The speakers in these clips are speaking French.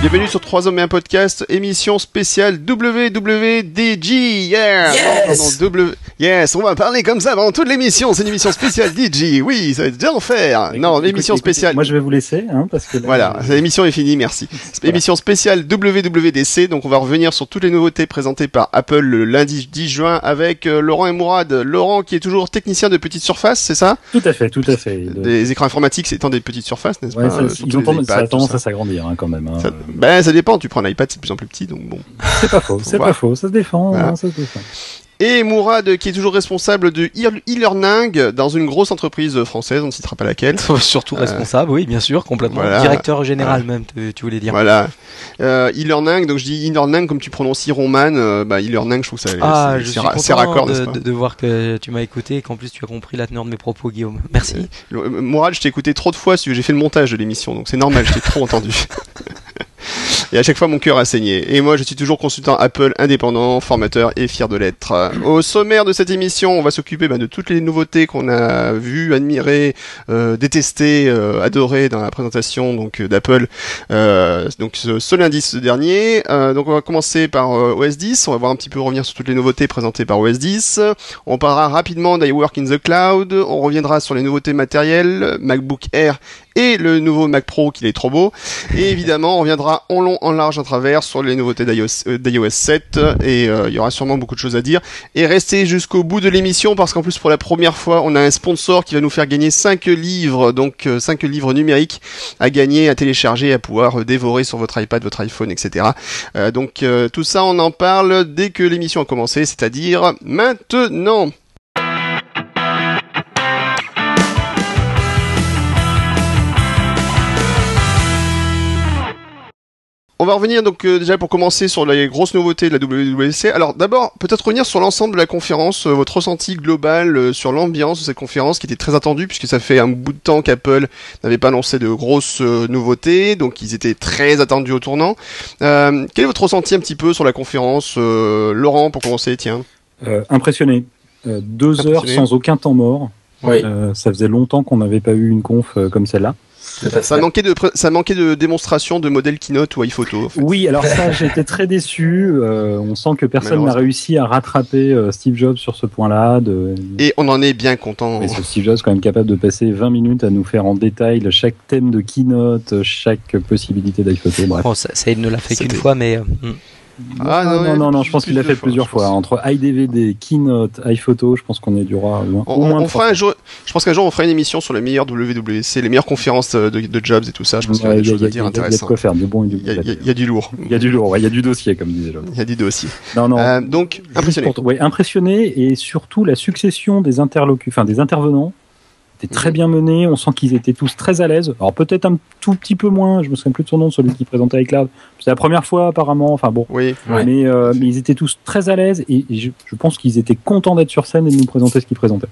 Bienvenue sur 3 hommes et un podcast, émission spéciale WWDJ. Yeah! Yes! Pardon, W... Yes, on va parler comme ça pendant toute l'émission. C'est une émission spéciale DJ. Oui, ça va être bien enfer. Non, l'émission spéciale. Moi, je vais vous laisser, hein, parce que là, Voilà, euh, l'émission est finie, merci. Émission spéciale WWDC, donc on va revenir sur toutes les nouveautés présentées par Apple le lundi 10 juin avec euh, Laurent et Mourad. Laurent qui est toujours technicien de petite surface, c'est ça? Tout à fait, tout à fait. Le- Des écrans informatiques, c'est étant des petites surfaces, n'est-ce Ouais, pas ça, Euh, ils ont ça a tendance ça. à s'agrandir hein, quand même. hein. Ça- Ben, ça dépend, tu prends un iPad, c'est de plus en plus petit, donc bon. C'est pas faux, c'est Voilà. pas faux, ça se défend, Voilà. hein, ça se défend. Et Mourad, qui est toujours responsable de e-learning dans une grosse entreprise française, on ne citera pas laquelle. Surtout Euh, responsable, oui, bien sûr, complètement. voilà. Directeur général même, tu, tu voulais dire. Voilà. Euh, e-learning, donc je dis e-learning comme tu prononces Roman, euh, bah e-learning, je trouve ça Ah, je c'est suis content raccord, de, pas de, voir que tu m'as écouté et qu'en plus tu as compris la teneur de mes propos, Guillaume. Merci. Euh, Mourad, je t'ai écouté trop de fois, j'ai fait le montage de l'émission, donc c'est normal, je t'ai trop entendu. Et à chaque fois, mon cœur a saigné. Et moi, je suis toujours consultant Apple indépendant, formateur et fier de l'être. Au sommaire de cette émission, on va s'occuper bah, de toutes les nouveautés qu'on a vues, admirées, euh, détestées, euh, adorées dans la présentation donc euh, d'Apple. Donc ce, lundi ce dernier. Donc on va commencer par OS 10. On va voir un petit peu revenir sur toutes les nouveautés présentées par OS 10. On parlera rapidement d'iWork in the Cloud. On reviendra sur les nouveautés matérielles, MacBook Air et le nouveau Mac Pro qui est trop beau. Et évidemment, on reviendra en long, en large, en travers sur les nouveautés d'iOS euh, d'iOS 7. Et euh, il y aura sûrement beaucoup de choses à dire. Et restez jusqu'au bout de l'émission parce qu'en plus, pour la première fois, on a un sponsor qui va nous faire gagner 5 livres, donc 5 livres numériques à gagner, à télécharger, à pouvoir euh, dévorer sur votre iPad, votre iPhone, etc. Euh, donc euh, tout ça, on en parle dès que l'émission a commencé, c'est-à-dire maintenant. On va revenir donc euh, déjà pour commencer sur les grosses nouveautés de la WWDC. Alors d'abord, peut-être revenir sur l'ensemble de la conférence, euh, votre ressenti global euh, sur l'ambiance de cette conférence qui était très attendue puisque ça fait un bout de temps qu'Apple n'avait pas lancé de grosses nouveautés, donc ils étaient très attendus au tournant. Quel est votre ressenti un petit peu sur la conférence Laurent, pour commencer, tiens. Impressionné. Deux heures sans aucun temps mort. Oui, ça faisait longtemps qu'on n'avait pas eu une conf comme celle-là. Ça manquait de ça manquait de démonstration de modèle Keynote ou iPhoto. en fait. Oui, alors ça, été très déçu. Euh, on sent que personne n'a réussi à rattraper euh, Steve Jobs sur ce point-là. De... Et on en est bien content. Mais ce Steve Jobs, quand même capable de passer 20 minutes à nous faire en détail chaque thème de keynote, chaque possibilité d'iPhoto, bref. Bon, ça, ça, il ne l'a fait qu'une fois, mais. euh, hmm. Ah, non, non, non, non, non, je pense qu'il l'a fait plusieurs plusieurs fois, Entre iDVD, Keynote, iPhoto, je pense qu'on est durera loin. On, fera un jour, je pense qu'un jour on fera une émission sur les meilleures WWC, les meilleures conférences de, de Jobs et tout ça. Je pense qu'il y a des Il y, a- choses à a- dire il y a de intéressantes. quoi faire, du bon et du Il y, a, du lourd. Il y a du lourd, ouais, il y a du dossier, comme disait l'homme. Il y a du dossier. Non, non. Euh, donc, impressionné. pour- ouais, impressionné et surtout la succession des interlocuteurs, enfin des intervenants était très Mhm. bien menée. On sent qu'ils étaient tous très à l'aise. Alors peut-être un tout petit peu moins. Je me souviens plus de son nom, celui qui présentait iCloud. C'est la première fois apparemment. Enfin bon. Oui. Ouais. Mais, euh, mais ils étaient tous très à l'aise et, et je, je pense qu'ils étaient contents d'être sur scène et de nous présenter ce qu'ils présentaient.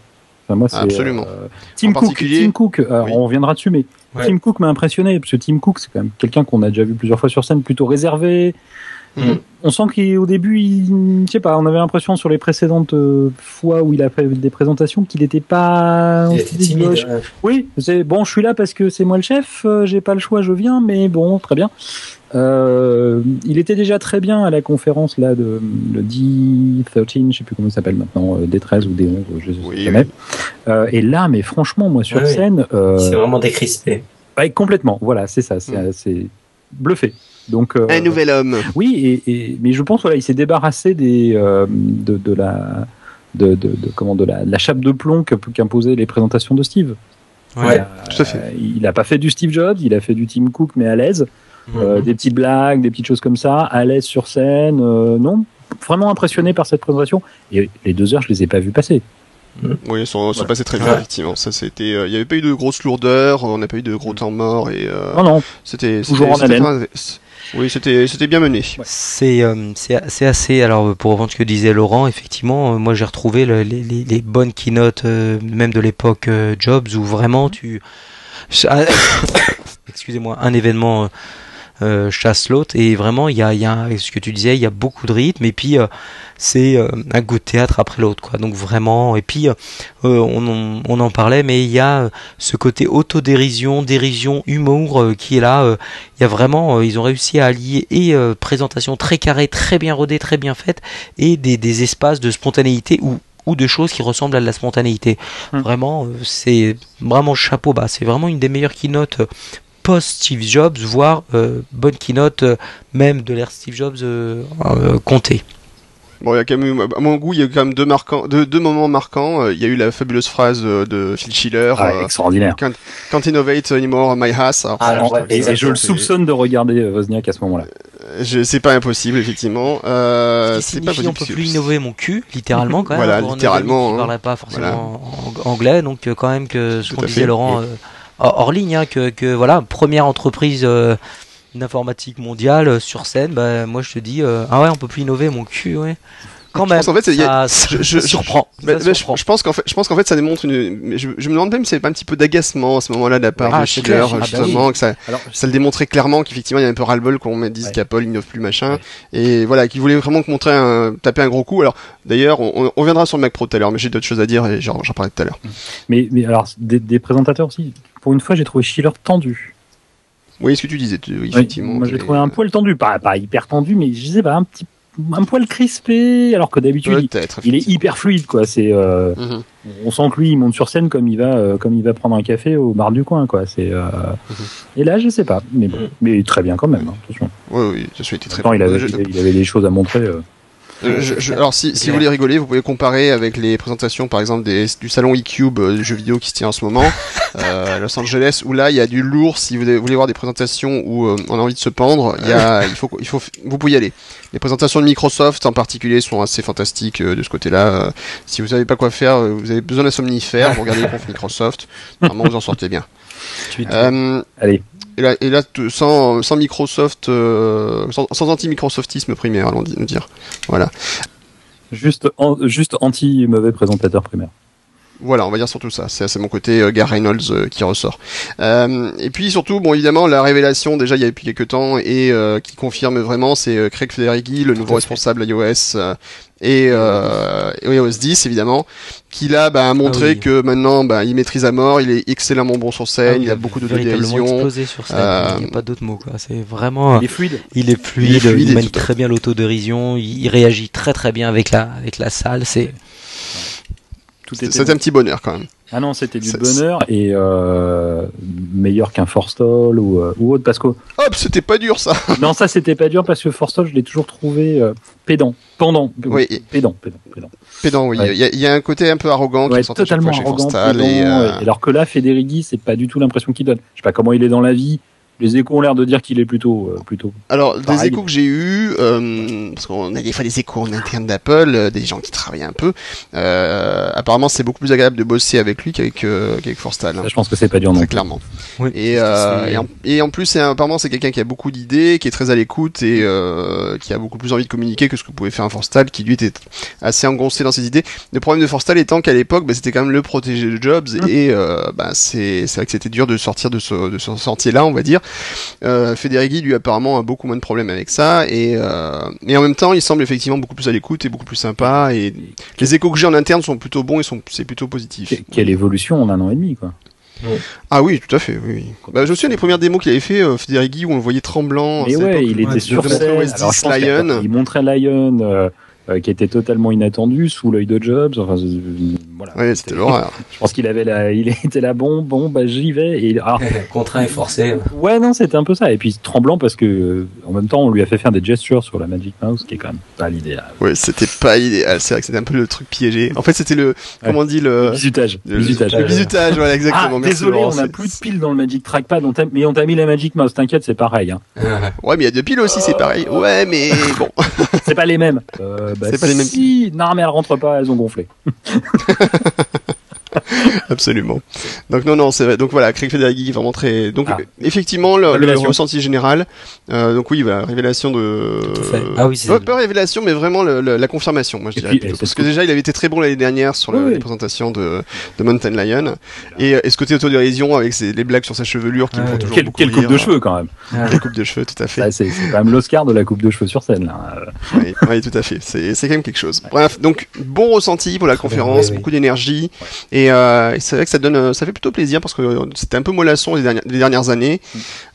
Enfin, moi, c'est, Absolument. euh, Tim Cook, particulier- Tim Cook, alors, Oui. on reviendra dessus, mais Ouais. Tim Cook m'a impressionné parce que Tim Cook, c'est quand même quelqu'un qu'on a déjà vu plusieurs fois sur scène, plutôt réservé. Mhm. On sent qu'au début, il, je sais pas, on avait l'impression sur les précédentes euh, fois où il a fait des présentations qu'il n'était pas. Il était timide. ouais, ouais. oui, c'est bon, je suis là parce que c'est moi le chef, euh, j'ai pas le choix, je viens, mais bon, très bien. Euh, il était déjà très bien à la conférence là de le D13, je sais plus comment il s'appelle maintenant, euh, D13 ou D11, je sais Oui, jamais. Euh, et là, mais franchement, moi sur Ouais, oui. scène, euh, C'est vraiment décrispé. bah, complètement, voilà, c'est ça, c'est Mm. c'est bluffé. Donc euh, Un nouvel homme. oui, et, et- mais je pense voilà, il s'est débarrassé des euh, de, de la de, de, de- comment de la, de la chape de plomb qu'imposaient les présentations de Steve. Ouais. Euh, Tout à fait. Il n'a pas fait du Steve Jobs, il a fait du Tim Cook, mais à l'aise. Mhm. Euh, des petites blagues, des petites choses comme ça, à l'aise sur scène. euh, non, vraiment impressionné par cette présentation. Et les deux heures, je les ai pas vues passer. Oui, ils sont, passés très vite, Ouais. effectivement. Ça, c'était, euh, il y avait pas eu de grosses lourdeurs, on n'a pas eu de gros temps morts et euh, Non, non. c'était, Toujours en haleine. Oui, c'était, bien mené. C'est euh, c'est assez. Alors pour reprendre ce que disait Laurent, effectivement, euh, moi j'ai retrouvé le- les, bonnes keynotes, euh, même de l'époque Jobs, où vraiment tu. Ah, Excusez-moi, un événement. Euh, chasse l'autre. Et vraiment, il y a, il y a ce que tu disais, il y a beaucoup de rythme. Et puis, euh, c'est euh, un goût de théâtre après l'autre, quoi. Donc vraiment. Et puis, on, on, en parlait, mais il y a ce côté autodérision, dérision, humour qui est là. il y a vraiment, ils ont réussi à allier et présentation très carrée, très bien rodée, très bien faite, et des, des espaces de spontanéité où ou de choses qui ressemblent à de la spontanéité. Hum. Vraiment, c'est vraiment chapeau bas. C'est vraiment une des meilleures keynotes post Steve Jobs, voire euh, bonne keynote euh, même de l'ère Steve Jobs euh, comptée. Bon, il y a quand même, à mon goût, il y a quand même deux marquants, deux, deux moments marquants. Il y a eu la fabuleuse phrase de Phil Schiller. Ah, extraordinaire. Can't, can't, innovate anymore my house. Alors, et, je le soupçonne de regarder Wozniak à ce moment-là. C'est pas impossible, effectivement. Euh, c'est pas possible. On peut plus innover mon cul, littéralement, quand même. voilà, littéralement. On ne parlerait pas forcément anglais, donc quand même que ce qu'on disait Laurent hors ligne, hein, que, voilà, première entreprise euh, d'informatique mondiale euh, sur scène, bah, moi je te dis, euh, ah ouais, on peut plus innover, mon cul, ouais. Quand même, en fait, ça, je, surprend. Je, pense qu'en fait, je pense qu'en fait, ça démontre une. Je, je me demande même si c'est pas un petit peu d'agacement à ce moment-là de la part ah, de Schiller, ah, bah justement, que ça, ça le démontrait clairement qu'effectivement il y a un peu ras-le-bol qu'on dise qu'Apple innove plus machin, et voilà, qu'il voulait vraiment montrer un, taper un gros coup. Alors d'ailleurs, on, on, reviendra sur le Mac Pro tout à l'heure, mais j'ai d'autres choses à dire et j'en parlerai tout à l'heure. Mais, mais alors des, des présentateurs aussi, pour une fois, j'ai trouvé Schiller tendu. Oui, ce que tu disais, effectivement. moi, j'ai trouvé un poil tendu, pas, pas hyper tendu, mais je sais pas, un petit un poil crispé, alors que d'habitude il, est hyper fluide quoi. C'est, euh, mhm. on sent que lui il monte sur scène comme il va, euh, comme il va prendre un café au bar du coin quoi. C'est, euh, mhm. et là je sais pas, mais bon, mais très bien quand même. Hein, attention. Oui, oui, ça a été très. bien. il avait, il avait des choses à montrer. Euh, je, alors si, si vous voulez rigoler, vous pouvez comparer avec les présentations par exemple des, du salon eCube euh, jeux vidéo qui se tient en ce moment euh, à Los Angeles où là il y a du lourd. Si vous voulez voir des présentations où euh, on a envie de se pendre, il y a, il faut, il faut, vous pouvez y aller. Les présentations de Microsoft en particulier sont assez fantastiques de ce côté-là. si vous savez pas quoi faire, vous avez besoin d'un somnifère, vous regardez les confs Microsoft, normalement vous en sortez bien. Allez et là, et là sans, sans Microsoft, euh, sans, sans anti-Microsoftisme primaire, allons dire. Voilà. Juste, juste anti-mauvais présentateur primaire. Voilà, on va dire surtout ça. C'est mon côté euh, Gar Reynolds euh, qui ressort. Euh, et puis surtout, bon évidemment, la révélation déjà il y a depuis quelques temps et euh, qui confirme vraiment, c'est Craig Federighi, le nouveau responsable iOS et, euh, iOS 10 évidemment, qui là bah, a montré ah que maintenant bah, il maîtrise à mort, il est excellemment bon sur scène, ah il a beaucoup de dérision. explosé sur scène, il n'y a pas d'autre mot quoi. C'est vraiment. Il est fluide. Il est fluide, il, mène très bien l'autodérision, il, il réagit très très bien avec la avec la salle. C'est c'était un petit bonheur quand même. Ah non, c'était du bonheur et euh, meilleur qu'un Forstall ou, euh, ou autre parce que. Hop, c'était pas dur ça. non, ça c'était pas dur parce que Forstall, je l'ai toujours trouvé euh, pédant, pendant. Oui. Pédant, pédant, pédant. Pédant, oui. Il y, a un côté un peu arrogant qui totalement arrogant, pédant, et, alors que là, Federighi, c'est pas du tout l'impression qu'il donne. Je sais pas comment il est dans la vie. Les échos ont l'air de dire qu'il est plutôt, euh, plutôt. Alors, des échos que j'ai eu, euh, parce qu'on a des fois des échos en interne d'Apple, euh, des gens qui travaillent un peu. Euh, apparemment, c'est beaucoup plus agréable de bosser avec lui qu'avec qu'avec Forstal. je pense que c'est pas dur non. clairement. Oui, et, et, en, et, en, plus, apparemment, c'est quelqu'un qui a beaucoup d'idées, qui est très à l'écoute et qui a beaucoup plus envie de communiquer que ce que pouvait faire un Forstal, qui lui était assez engoncé dans ses idées. Le problème de Forstal étant qu'à l'époque, bah, c'était quand même le protégé de Jobs hum. et bah, c'est c'est vrai que c'était dur de sortir de ce de ce sentier là, on va dire. Euh, Federighi lui apparemment a beaucoup moins de problèmes avec ça et euh, et en même temps il semble effectivement beaucoup plus à l'écoute et beaucoup plus sympa et les échos que j'ai en interne sont plutôt bons et sont c'est plutôt positif. quelle évolution en un an et demi quoi. Ah oui, tout à fait. Oui. Bah, je me souviens des premières démos qu'il avait fait, euh, Federighi, où on le voyait tremblant. Mais ouais, il était sur scène. Alors, il montrait Lion. Euh, qui était totalement inattendu sous l'œil de Jobs. Enfin, voilà. Oui, c'était l'horreur. Je pense qu'il avait la, il était là, bon, bon, bah j'y vais. Et alors, contraint et forcé. Ouais, non, c'était un peu ça. Et puis tremblant parce que en même temps, on lui a fait faire des gestures sur la Magic Mouse, qui est quand même pas l'idéal. Oui, c'était pas idéal. C'est vrai que c'était un peu le truc piégé. En fait, c'était le, comment on dit le bisutage. Le bisutage. Le bisutage, voilà, exactement. Ah, désolé, on a plus de piles dans le Magic Trackpad, mais on t'a mis la Magic Mouse. T'inquiète, c'est pareil. Hein. ouais, mais il y a deux piles aussi, c'est pareil. Ouais, mais bon. c'est pas les mêmes. Euh, bah, c'est pas les mêmes non, mais elles rentrent pas, elles ont gonflé. Absolument. Donc non, non, c'est. Donc voilà, Craig Federighi vraiment très. Donc Ah. effectivement, le, le ressenti général. euh, donc oui, voilà, révélation de. Ah oui, c'est- Pas, pas révélation, mais vraiment le- le- la confirmation. Moi, je dirais. puis, Parce ce que déjà, il avait été très bon l'année dernière sur Oui, oui. les présentations de, de Mountain Lion. Et, euh, et ce côté autodérision avec ses, les blagues sur sa chevelure qui Ah me font oui. toujours Quelle, quelle coupe de cheveux quand même. Ah, Quelle coupe de cheveux, tout à fait. C'est quand même l'Oscar de la coupe de cheveux sur scène. Là. Oui, oui, tout à fait. C'est quand même quelque chose. Bref, donc bon ressenti pour la conférence, beaucoup d'énergie, et, euh, et c'est vrai que ça donne, euh, ça fait plutôt plaisir parce que euh, c'était un peu mollasson les dernières, les dernières années.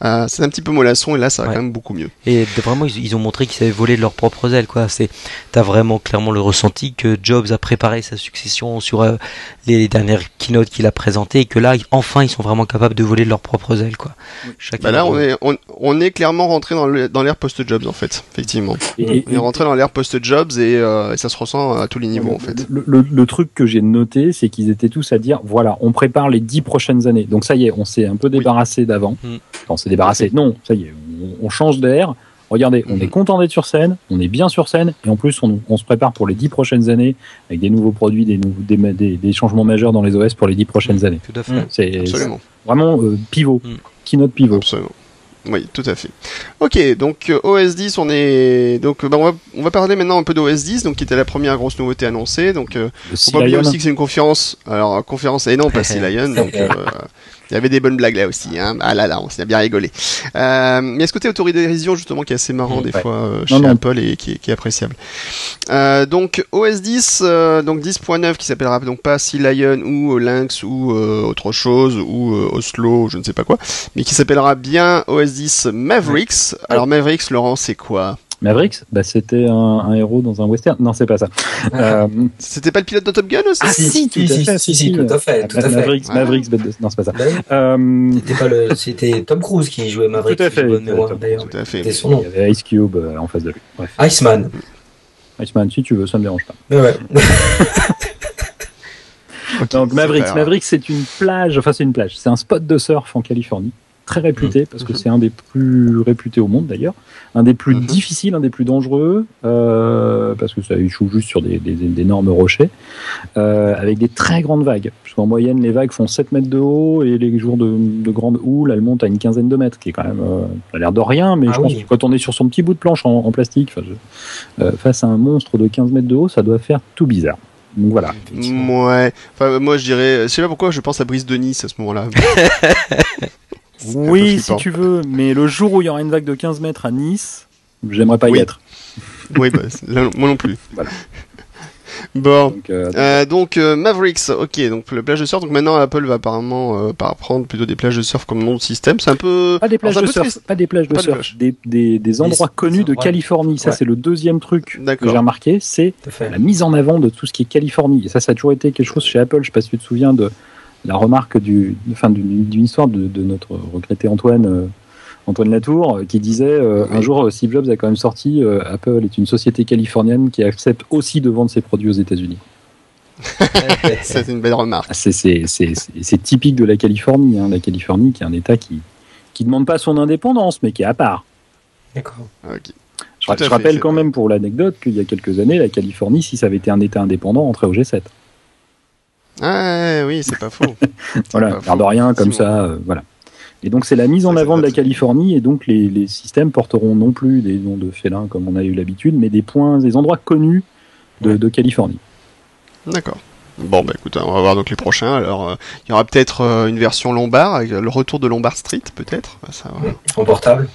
Euh, c'est un petit peu mollasson et là, ça va Ouais. quand même beaucoup mieux. Et vraiment, ils, ils ont montré qu'ils savaient voler de leurs propres ailes, quoi. C'est, t'as vraiment clairement le ressenti que Jobs a préparé sa succession sur euh, les dernières keynotes qu'il a présentées et que là, enfin, ils sont vraiment capables de voler de leurs propres ailes, quoi. Chacun Bah là, on est, on, on est clairement rentré dans le- dans l'ère post-jobs en fait, effectivement. Et, et- On est rentré dans l'ère post-jobs et, euh, et ça se ressent à tous les niveaux en fait. Le, le- le truc que j'ai noté, c'est qu'ils étaient tous à dire voilà, on prépare les dix prochaines années. Donc ça y est, on s'est un peu débarrassé d'avant. Mm. On s'est débarrassé. Non, ça y est, on, on change d'air. Regardez, on Mhm. est content d'être sur scène, on est bien sur scène, et en plus, on, on se prépare pour les dix prochaines années avec des nouveaux produits, des, nouveaux, des, des- des changements majeurs dans les OS pour les dix prochaines années. Tout à fait. Mm. C'est vraiment euh, pivot, Mm. keynote pivot. Absolument. Oui, tout à fait. Ok, donc euh, OS 10, on est donc euh, bah, on, va, on va parler maintenant un peu d'OS 10, donc qui était la première grosse nouveauté annoncée. Donc euh, Sea Lion. aussi que c'est une conférence. Alors conférence, et non pas Sea Lion, donc euh, il y avait des bonnes blagues là aussi. Hein. Ah là là, on s'est bien rigolé. Euh, mais il y a ce côté autodérision justement qui est assez marrant Mm, des ouais. fois euh, chez non. Apple et qui est, qui est appréciable. Euh, donc OS 10, euh, donc 10.9 qui s'appellera donc pas Sea Lion ou Lynx ou autre chose ou Oslo, je ne sais pas quoi, mais qui s'appellera bien OS 10 Mavericks. Alors Mavericks, Laurent, c'est quoi? Mavericks, bah, c'était un, un héros dans un western. Non, c'est pas ça. Euh, C'était pas le pilote de Top Gun aussi Ah si, tout si, à si, fait, si, si, si, tout à fait, tout à fait. Mavericks, Ouais. Mavericks, but- non, c'est pas ça. Bah Euh, C'était pas le, c'était Tom Cruise qui jouait Maverick, Tout à fait, bonne mémoire Tom d'ailleurs. Tout à fait. C'était son il y avait Ice Cube euh, en face de lui. Bref. Iceman. Iceman, si tu veux, ça me dérange pas. Ouais. Donc Mavericks. Mavericks, c'est une plage, enfin c'est une plage, c'est un spot de surf en Californie, très réputé parce que Mhm. c'est un des plus réputés au monde d'ailleurs, un des plus Mhm. difficiles, un des plus dangereux euh, parce que ça échoue juste sur des, des- d'énormes rochers, euh, avec des très grandes vagues. Parce qu'en moyenne, les vagues font 7 mètres de haut et les jours de, de grande houle, elles montent à une quinzaine de mètres, qui est quand même, euh, ça a l'air de rien, mais Ah je pense que quand on est sur son petit bout de planche en, en plastique, je- euh, face à un monstre de 15 mètres de haut, ça doit faire tout bizarre. Donc voilà. Ouais. Enfin, moi, je dirais, je sais pas pourquoi, je pense à Brice de Nice à ce moment-là. Oui, si tu veux, mais le jour où il y aura une vague de 15 mètres à Nice, j'aimerais pas Oui. y être. oui, bah, là, moi non plus. Voilà. Bon. Donc, euh, Euh, donc euh, Mavericks, ok, donc le plage de surf. Donc maintenant Apple va apparemment euh, par prendre plutôt des plages de surf comme nom de système. C'est un peu pas des plages alors, de surf, pas des plages de Pas surf, des, des, des endroits Des- connus des de Californie. Ça, c'est le deuxième truc que j'ai remarqué, c'est la mise en avant de tout ce qui est Californie. Et ça, ça a toujours été quelque chose chez Apple. Je sais pas si tu te souviens de la remarque du, enfin, d'une histoire de, de notre regretté Antoine. euh, Antoine Latour, euh, qui disait euh, Oui. un jour, Steve Jobs a quand même sorti euh, Apple est une société californienne qui accepte aussi de vendre ses produits aux États-Unis. C'est une belle remarque. Ah, C'est- typique de la Californie. Hein. La Californie, qui est un État qui qui demande pas son indépendance, mais qui est à part. D'accord. Je, fait, rappelle quand vrai. même pour l'anecdote qu'il y a quelques années, la Californie, si ça avait été un État indépendant, entrait au G7. Ah oui, c'est pas faux. Voilà, pas l'air de rien comme ça. euh, voilà. Et donc c'est la mise en Ça, avant de la. Californie, et donc les, les systèmes porteront non plus des noms de félins comme on a eu l'habitude, mais des points, des endroits connus de, Ouais. de Californie. D'accord. Bon, bah écoute, on va voir donc les prochains. Alors, euh, il y aura peut-être euh, une version Lombard, avec le retour de Lombard Street, peut-être. Ça. En portable.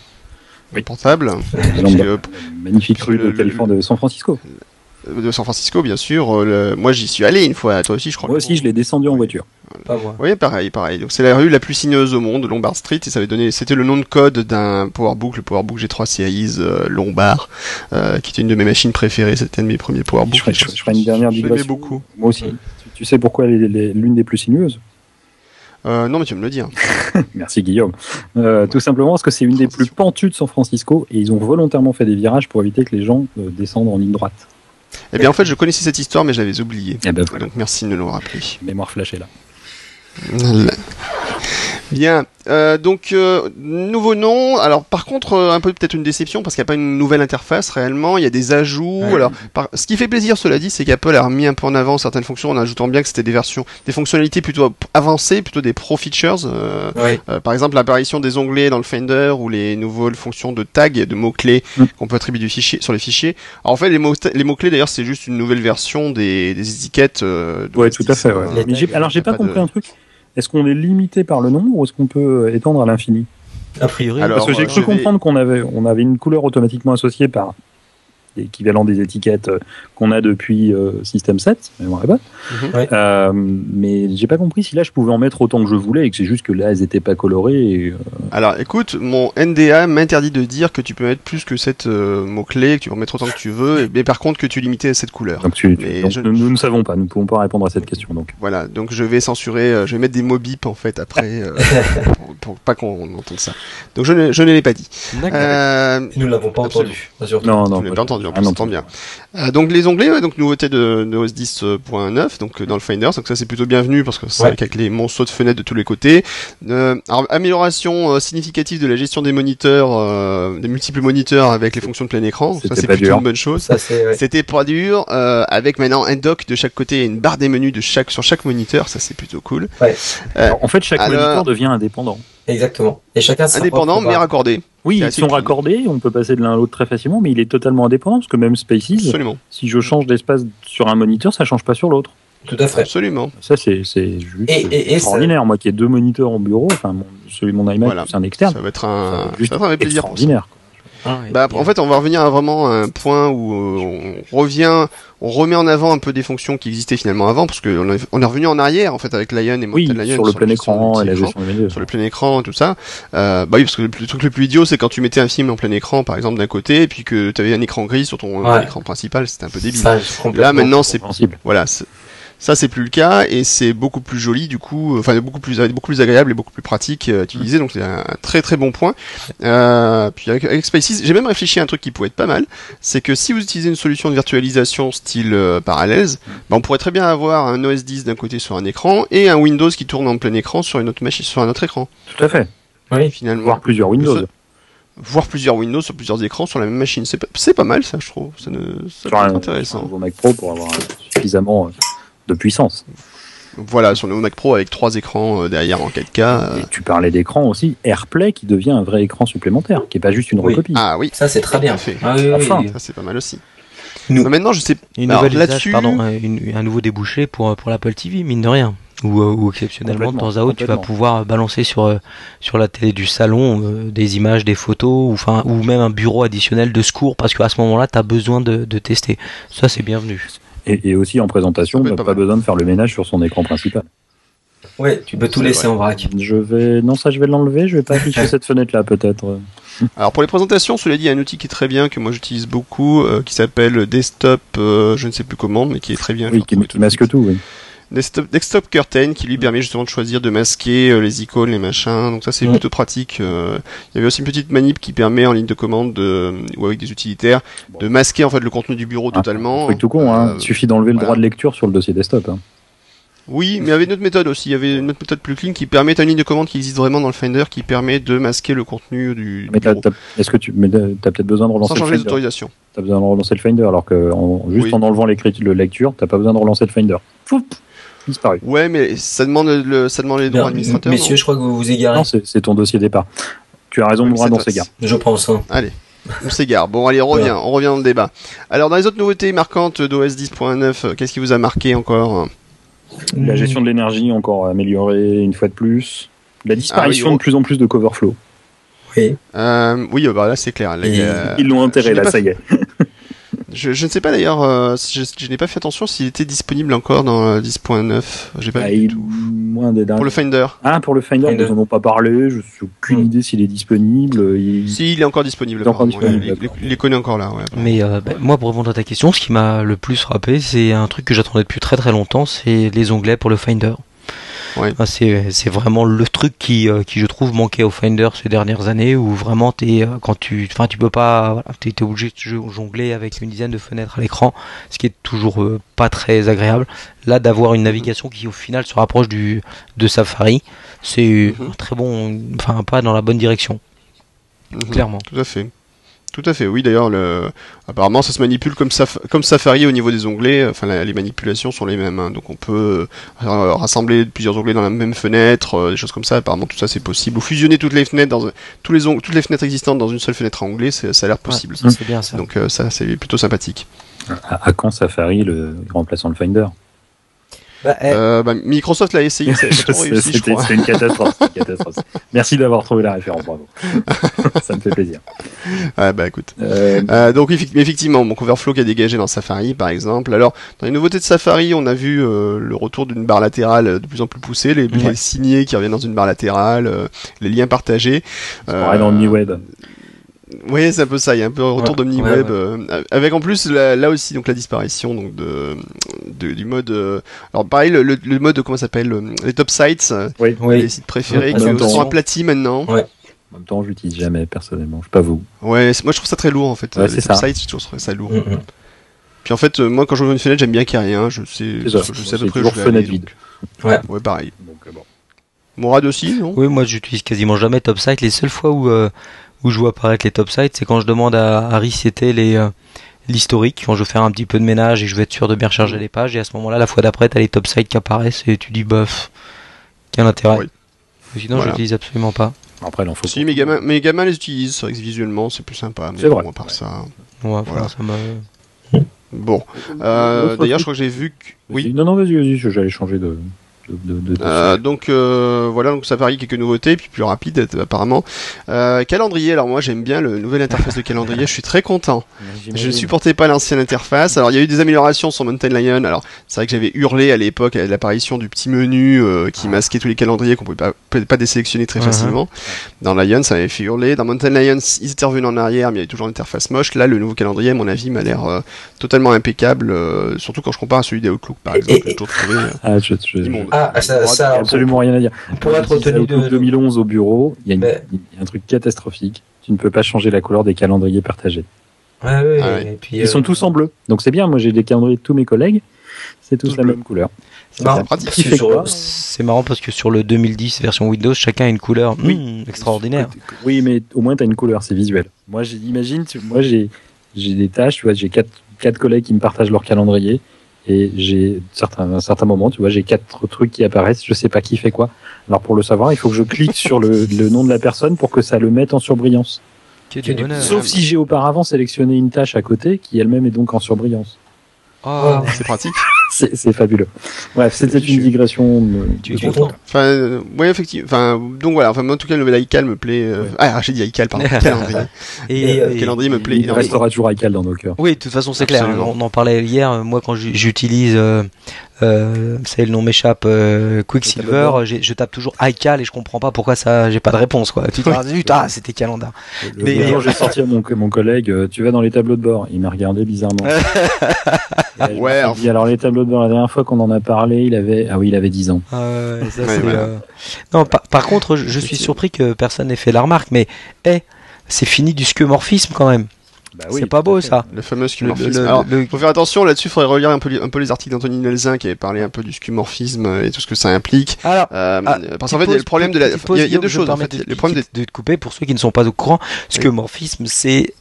Portable. Parce que, Magnifique rue le- de le- Californie, de San Francisco. Euh, de San Francisco, bien sûr. euh, le- Moi, j'y suis allé une fois. Toi aussi, je crois. Moi aussi, je l'ai descendu en voiture. Pas moi. Oui, pareil, pareil. Donc c'est la rue la plus sinueuse au monde, Lombard Street, et ça avait donné, c'était le nom de code d'un PowerBook, le PowerBook G3 Series euh, Lombard, euh, qui était une de mes machines préférées. C'était un de mes premiers PowerBooks. Je ferai- je ferai une dernière Je l'aimais digression. beaucoup. Moi aussi. Tu, tu sais pourquoi elle est l'une des plus sinueuses? Euh, non, mais tu vas me le dire. Merci Guillaume. Euh, Tout simplement parce que c'est une des plus pentues de San Francisco et ils ont volontairement fait des virages pour éviter que les gens euh, descendent en ligne droite. Eh bien, en fait, je connaissais cette histoire, mais je l'avais oubliée. Et ben voilà, Donc merci de nous le rappeler. mémoire flashée là. Bien. Euh, donc euh, nouveau nom. Alors par contre euh, un peu peut-être une déception parce qu'il n'y a pas une nouvelle interface réellement. Il y a des ajouts. Ouais. Alors par- ce qui fait plaisir cela dit c'est qu'Apple a remis un peu en avant certaines fonctions en ajoutant bien que c'était des versions, des fonctionnalités plutôt avancées, plutôt des pro features. euh, Ouais. euh, par exemple l'apparition des onglets dans le Finder ou les nouvelles fonctions de tag de mots clés Mm. qu'on peut attribuer du fichier sur les fichiers. Alors en fait les mots les mots clés d'ailleurs c'est juste une nouvelle version des, des étiquettes. Euh, de Ouais, tout à fait. ouais. euh, alors j'ai pas pas compris de- un truc. Est-ce qu'on est limité par le nombre ou est-ce qu'on peut étendre à l'infini? A priori. Alors, Parce que j'ai euh, cru vais- comprendre qu'on avait, on avait une couleur automatiquement associée par l'équivalent des étiquettes euh, qu'on a depuis euh, System 7, mais on pas. Ouais. Euh, mais j'ai pas compris si là je pouvais en mettre autant que je voulais et que c'est juste que là elles étaient pas colorées. Et, euh, Alors écoute, mon NDA m'interdit de dire que tu peux mettre plus que 7 mots-clés, que tu peux en mettre autant que tu veux, et- mais par contre que tu limitais à cette couleur. donc, tu- tu- Mais donc je- nous, nous ne savons pas, nous ne pouvons pas répondre à cette question. Donc. Voilà, donc je vais censurer, euh, je vais mettre des mots bip en fait après, euh, pour, pour pas qu'on entende ça. Donc je ne, je ne l'ai pas dit. Euh, Nous l'avons pas entendu. Non, tu non, l'as pas- pas entendu, en ah, bien. Euh, donc les onglets, ouais, donc nouveauté de, de OS 10.9, donc euh, dans le Finder, donc ça c'est plutôt bienvenu parce que c'est Ouais. avec les monceaux de fenêtres de tous les côtés. Euh, alors, amélioration euh, significative de la gestion des moniteurs, euh, des multiples moniteurs avec les fonctions de plein écran. Ça C'était c'est plutôt dur. une bonne chose. Ça, c'est. ouais. C'était pas dur, euh, avec maintenant un dock de chaque côté et une barre des menus de chaque sur chaque moniteur, ça c'est plutôt cool. Alors, en fait, chaque alors- moniteur devient indépendant. Exactement. Et chacun sa Indépendant mais raccordé, Oui, ils sont raccordés, on peut passer de l'un à l'autre très facilement, mais il est totalement indépendant parce que même Spaces, absolument, si je change d'espace sur un moniteur, ça change pas sur l'autre. Tout à fait. absolument. Ça, c'est juste Et- et- et ça- extraordinaire. Moi qui ai deux moniteurs au bureau, enfin, mon- celui de mon iMac, Voilà. c'est un externe. Ça va être un, C'est juste ça va être un vrai plaisir. extraordinaire. Ah, Bah, en fait, on va revenir à vraiment un point où euh, on revient, on remet en avant un peu des fonctions qui existaient finalement avant, parce qu'on est, on est revenu en arrière en fait avec Lion et Oui, Mountain Lion sur le plein écran et la gestion des menus. sur le plein écran, tout ça. Euh, bah oui, parce que le, le truc le plus idiot, c'est quand tu mettais un film en plein écran, par exemple, d'un côté, et puis que tu avais un écran gris sur ton Ouais. écran principal, c'était un peu débile. Ça. Là, maintenant, c'est compréhensible. voilà, ça c'est plus le cas et c'est beaucoup plus joli du coup, euh, enfin beaucoup plus beaucoup plus agréable et beaucoup plus pratique euh, à utiliser. Donc c'est un très très bon point. Euh, puis avec, avec Spaces, j'ai même réfléchi à un truc qui pourrait être pas mal, c'est que si vous utilisez une solution de virtualisation style euh, Parallels, bah, on pourrait très bien avoir un OS 10 d'un côté sur un écran et un Windows qui tourne en plein écran sur une autre machine, sur un autre écran. Tout à fait. Oui. Finalement, Voir plusieurs Windows. Voir plusieurs Windows sur plusieurs écrans sur la même machine, c'est pas, mal ça, je trouve. Ça, ne, ça un, un intéressant. nouveau Mac Pro pour avoir suffisamment euh, de puissance. Voilà, sur le Mac Pro avec trois écrans euh, derrière en 4K. euh, Et tu parlais d'écran aussi, AirPlay qui devient un vrai écran supplémentaire, qui est pas juste une Oui. recopie. Ah oui, Ça, c'est très bien. Fait. Ah, oui, Enfin. oui. ça c'est pas mal aussi. Nous- maintenant, je sais. Une Alors, nouvelle usage, là-dessus- pardon, un, une- un nouveau débouché pour, pour l'Apple TV, mine de rien. Ou, euh, ou exceptionnellement, de temps à autre, tu vas pouvoir balancer sur, euh, sur la télé du salon euh, des images, des photos, ou, enfin, ou même un bureau additionnel de secours, parce qu'à ce moment-là, tu as besoin de, de tester. Ça, c'est bienvenu. Et, et aussi en présentation, n'a pas pas besoin de faire le ménage sur son écran principal. Ouais, tu peux tout laisser vrai. en vrac. Je vais, non, ça je vais l'enlever, je vais pas afficher cette fenêtre-là peut-être. Alors pour les présentations, cela dit, il y a un outil qui est très bien que moi j'utilise beaucoup, euh, qui s'appelle Desktop, euh, je ne sais plus comment, mais qui est très bien. Oui, qui, qui masque tout, oui. Desktop, Desktop Curtain, qui lui permet justement de choisir de masquer euh, les icônes, les machins. Donc ça c'est Ouais. plutôt pratique. euh. Il y avait aussi une petite manip qui permet en ligne de commande de, ou avec des utilitaires de masquer en fait le contenu du bureau Ah, totalement. Truc tout con, hein. Euh, Il suffit d'enlever le droit de lecture sur le dossier desktop. Hein. Oui, mais il y avait une autre méthode aussi. Il y avait une autre méthode plus clean qui permet, t'as une ligne de commande qui existe vraiment dans le Finder qui permet de masquer le contenu du, Mais est-ce que tu, mais t'as peut-être besoin de relancer Sans le changer les Finder. autorisations. T'as besoin de relancer le Finder, alors que en- juste Oui. en enlevant l'écriture, le lecture, t'as pas besoin de relancer le Finder. Foup, disparu. Ouais, mais ça demande le, ça demande les droits administrateurs. Messieurs, je crois que vous vous égarez. Non, c'est, ton dossier départ. Tu as raison, Oui, Mourad, on s'égare. Je pense. hein. Allez, on s'égare. Bon, allez, on revient, on revient dans le débat. Alors, dans les autres nouveautés marquantes d'OS 10.9, euh, qu'est-ce qui vous a marqué encore? La gestion de l'énergie encore améliorée une fois de plus. La disparition Ah oui, oh. de plus en plus de coverflow. Oui. euh, Oui, euh, bah là, c'est clair. Là, a- Ils l'ont enterré là, pas ça y est. je, je ne sais pas d'ailleurs, euh, si je, je n'ai pas fait attention s'il était disponible encore dans euh, 10.9. J'ai pas Ah, vu du tout. moins des Pour le Finder. Ah, pour le Finder, Finder. ils en ont pas parlé. Je n'ai aucune Hmm. idée s'il est disponible. Il- Si, il est encore disponible. Il est encore disponible, Il, il- il les connaît encore là, ouais. Mais euh, bah, moi, pour répondre à ta question, ce qui m'a le plus frappé, c'est un truc que j'attendais depuis très très longtemps, c'est les onglets pour le Finder. Ah, c'est c'est vraiment le truc qui, euh, qui je trouve manquait au Finder ces dernières années où vraiment t'es euh, quand tu enfin tu peux pas voilà, t'es obligé de jongler avec une dizaine de fenêtres à l'écran ce qui est toujours euh, pas très agréable là d'avoir une navigation qui au final se rapproche du de Safari c'est Mhm. un très bon, enfin pas dans la bonne direction, Mhm. clairement. Tout à fait. Tout à fait, oui. D'ailleurs, le... apparemment, ça se manipule comme, Saf- comme Safari au niveau des onglets. Enfin, la- les manipulations sont les mêmes. hein. Donc, on peut euh, rassembler plusieurs onglets dans la même fenêtre, euh, des choses comme ça. Apparemment, tout ça, c'est possible. Ou fusionner toutes les fenêtres dans tous les ong- toutes les fenêtres existantes dans une seule fenêtre à onglets, c'est- ça a l'air possible. Ça, c'est bien ça. Donc, euh, ça, c'est plutôt sympathique. À, à quand Safari le remplaçant le Finder? Bah, eh, Euh, bah, Microsoft l'a essayé, C'était une catastrophe. c'était une catastrophe. Merci d'avoir trouvé la référence, bravo. Ça me fait plaisir. Ouais, bah, écoute. Euh, Euh, donc effectivement, mon Overflow qui a dégagé dans Safari par exemple. Alors dans les nouveautés de Safari, on a vu euh, le retour d'une barre latérale euh, de plus en plus poussée, les, les Ouais. signés qui reviennent dans une barre latérale, euh, les liens partagés. pareil dans OmniWeb. Oui, c'est un peu ça. Il y a un peu un retour Ouais, d'OmniWeb ouais, euh, avec en plus là, là aussi donc la disparition donc de, de- du mode. euh, alors pareil le, le, mode comment ça s'appelle euh, les top sites, Oui. oui. les sites préférés qui sont temps. aplatis maintenant. Ouais. En même temps, je l'utilise jamais personnellement. Je sais pas vous. Ouais, moi je trouve ça très lourd en fait. Les top ça. sites, je trouve ça lourd. Mm. Puis en fait, moi quand je vois une fenêtre, j'aime bien qu'il n'y ait rien. Je sais, C'est ça. je sais à peu près où toujours je vais fenêtre aller, vide. donc. Ouais. Ouais, pareil. Donc, bon. Morad aussi, non? Oui, moi j'utilise quasiment jamais Topsite. Les seules fois où, euh, où je vois apparaître les Topsites, c'est quand je demande à, à resetter les euh, l'historique, quand je veux faire un petit peu de ménage et je vais être sûr de bien recharger les pages. Et à ce moment-là, la fois d'après, t'as les Topsites qui apparaissent et tu dis, bof, quel intérêt. Oui. Sinon, Voilà. je l'utilise absolument pas. Après, il en faut. Si, mes gamins, mes gamins les utilisent. C'est vrai que visuellement, c'est plus sympa. Mais C'est bon, vrai. à part ça. Ouais, enfin, Voilà. ça me... Bon. Euh, D'ailleurs, je crois que j'ai vu que. Oui. Non, non, vas-y, vas-y, j'allais changer de. De, de, de- Euh, donc euh, voilà, donc ça varie quelques nouveautés, puis plus rapide apparemment. Euh, calendrier, alors moi j'aime bien le nouvel interface de calendrier, je suis très content. Je ne supportais pas l'ancienne interface. Alors il y a eu des améliorations sur Mountain Lion. Alors c'est vrai que j'avais hurlé à l'époque à l'apparition du petit menu euh, qui masquait tous les calendriers qu'on pouvait pas, pouvait pas désélectionner très Mhm. facilement. Dans Lion, ça avait fait hurler. Dans Mountain Lion, ils étaient revenus en arrière, mais il y avait toujours une interface moche. Là, le nouveau calendrier, à mon avis, m'a l'air euh, totalement impeccable, euh, surtout quand je compare à celui des Outlook par exemple. et- que je trouve trouvé, euh, Ah, je, je, immonde. Ah, ça, ça, absolument rien à dire. pour être J'utilise tenu Outlook de. 2011 au bureau, il y, a une- Mais- il y a un truc catastrophique. Tu ne peux pas changer la couleur des calendriers partagés. Ouais, ouais, Ah ouais. et puis, Ils euh, sont tous en bleu. Donc c'est bien, moi j'ai des calendriers de tous mes collègues. C'est tous Tous la même couleur. C'est marrant, parce que sur- quoi C'est marrant parce que sur le 2010 version Windows, chacun a une couleur Oui. hmm, extraordinaire. Oui, mais au moins tu as une couleur, c'est visuel. Moi j'imagine, moi j'ai des tâches, tu vois, j'ai quatre, quatre collègues qui me partagent leur calendrier et j'ai certains un certain moment, tu vois, j'ai quatre trucs qui apparaissent, je sais pas qui fait quoi. Alors pour le savoir, il faut que je clique sur le, le nom de la personne pour que ça le mette en surbrillance. Bonheur. Sauf si j'ai auparavant sélectionné une tâche à côté qui elle-même est donc en surbrillance. Oh, C'est pratique. C'est c'est fabuleux. Bref, c'était une digression. de- tu es content. Enfin, euh, ouais, effectivement. Enfin, donc voilà. Enfin, moi, en tout cas, le nouvel iCal me plaît. euh, Ah, j'ai dit iCal, pardon. calendrier. Et, Et, euh, et- calendrier me plaît Il restera toujours iCal dans nos cœurs. Oui, de toute façon, c'est clair. Absolument. On en parlait hier. Moi, quand j'utilise, euh, c'est le nom m'échappe, euh, Quicksilver, je tape toujours iCal et je comprends pas pourquoi ça, j'ai pas de réponse, quoi. Tu te dis, ah, c'était Calendar. Le Mais- jour, j'ai sorti à mon, mon collègue, euh, tu vas dans les tableaux de bord. Il m'a regardé bizarrement. Ouais, enfin. dit, alors les tableaux de bord, la dernière fois qu'on en a parlé, il avait, ah oui, il avait 10 ans. Ah ouais, ça, Ouais, c'est, voilà. euh, Non, par, par contre, je, je suis surpris que personne n'ait fait la remarque, mais, eh, c'est fini du skeuomorphisme quand même. Bah c'est pas beau, ça. Le fameux skeuomorphisme. le- Alors, le- faut faire attention là-dessus. Faudrait relire un peu, les- un peu les articles d'Anthony Nelzin qui avait parlé un peu du skeuomorphisme et tout ce que ça implique. Alors, Euh, Ah, parce qu'en fait, il y a le problème de la. Il y a, il y a deux choses. En permets fait, de- le problème de te couper pour ceux qui ne sont pas au courant. Skeuomorphisme, c'est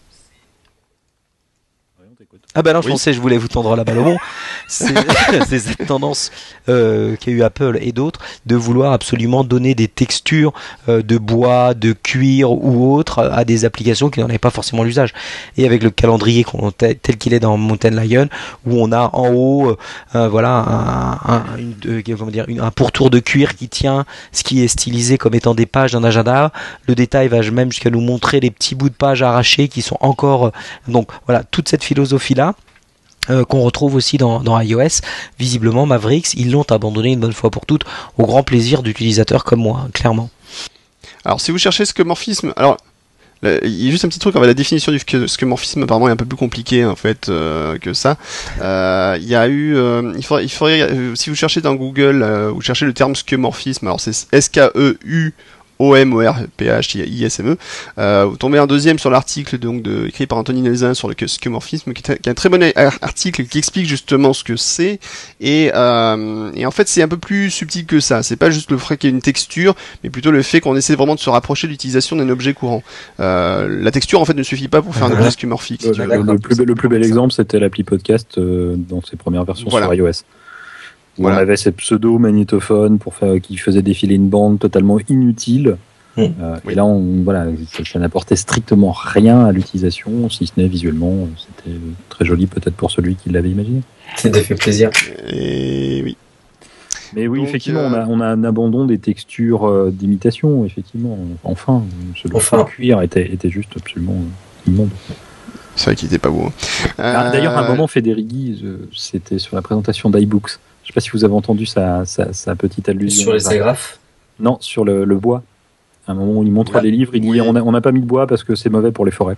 Ah bah non, je Oui. pensais, je voulais vous tendre la balle au bon. C'est cette tendance euh, qu'a eu Apple et d'autres de vouloir absolument donner des textures euh, de bois, de cuir ou autres à des applications qui n'en avaient pas forcément l'usage. Et avec le calendrier tel qu'il est dans Mountain Lion, où on a en haut, euh, voilà, un, un, une- comment dire, une- un pourtour de cuir qui tient ce qui est stylisé comme étant des pages d'un agenda. Le détail va même jusqu'à nous montrer les petits bouts de pages arrachés qui sont encore. donc voilà, toute cette philosophie là. Euh, qu'on retrouve aussi dans, iOS. Visiblement, Mavericks, ils l'ont abandonné une bonne fois pour toutes, au grand plaisir d'utilisateurs comme moi, clairement. Alors, si vous cherchez skeuomorphisme, alors. là, Il y a juste un petit truc, la définition du skeuomorphisme apparemment est un peu plus compliquée en fait euh, que ça. Euh, Il y a eu, il faudrait, si vous cherchez dans Google, vous cherchez le terme skeuomorphisme, alors c'est S K E U O-M-O-R-P-H-I-S-M-E. Euh, vous tombez un deuxième sur l'article donc de, écrit par Anthony Nelzin sur le skeuomorphisme, qui est, un très bon article qui explique justement ce que c'est. Et, euh, et en fait, c'est un peu plus subtil que ça. C'est pas juste le fait qu'il y ait une texture, mais plutôt le fait qu'on essaie vraiment de se rapprocher de l'utilisation d'un objet courant. Euh, la texture, en fait, ne suffit pas pour faire un objet skeuomorphique. si Le, le- le plus, bel exemple, c'était l'appli podcast euh, dans ses premières versions Voilà. sur iOS. Voilà. On avait ces pseudo-magnétophones pour faire, qui faisaient défiler une bande totalement inutile. Mm. Euh, Oui. Et là, on, voilà, ça, ça n'apportait strictement rien à l'utilisation, si ce n'est visuellement. C'était très joli peut-être pour celui qui l'avait imaginé. C'était fait plaisir. Et oui. Mais oui, Donc, effectivement, euh, on, a, on a un abandon des textures euh, d'imitation, effectivement. Enfin, ce Enfin. cuir était, était juste absolument immonde. C'est vrai qu'il était pas beau. Ah, D'ailleurs, à un moment, Federici, euh, c'était sur la présentation d'iBooks. Je sais pas si vous avez entendu sa, sa, sa petite allusion. Sur les agrafes. Non, sur le, le bois. À un moment où il montre Oula. les livres, il dit Oui. on n'a on n'a pas mis de bois parce que c'est mauvais pour les forêts.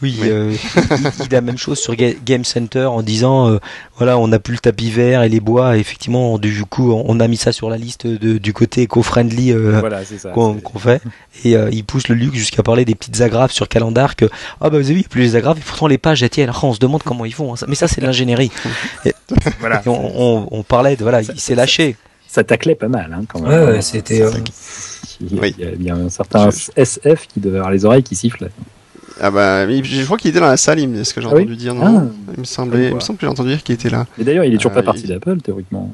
Oui, Oui. euh, il dit la même chose sur Ga- Game Center en disant euh, voilà, on n'a plus le tapis vert et les bois. Et effectivement, du coup, on a mis ça sur la liste de- du côté éco-friendly euh, voilà, qu'on fait. Et euh, il pousse le Luc jusqu'à parler des petites agrafes sur Calendar que ah bah vous avez vu, il y a plus les agrafes. Et pourtant les pages elles tiennent. Alors, on se demande comment ils font. hein. Ça- Mais ça c'est de l'ingénierie. Et- Voilà. et on, on- on parlait de voilà, Ça- il s'est ça- lâché. Ça taclait pas mal, hein, quand même. Ouais, c'était. euh, Il y a, Oui. il y a- il y a un certain SF qui devait avoir les oreilles qui sifflent. Ah bah, je crois qu'il était dans la salle, ce que j'ai Ah oui entendu dire, non Ah. Il me semblait, il me semble que j'ai entendu dire qu'il était là. Et d'ailleurs, il est toujours Euh, pas parti il- d'Apple, théoriquement.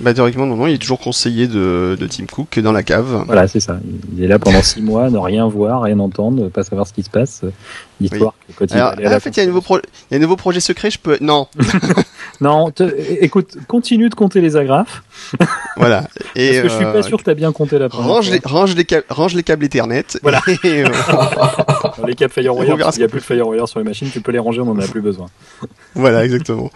Bah théoriquement non, non, il est toujours conseiller de, de Tim Cook dans la cave. Voilà, c'est ça. Il est là pendant six mois, ne rien voir, rien entendre, pas savoir ce qui se passe. Euh, Histoire que quand Alors, ah, en fait, il y a un nouveau, pro- y a un nouveau projet secret, je peux... Non, Non, te- écoute, continue de compter les agrafes. voilà. Et, Parce que je suis euh, pas sûr que tu as bien compté la première Range fois. les, range, les câbles, range les câbles Ethernet. Voilà. Et, euh, les câbles FireWire, qu'il n'y a plus de FireWire sur les machines, tu peux les ranger, on en a plus besoin. voilà, exactement.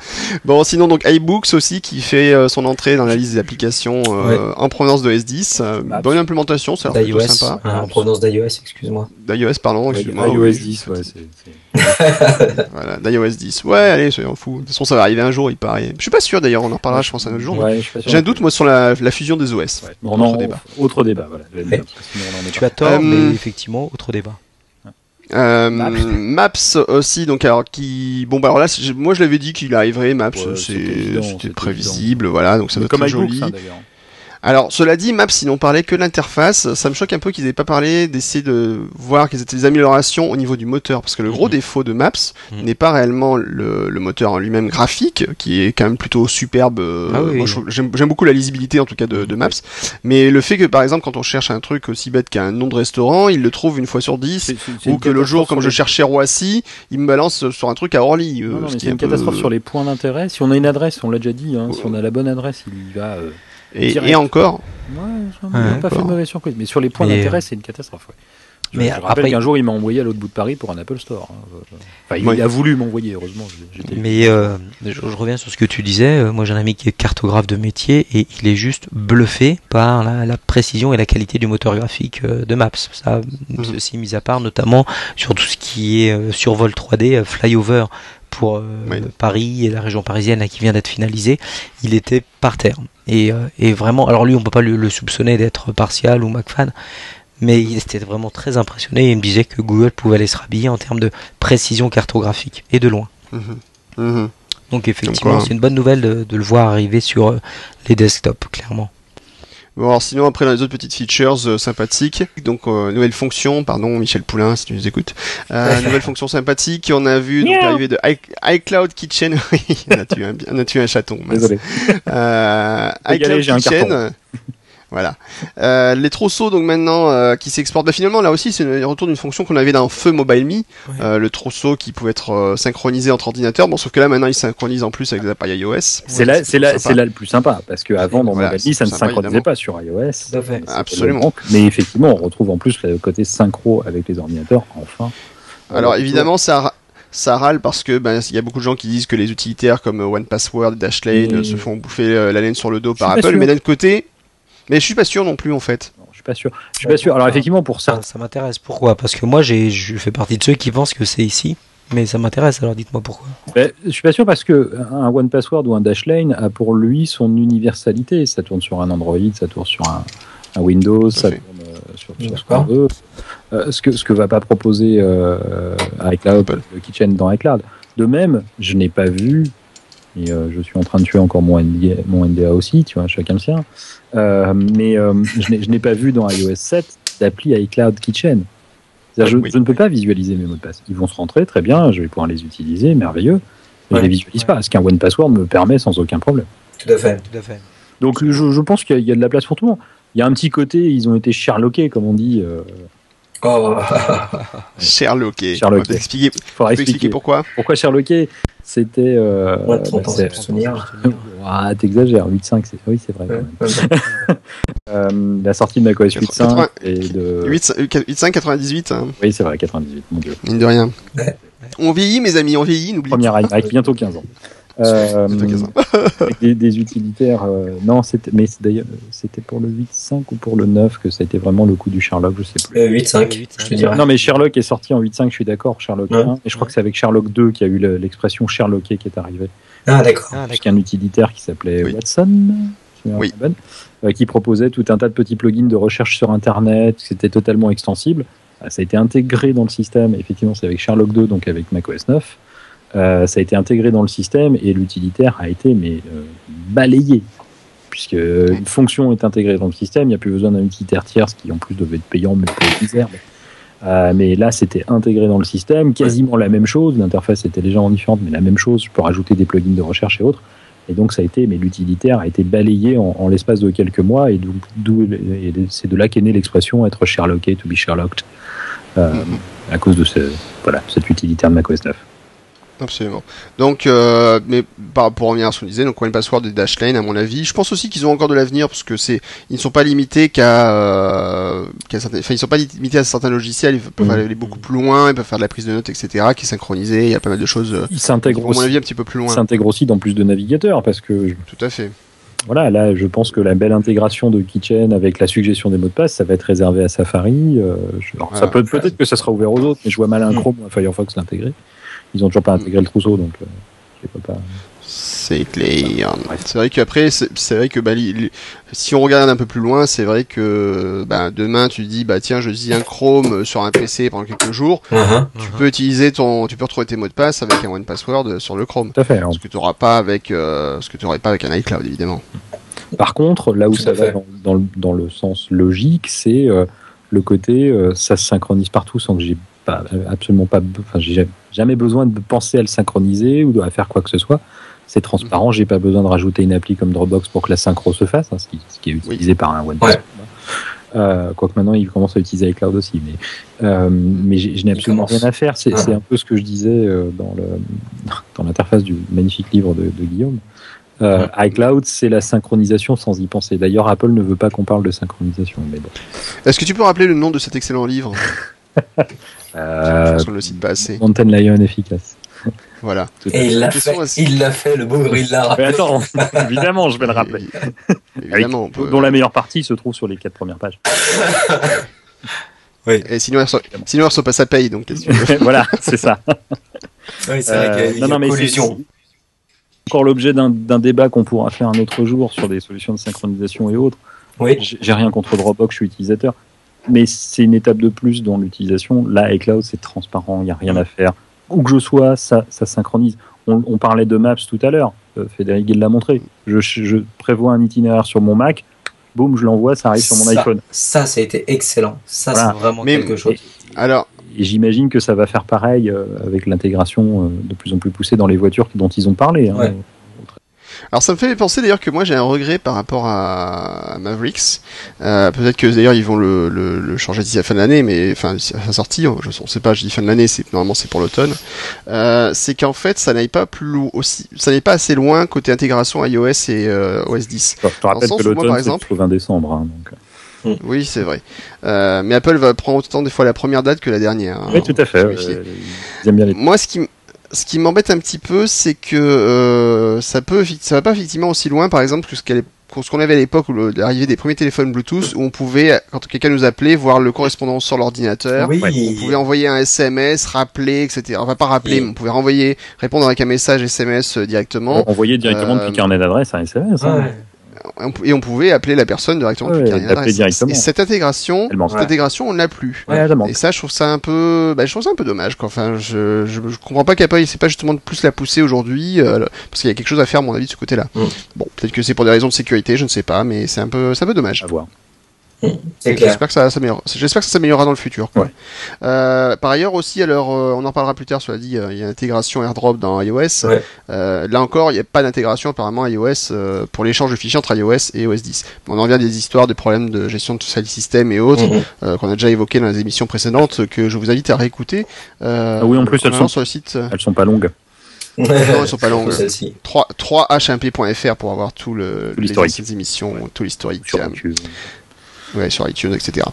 Bon, sinon, donc, iBooks aussi, qui fait euh, son entrée dans la liste des applications euh, en provenance de S10. Euh, Maps. bonne implémentation, c'est sympa. Ah, en provenance d'iOS, excuse-moi. d'iOS, pardon, excuse-moi. iOS oui. 10, ouais, Voilà, d'iOS 10. Ouais, allez, soyons fous. De toute façon, ça va arriver un jour, il paraît. Je suis pas sûr d'ailleurs, on en reparlera, je pense, un autre jour. Ouais. J'ai un doute, moi, sur la, la fusion des OS. Ouais. Bon, non, Autre débat. Autre débat, voilà. est Tu as tort, Euh, mais effectivement, autre débat. Euh, Maps. Maps aussi, donc alors qui, bon bah alors là, moi je l'avais dit qu'il arriverait. Maps, Ouais, c'était évident, prévisible, voilà, donc ça doit Mais être Comme joli. hein. Alors, cela dit, Maps, ils n'ont parlé que de l'interface. Ça me choque un peu qu'ils n'aient pas parlé d'essayer de voir quelles étaient les améliorations au niveau du moteur. Parce que le gros Mhm. défaut de Maps Mhm. n'est pas réellement le, le moteur en lui-même graphique, qui est quand même plutôt superbe. euh, Ah oui. J'aime beaucoup la lisibilité, en tout cas, de, de Maps. Mais le fait que, par exemple, quand on cherche un truc aussi bête qu'un nom de restaurant, il le trouve une fois sur dix. Ou que le jour, comme je cherchais Roissy, il me balance sur un truc à Orly. euh, ce c'est est une peu- catastrophe sur les points d'intérêt. Si on a une adresse, on l'a déjà dit, hein, si on a la bonne adresse, il y va. euh, Et, et encore, Ouais, m'a pas fait de mauvaise surprise. Mais sur les points d'intérêt, c'est une catastrophe. Ouais. Je, Mais je rappelle après- qu'un jour, il m'a envoyé à l'autre bout de Paris pour un Apple Store. hein. Enfin, il, Oui. il a voulu m'envoyer, heureusement. j'étais- Mais euh, je, je reviens sur ce que tu disais. Euh, Moi, j'ai un ami qui est cartographe de métier et il est juste bluffé par la, la précision et la qualité du moteur graphique euh, de Maps. Ça, Mhm. ceci mis à part, notamment sur tout ce qui est euh, survol 3D, euh, flyover pour euh, Oui. Paris et la région parisienne là, qui vient d'être finalisé. Il était par terre. Et, euh, et vraiment, alors lui, on peut pas le, le soupçonner d'être partial ou MacFan. Mais il était vraiment très impressionné et il me disait que Google pouvait aller se rhabiller en termes de précision cartographique et de loin. Mhm. Mhm. Donc effectivement, c'est une bonne nouvelle de, de le voir arriver sur euh, les desktops, clairement. Bon, alors sinon, après, dans les autres petites features euh, sympathiques, donc euh, nouvelle fonction, pardon Michel Poulain si tu nous écoutes, euh, nouvelle fonction sympathique, on a vu donc l'arrivée de i- iCloud Kitchen, oui, on a tué un, on a tué un chaton, mince. Désolé. Euh, iCloud Kitchen, voilà. Euh, les trousseaux donc maintenant euh, qui s'exportent, bah, finalement là aussi c'est le retour d'une fonction qu'on avait dans Feu Mobile Me, Ouais. euh, le trousseau qui pouvait être euh, synchronisé entre ordinateurs, bon sauf que là maintenant il synchronise en plus avec des appareils iOS. C'est là, c'est là, c'est là le plus sympa, parce que avant dans Voilà, Mobile c'est Me, ça ne synchronisait évidemment. pas sur iOS. Absolument. manque. Mais effectivement, on retrouve en plus le côté synchro avec les ordinateurs, enfin. Alors évidemment, ça, râle parce que ben il y a beaucoup de gens qui disent que les utilitaires comme euh, OnePassword, Dashlane se font bouffer euh, la laine sur le dos Je par Apple, sûr. mais d'un autre côté, mais je suis pas sûr non plus en fait. Non, je suis pas sûr. Je suis pas sûr. Alors effectivement, pour Ça, ça m'intéresse. Pourquoi? Parce que moi, j'ai, je fais partie de ceux qui pensent que c'est ici, mais ça m'intéresse. Alors dites-moi pourquoi. Ben, je suis pas sûr parce que un One Password ou un Dashlane a pour lui son universalité. Ça tourne sur un Android, ça tourne sur un, un Windows, ça tourne euh, sur, sur ce qu'on veut. Euh, ce que ce que va pas proposer euh, iCloud, le Kitchen dans iCloud. De même, je n'ai pas vu, et euh, je suis en train de tuer encore mon NDA, mon NDA aussi, tu vois, chacun le sien. Euh, mais euh, je n'ai- pas vu dans iOS 7 d'appli iCloud Kitchen. C'est-à-dire, je, Oui. je ne peux pas visualiser mes mots de passe. Ils vont se rentrer très bien, je vais pouvoir les utiliser, merveilleux. Mais je Ouais. les visualise pas, ce qu'un One Password me permet sans aucun problème. Tout à fait. Tout à fait. Donc je, je pense qu'il y, a- il y a de la place pour tout le monde. Il y a un petit côté, ils ont été Sherlockés, comme on dit. Euh, Oh, Sherlocké. Sherlocké. On va t'expliquer- faudra tu peux expliquer expliquer pourquoi pourquoi Sherlocké. C'était. Euh, de 30 bah, ans, le souvenir. Ah, t'exagères, 8.5, c'est oui, c'est vrai. quand Ouais, même. ouais. Euh, la sortie de macOS 8.5 80. et de. 8, 8.5 98, hein, Oui, c'est vrai, 98, mon dieu. mine de rien. Ouais. On vieillit, mes amis, on vieillit, n'oublie Première iMac, bientôt 15 ans. Euh, Bientôt 15 ans. avec des, des utilitaires. euh, non, c'était, mais c'est d'ailleurs, c'était pour le 8.5 ou pour le 9 que ça a été vraiment le coup du Sherlock, je sais plus. Euh, 8-5, je te dirais. Non, mais Sherlock est sorti en 8.5, je suis d'accord, Sherlock Ouais. 1. Et je crois que c'est avec Sherlock 2 qu'il y a eu le- l'expression Sherlocké qui est arrivée. Ah, d'accord. Ah, Parce qu'il y a un utilitaire qui s'appelait Oui. Watson, Oui. euh, qui proposait tout un tas de petits plugins de recherche sur Internet, c'était totalement extensible. Euh, Ça a été intégré dans le système, effectivement, c'est avec Sherlock 2, donc avec macOS 9. Euh, ça a été intégré dans le système et l'utilitaire a été mais euh, balayé. Puisque une fonction est intégrée dans le système, il n'y a plus besoin d'un utilitaire tierce qui en plus devait être payant, mais pour misères. Euh, mais là, c'était intégré dans le système, quasiment la même chose. L'interface était légèrement différente, mais la même chose. Je peux rajouter des plugins de recherche et autres. Et donc, ça a été, mais l'utilitaire a été balayé en, en l'espace de quelques mois. Et c'est de là qu'est née l'expression être Sherlocké, to be Sherlocked, à cause de ce, voilà, cet utilitaire de macOS 9. Absolument. Donc, euh, mais par, pour revenir à ce qu'on disait, donc One Password et Dashlane, à mon avis, je pense aussi qu'ils ont encore de l'avenir parce que c'est, ils ne sont pas limités qu'à, euh, qu'à certains, enfin, ils sont pas limités à certains logiciels, ils peuvent Mhm. aller beaucoup plus loin, ils peuvent faire de la prise de notes, etc., qui est synchronisée, il y a pas mal de choses, euh, Il qui s'intègre vont, à mon aussi, avis, un petit peu plus loin. s'intègre aussi dans plus de navigateurs parce que Tout à fait. Voilà, là, je pense que la belle intégration de Kitchen avec la suggestion des mots de passe, ça va être réservé à Safari. euh, je- alors, ça peut peut-être que ça sera ouvert aux autres, mais je vois mal un Mm. Chrome ou un Firefox l'intégrer. Ils ont toujours pas intégré le trousseau, donc euh, je peux pas. C'est clair. C'est vrai qu'après, c'est c'est vrai que bah, li- li- si on regarde un peu plus loin, c'est vrai que bah, demain tu dis bah tiens je dis un Chrome euh, sur un PC pendant quelques jours, Mhm. tu peux utiliser ton, tu peux retrouver tes mots de passe avec un One Password euh, sur le Chrome. Tout à fait. alors. Ce que tu n'auras pas avec, euh, ce que tu pas avec un iCloud évidemment. Par contre, là où Tout ça va dans, dans le, dans le sens logique, c'est euh, le côté euh, ça se synchronise partout sans que j'ai pas absolument pas, enfin j'ai jamais besoin de penser à le synchroniser ou à faire quoi que ce soit. C'est transparent, j'ai pas besoin de rajouter une appli comme Dropbox pour que la synchro se fasse, hein, ce, qui, ce qui est utilisé par un One Ouais. Euh, quoique maintenant il commence à utiliser iCloud aussi, mais euh, mais je n'ai absolument rien à faire. C'est Ah. c'est un peu ce que je disais euh, dans l'interface du magnifique livre de, de Guillaume. Euh, iCloud, c'est la synchronisation sans y penser. D'ailleurs, Apple ne veut pas qu'on parle de synchronisation, mais bon. Est-ce que tu peux rappeler le nom de cet excellent livre? Je pense qu'on ne le cite pas assez. Mountain Lion efficace. Voilà. Tout à Et il l'a fait, il l'a fait, le beau, il l'a Mais rappelé. attends, évidemment, je vais le rappeler. Évidemment. on peut- Dont la meilleure partie se trouve sur les quatre premières pages. Et sinon, sinon, elle pas sa paye, donc qu'est-ce que tu veux voilà, c'est ça. Oui, c'est vrai Euh, qu'il y a non, non, mais c'est- collusion. c'est encore l'objet d'un débat qu'on pourra faire un autre jour sur des solutions de synchronisation et autres. Oui, J'ai j'ai rien contre Dropbox, je suis utilisateur. Mais c'est une étape de plus dans l'utilisation. Là, iCloud, c'est transparent, il n'y a rien à faire. Où que je sois, ça, ça synchronise. On, on parlait de Maps tout à l'heure. Euh, Frédéric il l'a montré. Je, je prévois un itinéraire sur mon Mac. Boum, je l'envoie, ça arrive sur mon ça, iPhone. Ça, ça a été excellent. Ça, Voilà. c'est vraiment Mais- quelque chose. Alors, Et j'imagine que ça va faire pareil euh, avec l'intégration euh, de plus en plus poussée dans les voitures dont ils ont parlé. hein. Ouais. Alors ça me fait penser d'ailleurs que moi j'ai un regret par rapport à, à Mavericks. Euh, Peut-être que d'ailleurs ils vont le, le, le changer d'ici la fin de l'année, mais enfin à sa sortie, on, je, on sait pas. Je dis fin de l'année, c'est normalement c'est pour l'automne. Euh, c'est qu'en fait ça n'aille pas plus loin aussi, ça n'aille pas assez loin côté intégration iOS et euh, OS 10. Je te rappelle que l'automne, c'est exemple- le 20 décembre. hein, donc. Oui, c'est vrai. Euh, mais Apple va prendre autant des fois la première date que la dernière. hein. Oui, tout à fait. Faut se méfier. euh, ils aiment bien les Moi, ce qui, ce qui m'embête un petit peu, c'est que euh, ça peut, ça va pas effectivement aussi loin, par exemple, que ce qu'elle est- que ce qu'on avait à l'époque où l'arrivée des premiers téléphones Bluetooth, où on pouvait, quand quelqu'un nous appelait, voir le correspondant sur l'ordinateur. Oui, On pouvait envoyer un SMS, rappeler, etc. Enfin, pas rappeler, mais on pouvait renvoyer, répondre avec un message SMS euh, directement. envoyer directement Euh, depuis carnet d'adresse à SMS. hein. Ouais. pou- et on pouvait appeler la personne directement Ouais, depuis carnet d'adresse. directement. Et cette intégration, cette intégration, on ne l'a plus. Ouais. Et ça, je trouve ça un peu, bah, je trouve ça un peu dommage. Quoi. Enfin, je, je, je comprends pas qu'Apple, c'est pas justement de plus la pousser aujourd'hui, euh, parce qu'il y a quelque chose à faire, à mon avis, de ce côté-là. Mm. Bon, peut-être que c'est pour des raisons de sécurité, je ne sais pas, mais c'est un peu, c'est un peu dommage. À voir. J'espère que ça s'améliore- J'espère que ça s'améliorera dans le futur. Quoi. Ouais. Euh, par ailleurs aussi, alors euh, on en parlera plus tard. Cela dit, euh, il y a l'intégration AirDrop dans iOS. Ouais. Euh, là encore, il n'y a pas d'intégration apparemment iOS euh, pour l'échange de fichiers entre iOS et OS 10. On en vient des histoires de problèmes de gestion de file system et autres Mhm. euh, qu'on a déjà évoqué dans les émissions précédentes que je vous invite à réécouter. Euh, Ah oui, en plus, elles sont- sur le site. Elles sont pas longues. Non, elles sont pas longues. Celle-ci. 3, 3hmp.fr pour avoir tout le Tout l'historique. les émissions, tout l'historique. Sur iTunes. Ouais, sur iTunes, etc.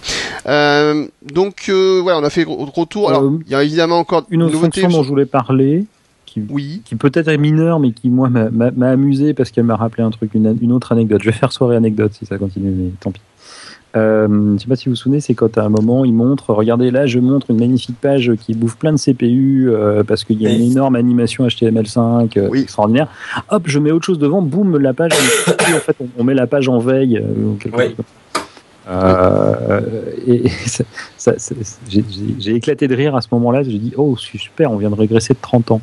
Euh, donc, euh, voilà, on a fait gros, tour. Alors, Euh, il y a évidemment encore Une autre nouveauté. fonction dont je voulais parler, qui, Oui. qui peut-être est mineure, mais qui, moi, m'a- amusé parce qu'elle m'a rappelé un truc, une, une autre anecdote. Je vais faire soirée anecdote si ça continue, mais tant pis. Euh, je sais pas si vous vous souvenez, c'est quand à un moment, il montre, regardez là, je montre une magnifique page qui bouffe plein de CPU euh, parce qu'il y a une énorme animation HTML5 euh, Oui. extraordinaire. Hop, je mets autre chose devant, boum, la page. en fait, on, on met la page en veille euh, quelque Oui. chose comme ça. Euh, et j'ai- éclaté de rire à ce moment-là. J'ai dit, oh, super, on vient de régresser de 30 ans.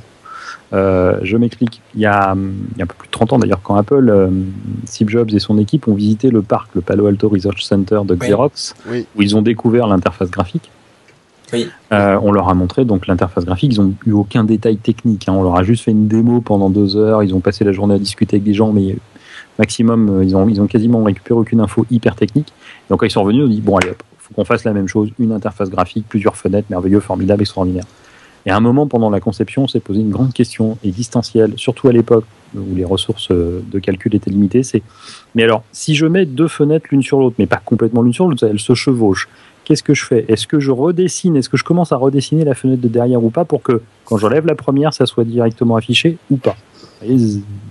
Euh, je m'explique. Il, y a, il y a un peu plus de 30 ans d'ailleurs, quand Apple, euh, Steve Jobs et son équipe ont visité le parc, le Palo Alto Research Center de. Xerox, Oui. où ils ont découvert l'interface graphique. Oui. Euh, on leur a montré donc l'interface graphique. Ils ont eu aucun détail technique. hein. On leur a juste fait une démo pendant deux heures. Ils ont passé la journée à discuter avec des gens, mais maximum, euh, ils ont, quasiment récupéré aucune info hyper technique. Donc quand ils sont revenus, on dit bon allez hop, faut qu'on fasse la même chose, une interface graphique, plusieurs fenêtres, merveilleux, formidable, extraordinaire. Et à un moment pendant la conception, on s'est posé une grande question existentielle, surtout à l'époque où les ressources euh, de calcul étaient limitées. C'est mais alors si je mets deux fenêtres l'une sur l'autre, mais pas complètement l'une sur l'autre, elles se chevauchent. Qu'est-ce que je fais? Est-ce que je redessine? Est-ce que je commence à redessiner la fenêtre de derrière ou pas pour que quand j'enlève la première, ça soit directement affiché ou pas?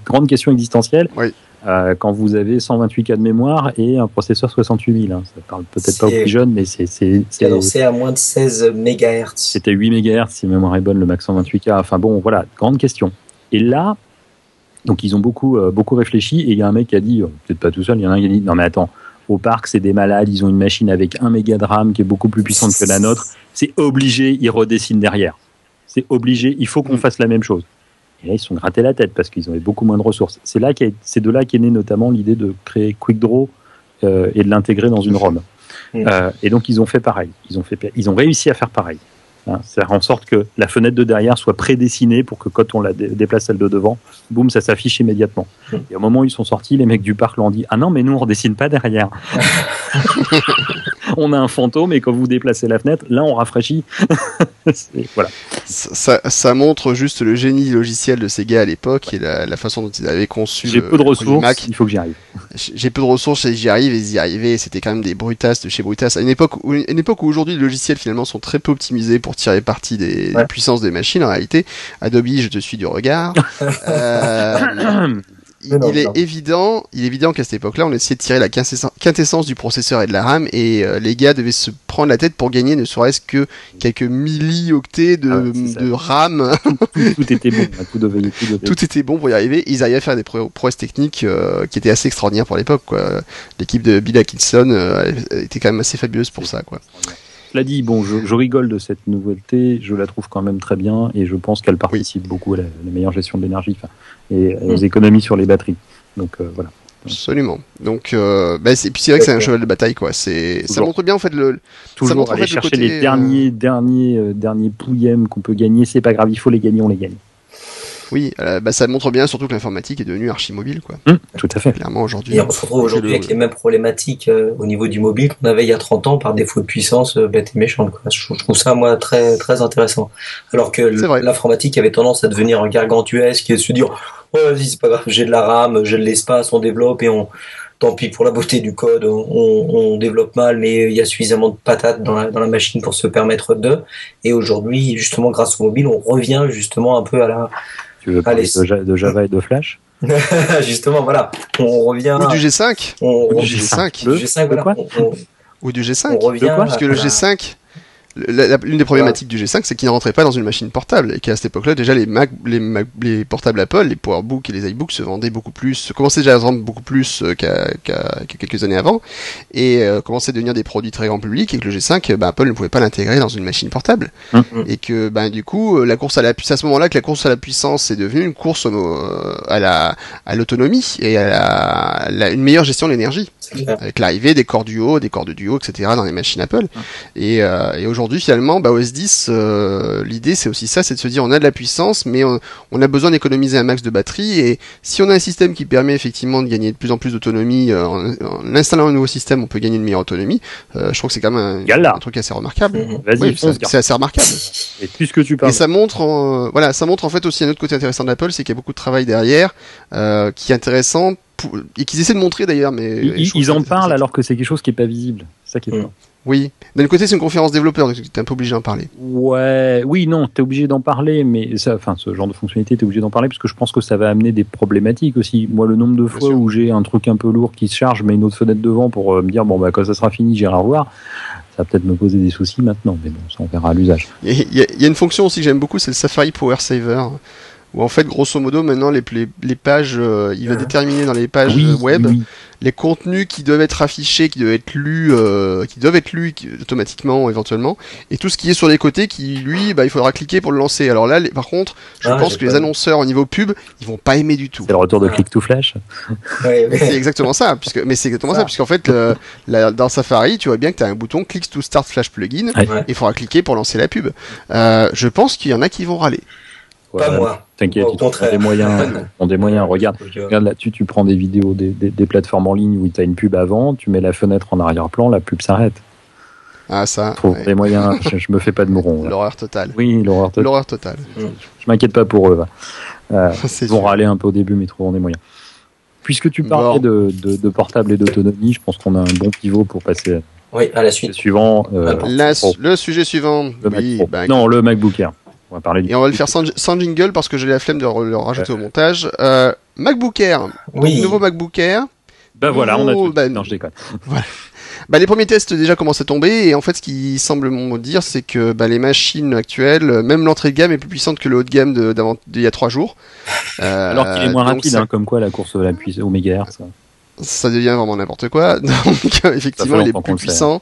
Grande question existentielle. Oui. Euh, quand vous avez 128 K de mémoire et un processeur 68 000, hein. ça parle peut-être pas aux plus jeunes, mais c'est c'est- annoncé à moins de 16 MHz. c'était 8 MHz, si ma mémoire est bonne, le max 128K. Enfin bon, voilà, grande question. Et là, donc ils ont beaucoup, euh, beaucoup réfléchi et il y a un mec qui a dit, euh, peut-être pas tout seul, il y en a un qui a dit, non mais attends, au parc c'est des malades, ils ont une machine avec 1 méga de RAM qui est beaucoup plus puissante que la nôtre, c'est obligé, ils redessinent derrière. C'est obligé, il faut qu'on Mm. fasse la même chose. Et là, ils se sont grattés la tête parce qu'ils avaient beaucoup moins de ressources. C'est là qu'est- c'est de là qu'est née notamment l'idée de créer QuickDraw euh, et de l'intégrer dans une ROM. Mm. Euh, et donc ils ont fait pareil. Ils ont fait, ils ont réussi à faire pareil. Hein, faire en sorte que la fenêtre de derrière soit prédessinée pour que quand on la dé- déplace celle de devant, boum, ça s'affiche immédiatement. Mm. Et au moment où ils sont sortis, les mecs du parc leur ont dit Ah non, mais nous on redessine pas derrière. on a un fantôme et quand vous déplacez la fenêtre, là on rafraîchit. Voilà. Ça, ça- ça montre juste le génie logiciel de ces gars à l'époque et la, la façon dont ils avaient conçu J'ai peu de ressources, Mac. il faut que j'y arrive. J'ai peu de ressources et j'y arrive et ils y arrivaient. C'était quand même des brutasses de chez Brutas. À une époque où, une époque où aujourd'hui les logiciels finalement sont très peu optimisés pour tirer parti des, des puissances des machines. En réalité, Adobe, je te suis du regard. Euh, il, Mais non, il est évident, il est évident qu'à cette époque-là, on essayait de tirer la quintessence, du processeur et de la RAM, et euh, les gars devaient se prendre la tête pour gagner ne serait-ce que quelques millioctets de, Ah de RAM. tout était bon, tout devait, tout devait- Tout était bon pour y arriver. Ils arrivaient à faire des pro- prouesses techniques euh, qui étaient assez extraordinaires pour l'époque. L'équipe de Bill Atkinson euh, était quand même assez fabuleuse pour ça. Quoi. Cela dit, bon, je, je rigole de cette nouveauté, je la trouve quand même très bien et je pense qu'elle participe beaucoup à la, la meilleure gestion de l'énergie et aux Mm. économies sur les batteries. Donc euh, voilà. Absolument. Donc, euh, bah, c'est, puis c'est vrai que c'est un cheval de bataille. quoi. C'est, ça montre bien en fait le. Toujours en aller fait, le chercher côté, les derniers, derniers, euh, derniers pouillèmes qu'on peut gagner, c'est pas grave, il faut les gagner, on les gagne. Oui, euh, bah, ça montre bien surtout que l'informatique est devenue archi mobile. Quoi. Hum, tout à fait. Clairement aujourd'hui. Et on se retrouve aujourd'hui le- avec les mêmes problématiques euh, au niveau du mobile qu'on avait il y a 30 ans par défaut de puissance euh, bête et méchante. Quoi. Je, je trouve ça, moi, très, très intéressant. Alors que l'informatique avait tendance à devenir gargantuesque et se dire, oh, vas-y, c'est pas grave, j'ai de la RAM, j'ai de l'espace, on développe et on, tant pis pour la beauté du code, on, on développe mal, mais il y a suffisamment de patates dans la, dans la machine pour se permettre de. Et aujourd'hui, justement, grâce au mobile, on revient justement un peu à la, Tu veux parler de, de Java et de Flash justement, voilà, on revient. Ou du G5 on, Ou on- du G5 Le- du G5, voilà. quoi on- on- Ou du on G5 revient quoi Parce que le à la- G5, la- la- l'une des problématiques du G5, c'est qu'il ne rentrait pas dans une machine portable et qu'à cette époque-là, déjà les Mac, les Mac- les portables Apple, les PowerBook et les iBooks se vendaient beaucoup plus, se commençaient déjà à se vendre beaucoup plus euh, qu'à quelques années avant et euh, commençaient à devenir des produits très grand public et que le G5, euh, bah, Apple ne pouvait pas l'intégrer dans une machine portable Mhm. et que bah, du coup, la course à la puissance, à ce moment-là, que la course à la puissance est devenue une course euh, à la à l'autonomie et à la, la- une meilleure gestion de l'énergie C'est clair. avec l'arrivée des corps duo, des corps de duo, etc. dans les machines Apple. Et, euh, et aujourd'hui, finalement, bah, OS 10, euh, l'idée c'est aussi ça, c'est de se dire on a de la puissance, mais on, on a besoin d'économiser un max de batterie. Et si on a un système qui permet effectivement de gagner de plus en plus d'autonomie, euh, en, en installant un nouveau système, on peut gagner une meilleure autonomie. Euh, je trouve que c'est quand même un, truc assez remarquable. Vas-y, Oui, c'est assez remarquable. Et puisque tu parles. Et ça montre, en- voilà, ça montre en fait aussi un autre côté intéressant d'Apple, c'est qu'il y a beaucoup de travail derrière, euh, qui est intéressant pour- et qu'ils essaient de montrer d'ailleurs, mais Ils, que en parlent alors que c'est quelque chose qui est pas visible. C'est ça qui est Mm. Oui. D'un côté, c'est une conférence développeur, donc t'es un peu obligé d'en parler. Ouais, oui, non, t'es obligé d'en parler, mais ça, enfin, ce genre de fonctionnalité, t'es obligé d'en parler parce que je pense que ça va amener des problématiques aussi. Moi, le nombre de fois où j'ai un truc un peu lourd qui se charge, mais une autre fenêtre devant pour euh, me dire, bon, bah, quand ça sera fini, j'irai revoir, ça va peut-être me poser des soucis maintenant, mais bon, ça, on verra à l'usage. Il y, y a une fonction aussi que j'aime beaucoup, c'est le Safari Power Saver. Où en fait, grosso modo, maintenant, les, les, les pages, euh, il va déterminer dans les pages oui, euh, web oui. les contenus qui doivent être affichés, qui doivent être lus, euh, qui doivent être lus qui- automatiquement, éventuellement, et tout ce qui est sur les côtés, qui lui, bah, il faudra cliquer pour le lancer. Alors là, les- par contre, je Ah, pense que les annonceurs au niveau pub, ils vont pas aimer du tout. C'est le retour de Ah. Click to Flash. Ouais, ouais. C'est exactement ça, puisque mais c'est exactement ça, Ça. puisqu'en fait, le- la- dans Safari, tu vois bien que tu as un bouton Click to Start Flash Plugin. Ouais. Ouais. Il faudra cliquer pour lancer la pub. Euh, je pense qu'il y en a qui vont râler. Pas moi. T'inquiète, ils ont des moyens. ont des moyens. Regarde, regarde là-dessus, tu prends des vidéos des, des, des plateformes en ligne où tu as une pub avant, tu mets la fenêtre en arrière-plan, la pub s'arrête. Ah ça, Trouve ouais. des moyens. je, je me fais pas de mouron. là. l'horreur totale. Oui, l'horreur totale. L'horreur totale. Je m'inquiète pas pour eux. Euh, ils vont sûr. râler un peu au début, mais ils trouveront des moyens. Puisque tu parlais de, de, de portable et d'autonomie, je pense qu'on a un bon pivot pour passer Oui, à la au suite. suivant. euh. La- le sujet suivant. le Mac Oui, Pro. bah, non, le MacBook Air. On va parler du. Et on va le faire sans, sans jingle parce que j'ai la flemme de le rajouter au montage. Euh, MacBook Air. Oui. Nouveau MacBook Air. Bah voilà, on a tout. bah, non, je déconne. Bah, les premiers tests déjà commencent à tomber et en fait ce qui semble me dire c'est que bah, les machines actuelles, même l'entrée de gamme est plus puissante que le haut de gamme de- d'il y a trois jours. Euh, Alors qu'il est moins rapide, ça, hein, comme quoi la course au, la puissance, au mégahertz. ça devient vraiment n'importe quoi. Donc effectivement il est plus le sait.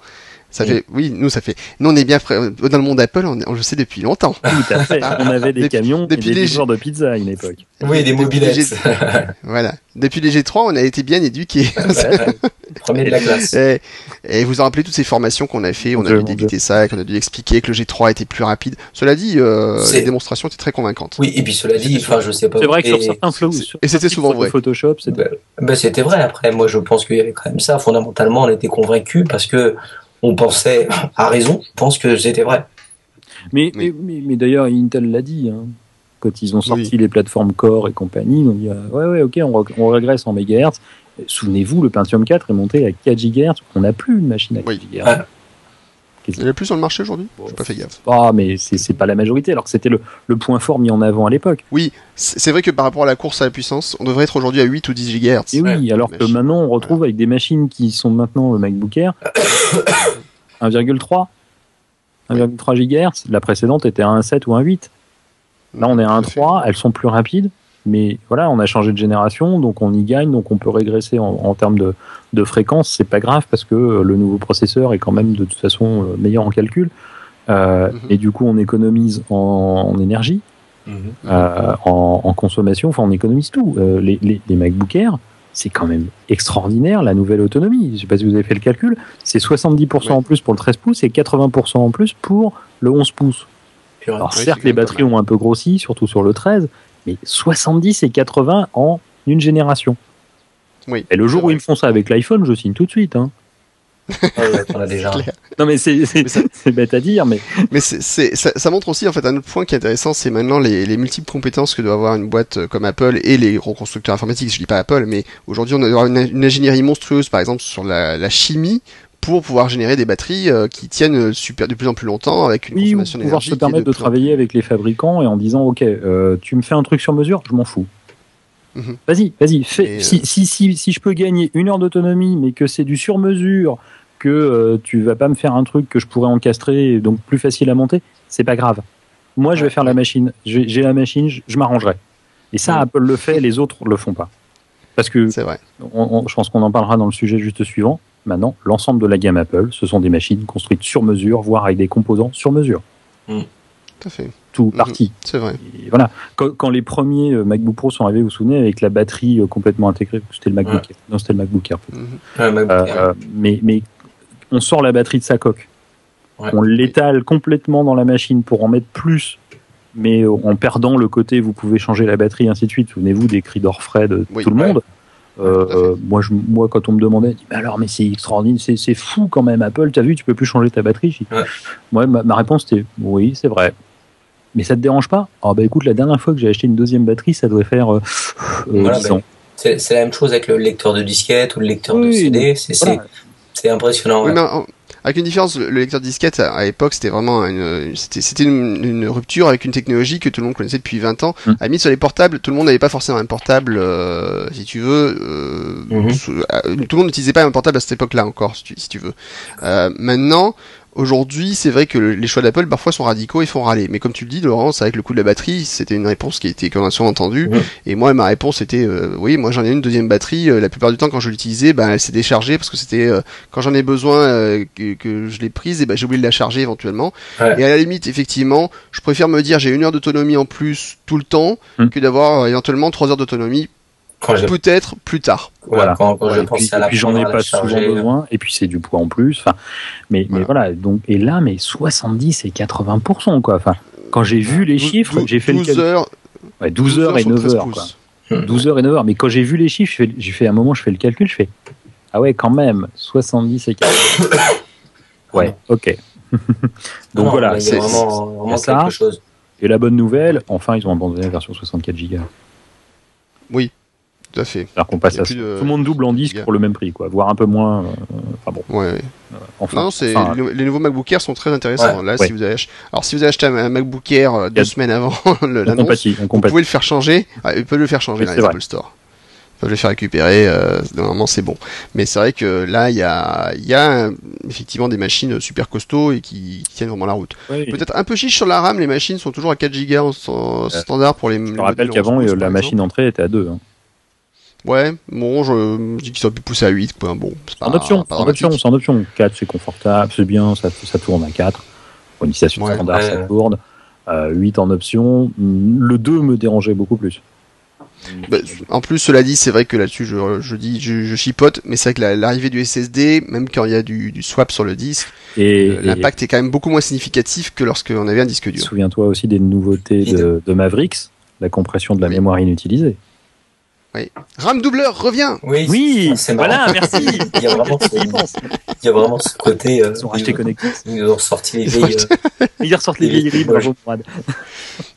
Ça Mm. fait, oui, nous ça fait, nous on est bien prêts. Dans le monde Apple, on, on le sait depuis longtemps. Tout à fait. On avait des Depuis- camions depuis et des livreurs de pizza à une époque. Oui, des mobilettes. G- Voilà. Depuis les G3, on a été bien éduqués. Premier de la classe. Et, et vous en rappelez toutes ces formations qu'on a fait, on a dû débiter ça, qu'on a dû expliquer que le G3 était plus rapide. Cela dit, euh, les démonstrations étaient très convaincantes. Oui, et puis cela dit, enfin, je sais pas. C'est vrai que Et- sur certains flows, et c'était souvent vrai. Photoshop, c'était Ben, ben, c'était vrai. Après, moi, je pense qu'il y avait quand même ça. Fondamentalement, on était convaincus parce que on pensait, à raison, on pense que c'était vrai. Mais, Oui. mais, mais, mais d'ailleurs, Intel l'a dit. hein. Quand ils ont sorti les plateformes Core et compagnie, ils ont dit euh, Ouais, ouais, ok, on, on régresse en mégahertz. Souvenez-vous, le Pentium 4 est monté à 4 GHz. On n'a plus une machine à 4 Oui. GHz. Ah. Il y en a plus sur le marché aujourd'hui Bon, J'ai pas fait gaffe. Ah, mais c'est c'est pas la majorité, alors que c'était le, le point fort mis en avant à l'époque. Oui, c'est vrai que par rapport à la course à la puissance, on devrait être aujourd'hui à 8 ou 10 GHz. Et oui, Ouais, alors que maintenant, on retrouve avec des machines qui sont maintenant le MacBook Air 1,3 1,3 GHz. La précédente était à 1,7 ou 1,8. Là, on est à 1,3. Elles sont plus rapides. Mais voilà, on a changé de génération, donc on y gagne, donc on peut régresser en, en termes de, de fréquence. C'est pas grave parce que euh, le nouveau processeur est quand même de toute façon euh, meilleur en calcul. Euh, Mhm. Et du coup, on économise en, en énergie, euh, en, en consommation, enfin, on économise tout. Euh, les, les, les MacBook Air, c'est quand même extraordinaire la nouvelle autonomie. Je sais pas si vous avez fait le calcul, c'est 70% en plus pour le 13 pouces et 80% en plus pour le 11 pouces. Alors Ouais, certes, les batteries ont un peu grossi, surtout sur le 13, mais 70 et 80 en une génération. Oui. Et le jour où ils me font ça avec l'iPhone, je signe tout de suite. Hein. Ah on a déjà. Non mais c'est bête à dire, mais Mais c'est, ça, ça montre aussi en fait un autre point qui est intéressant, c'est maintenant les, les multiples compétences que doit avoir une boîte euh, comme Apple et les gros constructeurs informatiques. Je dis pas Apple, mais aujourd'hui on doit avoir une, une ingénierie monstrueuse, par exemple sur la, la chimie, pour pouvoir générer des batteries euh, qui tiennent euh, super de plus en plus longtemps avec une oui, ou consommation pouvoir d'énergie. se qui est permettre de, travailler avec les fabricants et en disant ok, euh, tu me fais un truc sur mesure, je m'en fous. Mhm. Vas-y, vas-y, fais. Si, euh, si, si, si je peux gagner une heure d'autonomie, mais que c'est du sur mesure, que euh, tu vas pas me faire un truc que je pourrais encastrer donc plus facile à monter, c'est pas grave. Moi, je vais faire la machine. J'ai la machine, je, je m'arrangerai. Et ça. Apple le fait, les autres le font pas. Parce que vrai. on- on- je pense qu'on en parlera dans le sujet juste suivant. Maintenant, l'ensemble de la gamme Apple, ce sont des machines construites sur mesure, voire avec des composants sur mesure, Tout à fait. tout Mhm. parti. C'est vrai. Et voilà. Quand, quand les premiers euh, MacBook Pro sont arrivés, vous vous souvenez, avec la batterie euh, complètement intégrée, c'était le MacBook Air. Non, c'était le MacBook Air. peut-être. Mhm. Ouais, MacBook Euh, Air. euh, mais, mais on sort la batterie de sa coque. Ouais. On l'étale complètement dans la machine pour en mettre plus, mais en perdant le côté vous pouvez changer la batterie, ainsi de suite. Souvenez-vous des cris d'orfraie de Oui, tout le ouais. monde. Euh, moi, je, moi, quand on me demandait, je dis, mais alors, mais c'est extraordinaire, c'est, c'est fou quand même, Apple, t'as vu, tu peux plus changer ta batterie. Je dis, Ouais. Moi, ma, ma réponse était, oui, c'est vrai. Mais ça te dérange pas? Ah bah écoute, la dernière fois que j'ai acheté une deuxième batterie, ça devait faire euh, euh, Voilà, 10 ben, ans. C'est c'est la même chose avec le lecteur de disquette ou le lecteur de CD. C'est voilà. impressionnant. Oui, ouais. mais en- avec une différence, le le lecteur disquette à, à l'époque c'était vraiment une, c'était, c'était une, une rupture avec une technologie que tout le monde connaissait depuis 20 ans. Mm. À limite sur les portables, tout le monde n'avait pas forcément un portable, euh, si tu veux. euh, Mhm. sous- euh, tout le monde n'utilisait pas un portable à cette époque-là encore, si tu, si tu veux. Euh, maintenant. Aujourd'hui, c'est vrai que le- les choix d'Apple parfois sont radicaux et font râler. Mais comme tu le dis, Laurence, avec le coût de la batterie, c'était une réponse qui était qu'on a souvent entendue. Et moi, ma réponse était, euh, oui, moi j'en ai une deuxième batterie. euh, la plupart du temps, quand je l'utilisais, ben elle s'est déchargée parce que c'était euh, quand j'en ai besoin euh, que, que je l'ai prise, et ben j'ai oublié de la charger éventuellement. Ouais. Et à la limite, effectivement, je préfère me dire j'ai une heure d'autonomie en plus tout le temps Hmm. que d'avoir éventuellement trois heures d'autonomie peut-être plus tard. voilà, quand, quand Ouais, je et pense puis, à la et puis j'en ai à pas souvent besoin, et puis c'est du poids en plus. Enfin, mais, mais voilà, donc, et là, mais 70 et 80%, quoi. Enfin, quand j'ai vu les chiffres, j'ai fait le 12 calcul. heures, Ouais, 12 heures et sur 9 13 heures, quoi. pouces. Hmm. 12 heures et 9 heures. Mais quand j'ai vu les chiffres, j'ai fait, j'ai fait un moment, je fais le calcul, je fais Ah ouais, quand même, 70 et 80. ouais, ok. Donc Non, voilà, c'est- vraiment, vraiment ça. quelque chose. Et la bonne nouvelle, enfin, ils ont abandonné la version 64 Go. Tout à fait. Alors qu'on passe à de- tout le monde double en disque pour le même prix, quoi, voire un peu moins. euh, enfin bon, Ouais, ouais. enfin. non, c'est enfin, les, les nouveaux MacBook Air sont très intéressants. Là, Ouais. si vous avez alors si vous avez acheté un MacBook Air euh, deux semaines avant l'annonce, vous compatit. pouvez le faire changer. Ah, ils peuvent le faire changer dans c'est les vrai. Apple Store. Ils peuvent le faire récupérer. Euh, normalement, c'est bon. Mais c'est vrai que là, il y a, il y a euh, effectivement des machines super costauds et qui, qui tiennent vraiment la route. Peut-être un peu chiche sur la RAM. Les machines sont toujours à 4 Go en, en standard pour les. Je te rappelle qu'avant, euh, la machine d'entrée était à 2. Hein. Ouais, bon, je, je dis qu'ils auraient pu pousser à 8, quoi. Bon, c'est pas, En option, pas en option, c'est en option. 4, c'est confortable, c'est bien, ça, ça tourne à 4. Pour une Ouais, standard, ouais, ça tourne. Euh, 8 en option. Le 2 me dérangeait beaucoup plus. Bah, en plus, cela dit, c'est vrai que là-dessus, je, je dis, je, je chipote, mais c'est vrai que la- l'arrivée du SSD, même quand il y a du, du swap sur le disque, euh, l'impact est quand même beaucoup moins significatif que lorsqu'on avait un disque dur. souviens-toi aussi des nouveautés de, de Mavericks, la compression de la Oui. mémoire inutilisée. RAM doubleur, reviens Oui, Oui, c'est voilà, merci. Il y a vraiment ce, il y a vraiment ce côté. euh, Ils ont racheté ils, Connectis. ils nous ont sorti les vieilles. euh, Ils ressortent les bravo, Brad.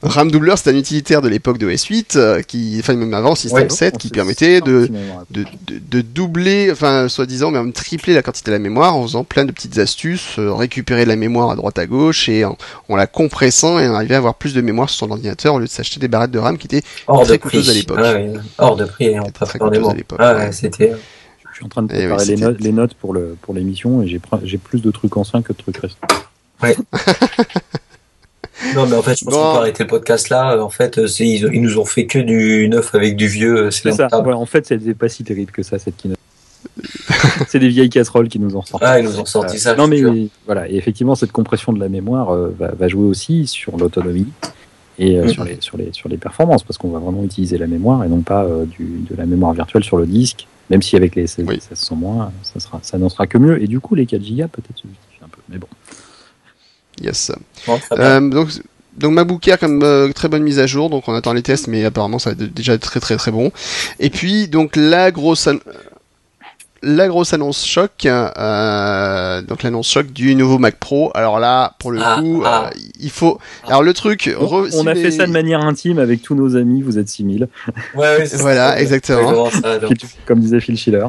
RAM doubleur, c'est un utilitaire de l'époque de S8, euh, qui, enfin même avant System Ouais, 7, On qui permettait de, de, de, de doubler, enfin soi-disant même tripler la quantité de la mémoire en faisant plein de petites astuces, euh, récupérer la mémoire à droite à gauche et en, en la compressant et en arriver à avoir plus de mémoire sur son ordinateur au lieu de s'acheter des barrettes de RAM qui étaient hors très de prix. coûteuse à l'époque. Ah ouais, hors de mots. Ah ouais. ouais, c'était. Je suis en train de Eh oui, préparer les, notes, les notes pour le pour l'émission et j'ai j'ai plus de trucs anciens que de trucs récents. Non, mais en fait, je pense Bon. qu'on peut arrêter le podcast là. En fait, euh, c'est- ils, ils nous ont fait que du neuf avec du vieux. euh, C'est ça. Ouais, en fait, c'était pas si terrible que ça cette keynote. c'est des vieilles casseroles qui nous ont sorti. Ah, ils nous ont sorti Euh, ça. Non mais voilà, et effectivement cette compression de la mémoire euh, va, va jouer aussi sur l'autonomie et euh, Mhm. sur les sur les sur les performances parce qu'on va vraiment utiliser la mémoire et non pas euh, du, de la mémoire virtuelle sur le disque. Même si avec les SSD Oui. ça se sent moins, ça sera ça n'en sera que mieux et du coup les 4 Go peut-être se justifient un peu. Mais bon. yes. Bien. Euh, donc, donc MacBook Air comme euh, très bonne mise à jour, donc on attend les tests, mais apparemment ça va être déjà très très très bon. Et puis donc la grosse la grosse annonce choc, euh, donc l'annonce choc du nouveau Mac Pro. Alors là, pour le Ah, coup, ah. euh, il faut. Alors le truc, On, re- on si a les- fait ça de manière intime avec tous nos amis, vous êtes 6000, Ouais, ouais, c'est voilà, ça. exactement. Exactement ça, donc. comme disait Phil Schiller.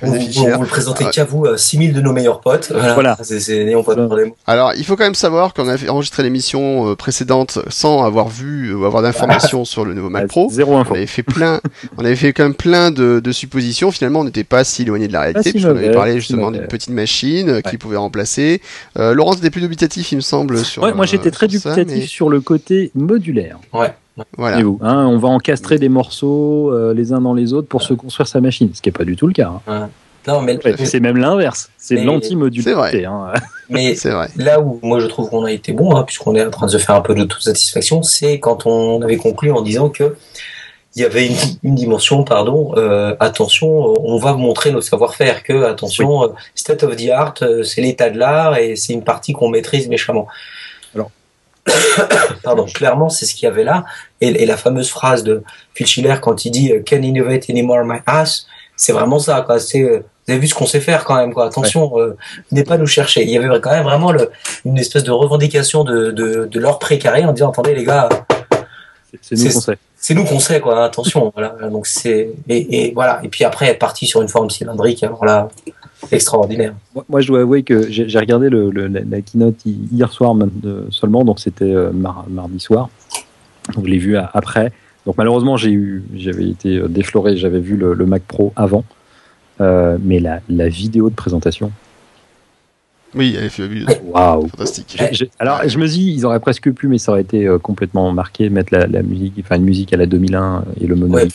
Vous, vous, vous le présentez Ah. qu'à vous, euh, 6000 de nos meilleurs potes. Voilà. Voilà. C'est, c'est, pas Voilà. Alors, il faut quand même savoir qu'on avait enregistré l'émission euh, précédente sans avoir vu ou avoir d'informations sur le nouveau Mac Pro. Zéro On info. avait fait plein, on avait fait quand même plein de, de suppositions. Finalement, on n'était pas si éloigné de la réalité, si puisqu'on avait parlé si justement d'une petite machine euh, qui Ouais. pouvait remplacer. Euh, Laurent était plus dubitatif, il me semble, sur. Ouais, moi j'étais euh, très sur ça, dubitatif mais sur le côté modulaire. Ouais. Voilà. Et vous, hein, on va encastrer des morceaux euh, les uns dans les autres pour se construire sa machine, ce qui n'est pas du tout le cas. hein. Non, mais, Ouais, c'est même l'inverse. C'est Mais- l'anti-modularité. Hein. mais C'est vrai. là où moi je trouve qu'on a été bon, hein, puisqu'on est en train de se faire un peu d'autosatisfaction, c'est quand on avait conclu en disant que il y avait une, une dimension, pardon, euh, attention, on va montrer nos savoir-faire, que attention, euh, state of the art, c'est l'état de l'art et c'est une partie qu'on maîtrise méchamment. Pardon, clairement c'est ce qu'il y avait là, et, et la fameuse phrase de Phil Schiller quand il dit euh, Can innovate anymore my ass, c'est vraiment ça, quoi. C'est euh, vous avez vu ce qu'on sait faire quand même, quoi. Attention, euh, venez pas nous chercher. Il y avait quand même vraiment le, une espèce de revendication de, de, de leur précaré en disant attendez les gars, C'est- nous qu'on sait. C'est nous qu'on sait quoi. Attention. Donc c'est et, voilà. Et puis après être parti sur une forme cylindrique. Alors là, extraordinaire. Moi, je dois avouer que j'ai regardé la, keynote hi- hier soir de- seulement, donc c'était euh, mar- mardi soir. Donc je l'ai vu à- après. Donc malheureusement, j'avais été euh, défloré, j'avais vu le, Mac Pro avant, Euh, mais la vidéo de présentation, Oui, elle fabuleux. waouh. Fantastique. J'ai- j'ai- Alors, je me dis, ils auraient presque pu, mais ça aurait été euh, complètement marqué, mettre la, la musique, enfin une musique à la 2001 et le monolithe.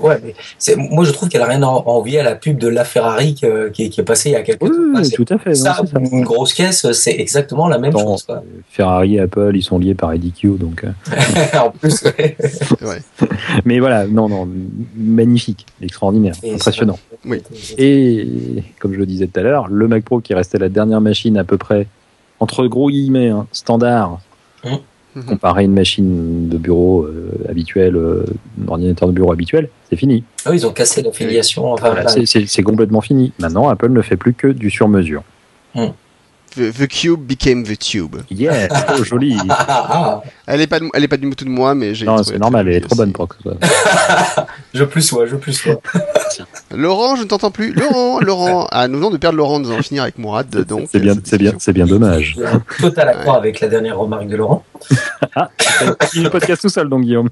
ouais. Mais c'est moi je trouve qu'elle a rien à envier à la pub de la Ferrari qui, est- qui est passée il y a quelques Oui, temps. oui, tout à fait. ça, une grosse caisse, c'est exactement la même Attends, chose. Quoi. euh, Ferrari et Apple, ils sont liés par IDQ, donc. euh, en plus, ouais. Mais voilà, non, non, magnifique, extraordinaire, Et impressionnant. Oui. Et comme je le disais tout à l'heure, le Mac Pro qui restait la dernière machine à peu près, entre gros guillemets, hein, standard, Mhm. comparé à une machine de bureau euh, habituelle, euh, un ordinateur de bureau habituel, c'est fini. Ah oui, ils ont cassé l'affiliation. Enfin, Voilà, c'est- complètement fini. Maintenant, Apple ne fait plus que du sur-mesure. The, the Cube became the Tube. Yes, oh, joli. Ah, ah, ah. Elle est pas, de, elle est pas du tout de moi, mais j'ai. Non, c'est normal, elle est trop bonne pour que. Je plus sois, je plus sois. Laurent, je ne t'entends plus. Laurent, Laurent. Ah, nous venons de perdre Laurent. Nous allons finir avec Mourad. Donc, C'est bien, c'est bien, c'est bien dommage. Total accord avec la dernière remarque de Laurent. Il est podcast tout seul, donc Guillaume.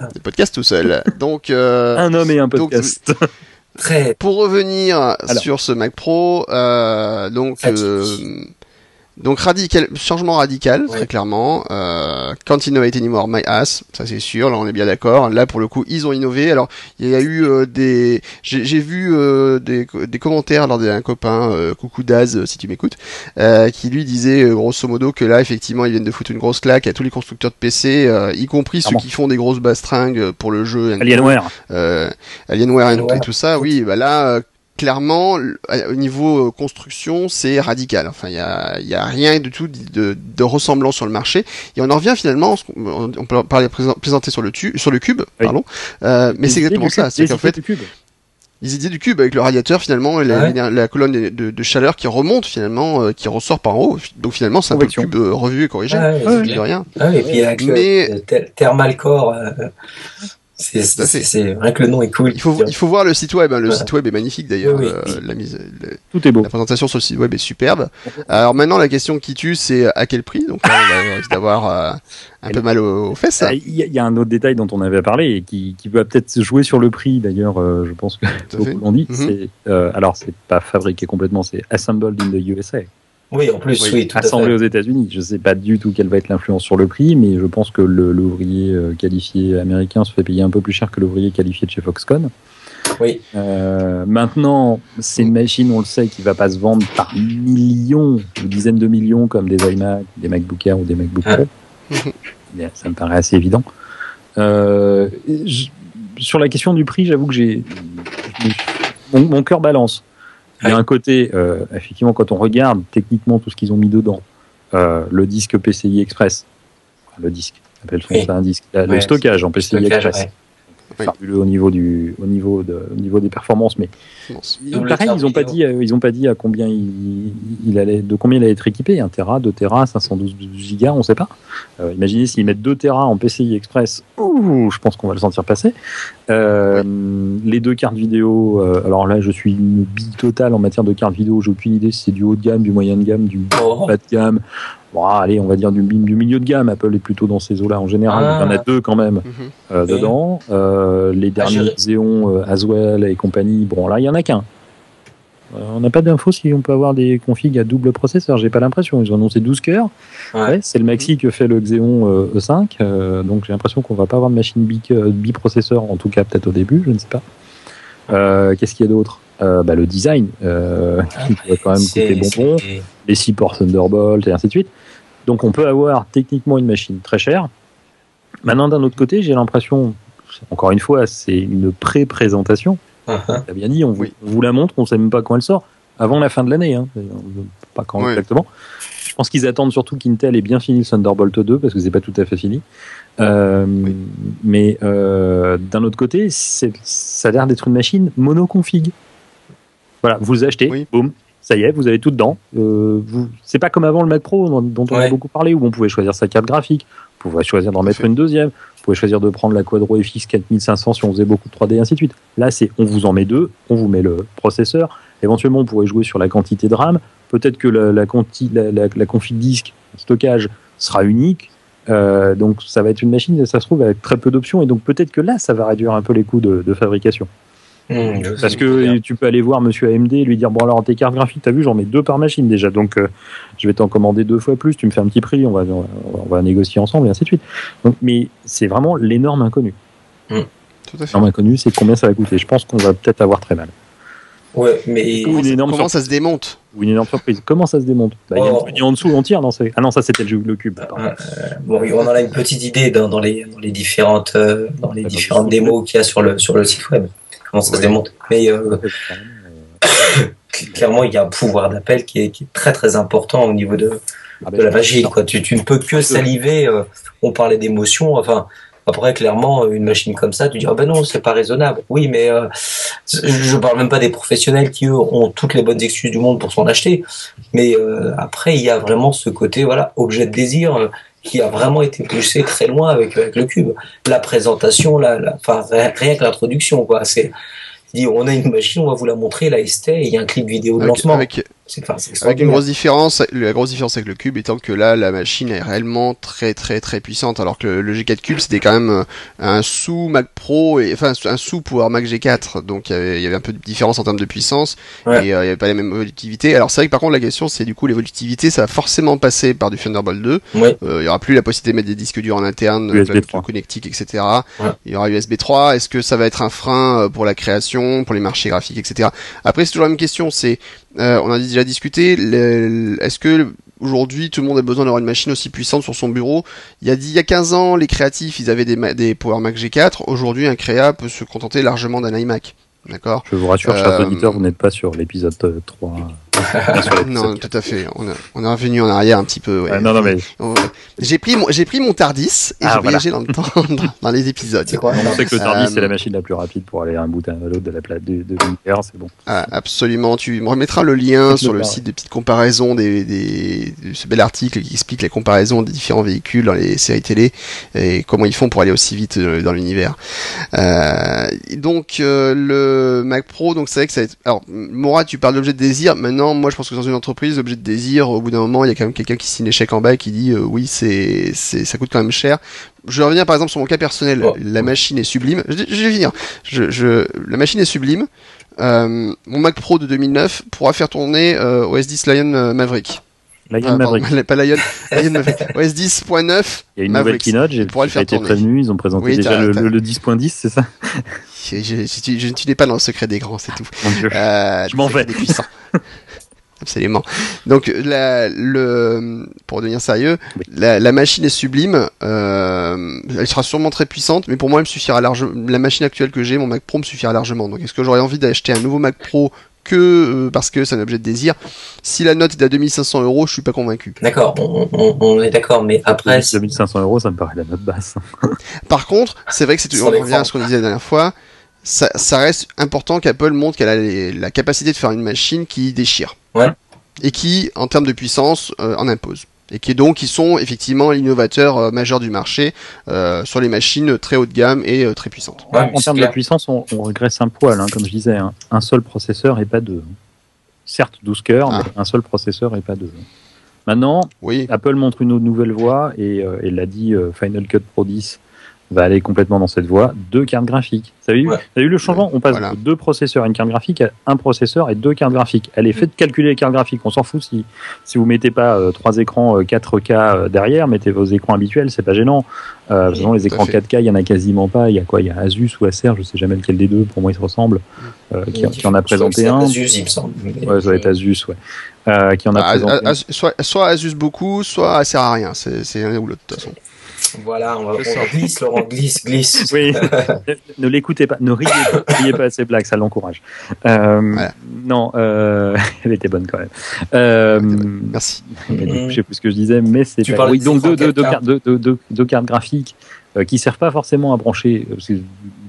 Le podcast tout seul. Donc, euh, Un homme et un donc, podcast. Très. pour revenir sur ce Mac Pro, euh, donc, euh, donc radical, changement radical, Ouais. très clairement. Euh, can't innovate anymore my ass, ça c'est sûr. Là, on est bien d'accord. Là, pour le coup, ils ont innové. Alors, il y a eu euh, des, j'ai j'ai vu euh, des, des commentaires lors d'un copain, euh, coucou Daz, si tu m'écoutes, euh, qui lui disait euh, grosso modo que là, effectivement, ils viennent de foutre une grosse claque à tous les constructeurs de PC, euh, y compris ceux qui font des grosses bastringues pour le jeu. Alienware. euh, Alienware et Alienware. tout ça, oui, bah là, euh, clairement, l- au niveau euh, construction, c'est radical. Enfin, il y a, il y a rien du tout de, de ressemblant sur le marché. Et on en revient finalement, on on peut parler présent- présenter sur le tu, sur le cube, Oui. pardon. Euh, mais c'est exactement ça. cube, C'est les qu'en idées fait, du cube. les idées du cube avec le radiateur finalement, et la, Ouais. la- la colonne de, de- de chaleur qui remonte finalement, euh, qui ressort par en haut. Donc finalement, c'est un peu le Convection. cube euh, revu et corrigé. Ouais, ouais, Ouais, de rien. Ah oui, et puis avec Mais- le, le th- thermal core, euh, c'est, vrai que le nom est cool. Il faut, il faut voir le site web. hein. Le site web est magnifique d'ailleurs. Oui, Euh, oui. la mise, le- Tout est beau. La présentation sur le site web est superbe. Alors maintenant, la question qui tue, c'est à quel prix? Donc là, on va- risque d'avoir euh, un peu mal aux, aux fesses. Ah, Il y, a- il y a un autre détail dont on avait parlé et qui, qui va peut-être jouer sur le prix. D'ailleurs, euh, je pense que beaucoup l'ont dit. Mhm. C'est euh, alors c'est pas fabriqué complètement, c'est assembled in the USA, Oui, en plus, Oui, oui, tout à assemblé fait. aux États-Unis. Je sais pas du tout quelle va être l'influence sur le prix, mais je pense que l'ouvrier euh, qualifié américain se fait payer un peu plus cher que l'ouvrier qualifié de chez Foxconn. Oui. Euh, maintenant, c'est une machine, on le sait, qui va pas se vendre par millions ou dizaines de millions comme des iMac, des MacBook Air ou des MacBook Pro. Bien, Ça me paraît assez évident. Euh, je- sur la question du prix, j'avoue que j'ai mon cœur balance. Il y a un côté, euh, effectivement, quand on regarde techniquement tout ce qu'ils ont mis dedans, euh, le disque PCI Express, le disque, appelle ça un disque, le stockage en PCI Stockage, Express. Fabuleux au niveau du, au niveau de, au niveau des performances, mais pareil, ils ont pas dit, euh, ils ont pas dit à combien il, il allait, de combien il allait être équipé, 1 Tera, 2 Tera, 512 gigas, on sait pas. Euh, imaginez s'ils mettent 2 Tera en PCI Express, ouh, je pense qu'on va le sentir passer. Euh, Les deux cartes vidéo, euh, alors là, je suis une bille totale en matière de cartes vidéo, j'ai aucune idée si c'est du haut de gamme, du moyen de gamme, du Oh. bas de gamme. Bon, allez, on va dire du, du milieu de gamme. Apple est plutôt dans ces eaux-là en général. Ah. Il y en a deux quand même Mhm. euh, dedans. Euh, les derniers je- Xeon, euh, Aswell et compagnie, bon là il y en a qu'un. On n'a pas d'infos si on peut avoir des configs à double processeur, j'ai pas l'impression. Ils ont annoncé 12 cœurs. Ouais. Ouais, c'est le maxi que fait le Xeon euh, E5. euh, donc j'ai l'impression qu'on va pas avoir de machine bi- biprocesseur, en tout cas peut-être au début, je ne sais pas. Qu'est-ce qu'il y a d'autre? Euh, bah, Le design, euh, qui pourrait quand même coûter bonbon les 6 ports Thunderbolt et ainsi de suite. Donc on peut avoir techniquement une machine très chère. Maintenant d'un autre côté, j'ai l'impression, encore une fois, c'est une pré-présentation. Uh-huh. T'as bien dit, on vous, Oui. on vous la montre, on sait même pas quand elle sort. Avant la fin de l'année, hein. pas quand exactement. Je pense qu'ils attendent surtout qu'Intel ait bien fini le Thunderbolt 2 parce que c'est pas tout à fait fini. Euh, Oui. Mais euh, d'un autre côté, ça a l'air d'être une machine monoconfig. Voilà, vous le achetez, Oui. boum, ça y est, vous avez tout dedans. Euh, vous, c'est pas comme avant le Mac Pro dont, dont on a Ouais. beaucoup parlé où on pouvait choisir sa carte graphique, vous pouvez choisir d'en mettre fait. une deuxième, vous pouvez choisir de prendre la Quadro FX 4500 si on faisait beaucoup de 3D et ainsi de suite. Là, c'est on vous en met deux, on vous met le processeur. Éventuellement, on pourrait jouer sur la quantité de RAM. Peut-être que la, la, conti- la, la, la config disque, stockage, sera unique. Euh, donc, ça va être une machine, ça se trouve, avec très peu d'options. Et donc, peut-être que là, ça va réduire un peu les coûts de, de fabrication. Mmh, Parce que tu peux aller voir monsieur AMD et lui dire Bon, alors tes cartes graphiques, t'as vu, j'en mets deux par machine déjà. Donc, euh, je vais t'en commander deux fois plus. Tu me fais un petit prix, on va, on va, on va négocier ensemble et ainsi de suite. Donc, mais c'est vraiment l'énorme inconnu. Fait. L'énorme inconnu, c'est combien ça va coûter. Je pense qu'on va peut-être avoir très mal. Ouais, mais Ou une énorme Comment surprise. ça se démonte Ou une énorme surprise. Comment ça se démonte Bah, Il y a Oh. en dessous, on tire. Non, c'est- ah non, ça c'était le, jeu- le cube. Euh, bon, on en a une petite idée dans, dans les, dans les différentes, euh, dans les différentes démos qu'il y a sur le, sur le site web. Comment ça se démonte. Mais euh, clairement, il y a un pouvoir d'appel qui est, qui est très très important au niveau de, Ah, de la. Quoi. Tu, tu ne peux que saliver. euh, on parlait d'émotion. Enfin, après, clairement, une machine comme ça, tu dis ah ben non, c'est pas raisonnable. Oui, mais euh, je parle même pas des professionnels qui eux ont toutes les bonnes excuses du monde pour s'en acheter. Mais euh, après, il y a vraiment ce côté voilà objet de désir. Qui a vraiment été poussé très loin avec, avec le cube. La présentation, la, la, enfin, rien, rien que l'introduction, quoi. C'est, dit, on a une machine, on va vous la montrer, là, Esté, et il y a un clip vidéo de avec, lancement. avec, enfin, c'est avec une extraordinaire. grosse différence, la grosse différence avec le cube étant que là, la machine est réellement très très très puissante, alors que le, le G4 Cube c'était quand même euh, un sous Mac Pro et enfin un sous Power Mac G4, donc il y avait, il y avait un peu de différence en termes de puissance Ouais. et euh, il n'y avait pas les mêmes évolutivité. Alors c'est vrai que par contre la question c'est du coup l'évolutivité, ça va forcément passer par du Thunderbolt 2. Ouais. Euh, il y aura plus la possibilité de mettre des disques durs en interne, USB de 3. connectiques, etc. Ouais. Il y aura USB 3. Est-ce que ça va être un frein euh, pour la création, pour les marchés graphiques, etc. Après, c'est toujours la même question. C'est, euh, on a déjà discuté. Est-ce que aujourd'hui tout le monde a besoin d'avoir une machine aussi puissante sur son bureau? Il y a dit, il y a 15 ans, les créatifs, ils avaient des, des Power Mac G4. Aujourd'hui, un créa peut se contenter largement d'un iMac. D'accord? Je vous rassure, chers Euh, auditeurs, vous n'êtes pas sur l'épisode euh, 3. Non, 4. tout à fait. On, a, on est revenu en arrière un petit peu. ouais. Ah, non, non, mais J'ai pris mon, j'ai pris mon Tardis et Ah, j'ai voilà. voyagé dans le temps, dans, dans les épisodes. C'est quoi on sait que le Tardis, Euh, c'est la machine la plus rapide pour aller un bout à l'autre de la plate de, de l'univers, c'est bon. Ah, absolument. Tu me remettras le lien sur le site de petites comparaisons des, des, de ce bel article qui explique les comparaisons des différents véhicules dans les séries télé et comment ils font pour aller aussi vite euh, dans l'univers. Euh, donc euh, le Mac Pro, donc c'est vrai que ça va être... Alors Mora, tu parles d'objet de désir. Maintenant, moi je pense que dans une entreprise, l'objet de désir, au bout d'un moment, il y a quand même quelqu'un qui signe l'échec en bas et qui dit euh, oui, c'est, c'est, ça coûte quand même cher. Je vais revenir par exemple sur mon cas personnel. Oh. La machine est sublime. Je, je vais venir. Je, je, la machine est sublime. Euh, mon Mac Pro de 2009 pourra faire tourner euh, OS 10 Lion euh, Maverick. Lion Ah, Maverick. pardon, pas Lion, Lion Maverick. OS 10.9. Il y a une nouvelle Maverick. keynote, j'ai Il pourra le j'ai faire été tourner. prévenu, ils ont présenté Oui, déjà le, t'as- le, le 10.10, c'est ça Je, je, je, je ne suis pas dans le secret des grands, c'est tout. Mon Dieu. Euh, Je m'en vais. Absolument. Donc la, le, pour devenir sérieux, Oui. la, la machine est sublime. Euh, elle sera sûrement très puissante, mais pour moi, elle me suffira largement. La machine actuelle que j'ai, mon Mac Pro, me suffira largement. Donc, est-ce que j'aurais envie d'acheter un nouveau Mac Pro que euh, parce que c'est un objet de désir? Si la note est à 2500 euros, je suis pas convaincu. D'accord, on, on- on est d'accord, mais après, 2500 euros, ça me paraît la note basse. Par contre, c'est vrai que c'est, on revient à ce qu'on disait la dernière fois, ça, ça reste important qu'Apple montre qu'elle a les- la capacité de faire une machine qui déchire. Ouais. Et qui, en termes de puissance, euh, en impose. Et qui donc, ils sont effectivement l'innovateur euh, majeur du marché euh, sur les machines très haut de gamme et euh, très puissantes. Ouais, en termes de puissance, on, on régresse un poil, hein, comme je disais. hein. Un seul processeur et pas deux. Certes, 12 cœurs, Ah. mais un seul processeur et pas deux. Maintenant, Oui. Apple montre une autre nouvelle voie et euh, l'a dit, euh, Final Cut Pro 10 va aller complètement dans cette voie. Deux cartes graphiques. Vous avez vu, Ouais. vous avez vu le changement? On passe Voilà. de deux processeurs et une carte graphique à un processeur et deux cartes graphiques. Allez, faites calculer les cartes graphiques. On s'en fout si, si vous mettez pas euh, trois écrans euh, 4K euh, derrière, mettez vos écrans habituels, c'est pas gênant. Euh, sinon, les écrans fait. 4K, il y en a quasiment pas. Il y a quoi? Il y a Asus ou Acer, je sais jamais lequel des deux. Pour moi, ils se ressemblent. Euh, qui, qui en a présenté un. Asus, il me semble. Ouais, ça va être Asus, ouais. Euh, qui en a Ah, présenté ah, ah, soit, soit Asus beaucoup, soit elle sert à rien. C'est, c'est l'un ou l'autre de toute façon. Voilà, on va, on glisse, Laurent, glisse, glisse. Oui, ne, ne l'écoutez pas, ne riez pas, riez pas à ces blagues, ça l'encourage. Euh, Voilà. Non, euh, elle était bonne quand même. Euh, Merci. je sais plus ce que je disais, mais c'est Tu pas- oui, donc deux, écrans deux, deux, 4K. cartes, deux, deux- deux- deux cartes graphiques euh, qui servent pas forcément à brancher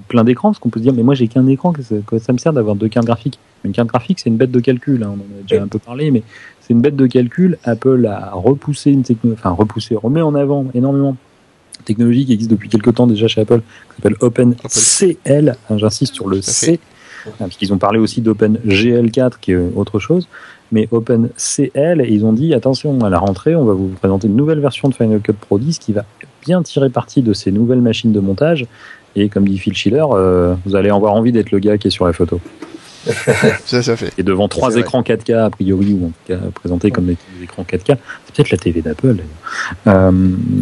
plein d'écrans, parce qu'on peut se dire mais moi j'ai qu'un écran, que ça, que ça me sert d'avoir deux cartes graphiques. Une carte graphique c'est une bête de calcul, hein, on en a déjà Oui. un peu parlé, mais c'est une bête de calcul. Apple a repoussé une technologie, enfin repoussé, remet en avant énormément technologie qui existe depuis quelques temps déjà chez Apple, qui s'appelle OpenCL. Hein, J'insiste sur le C, hein, parce qu'ils ont parlé aussi d'OpenGL4, qui est autre chose. Mais OpenCL, et ils ont dit attention, à la rentrée, on va vous présenter une nouvelle version de Final Cut Pro 10 qui va bien tirer parti de ces nouvelles machines de montage. Et comme dit Phil Schiller, euh, vous allez avoir envie d'être le gars qui est sur la photo. Ça, ça fait. Et devant trois vrai. écrans 4K, a priori, ou en tout cas présentés comme des écrans 4K, c'est peut-être la TV d'Apple. Euh,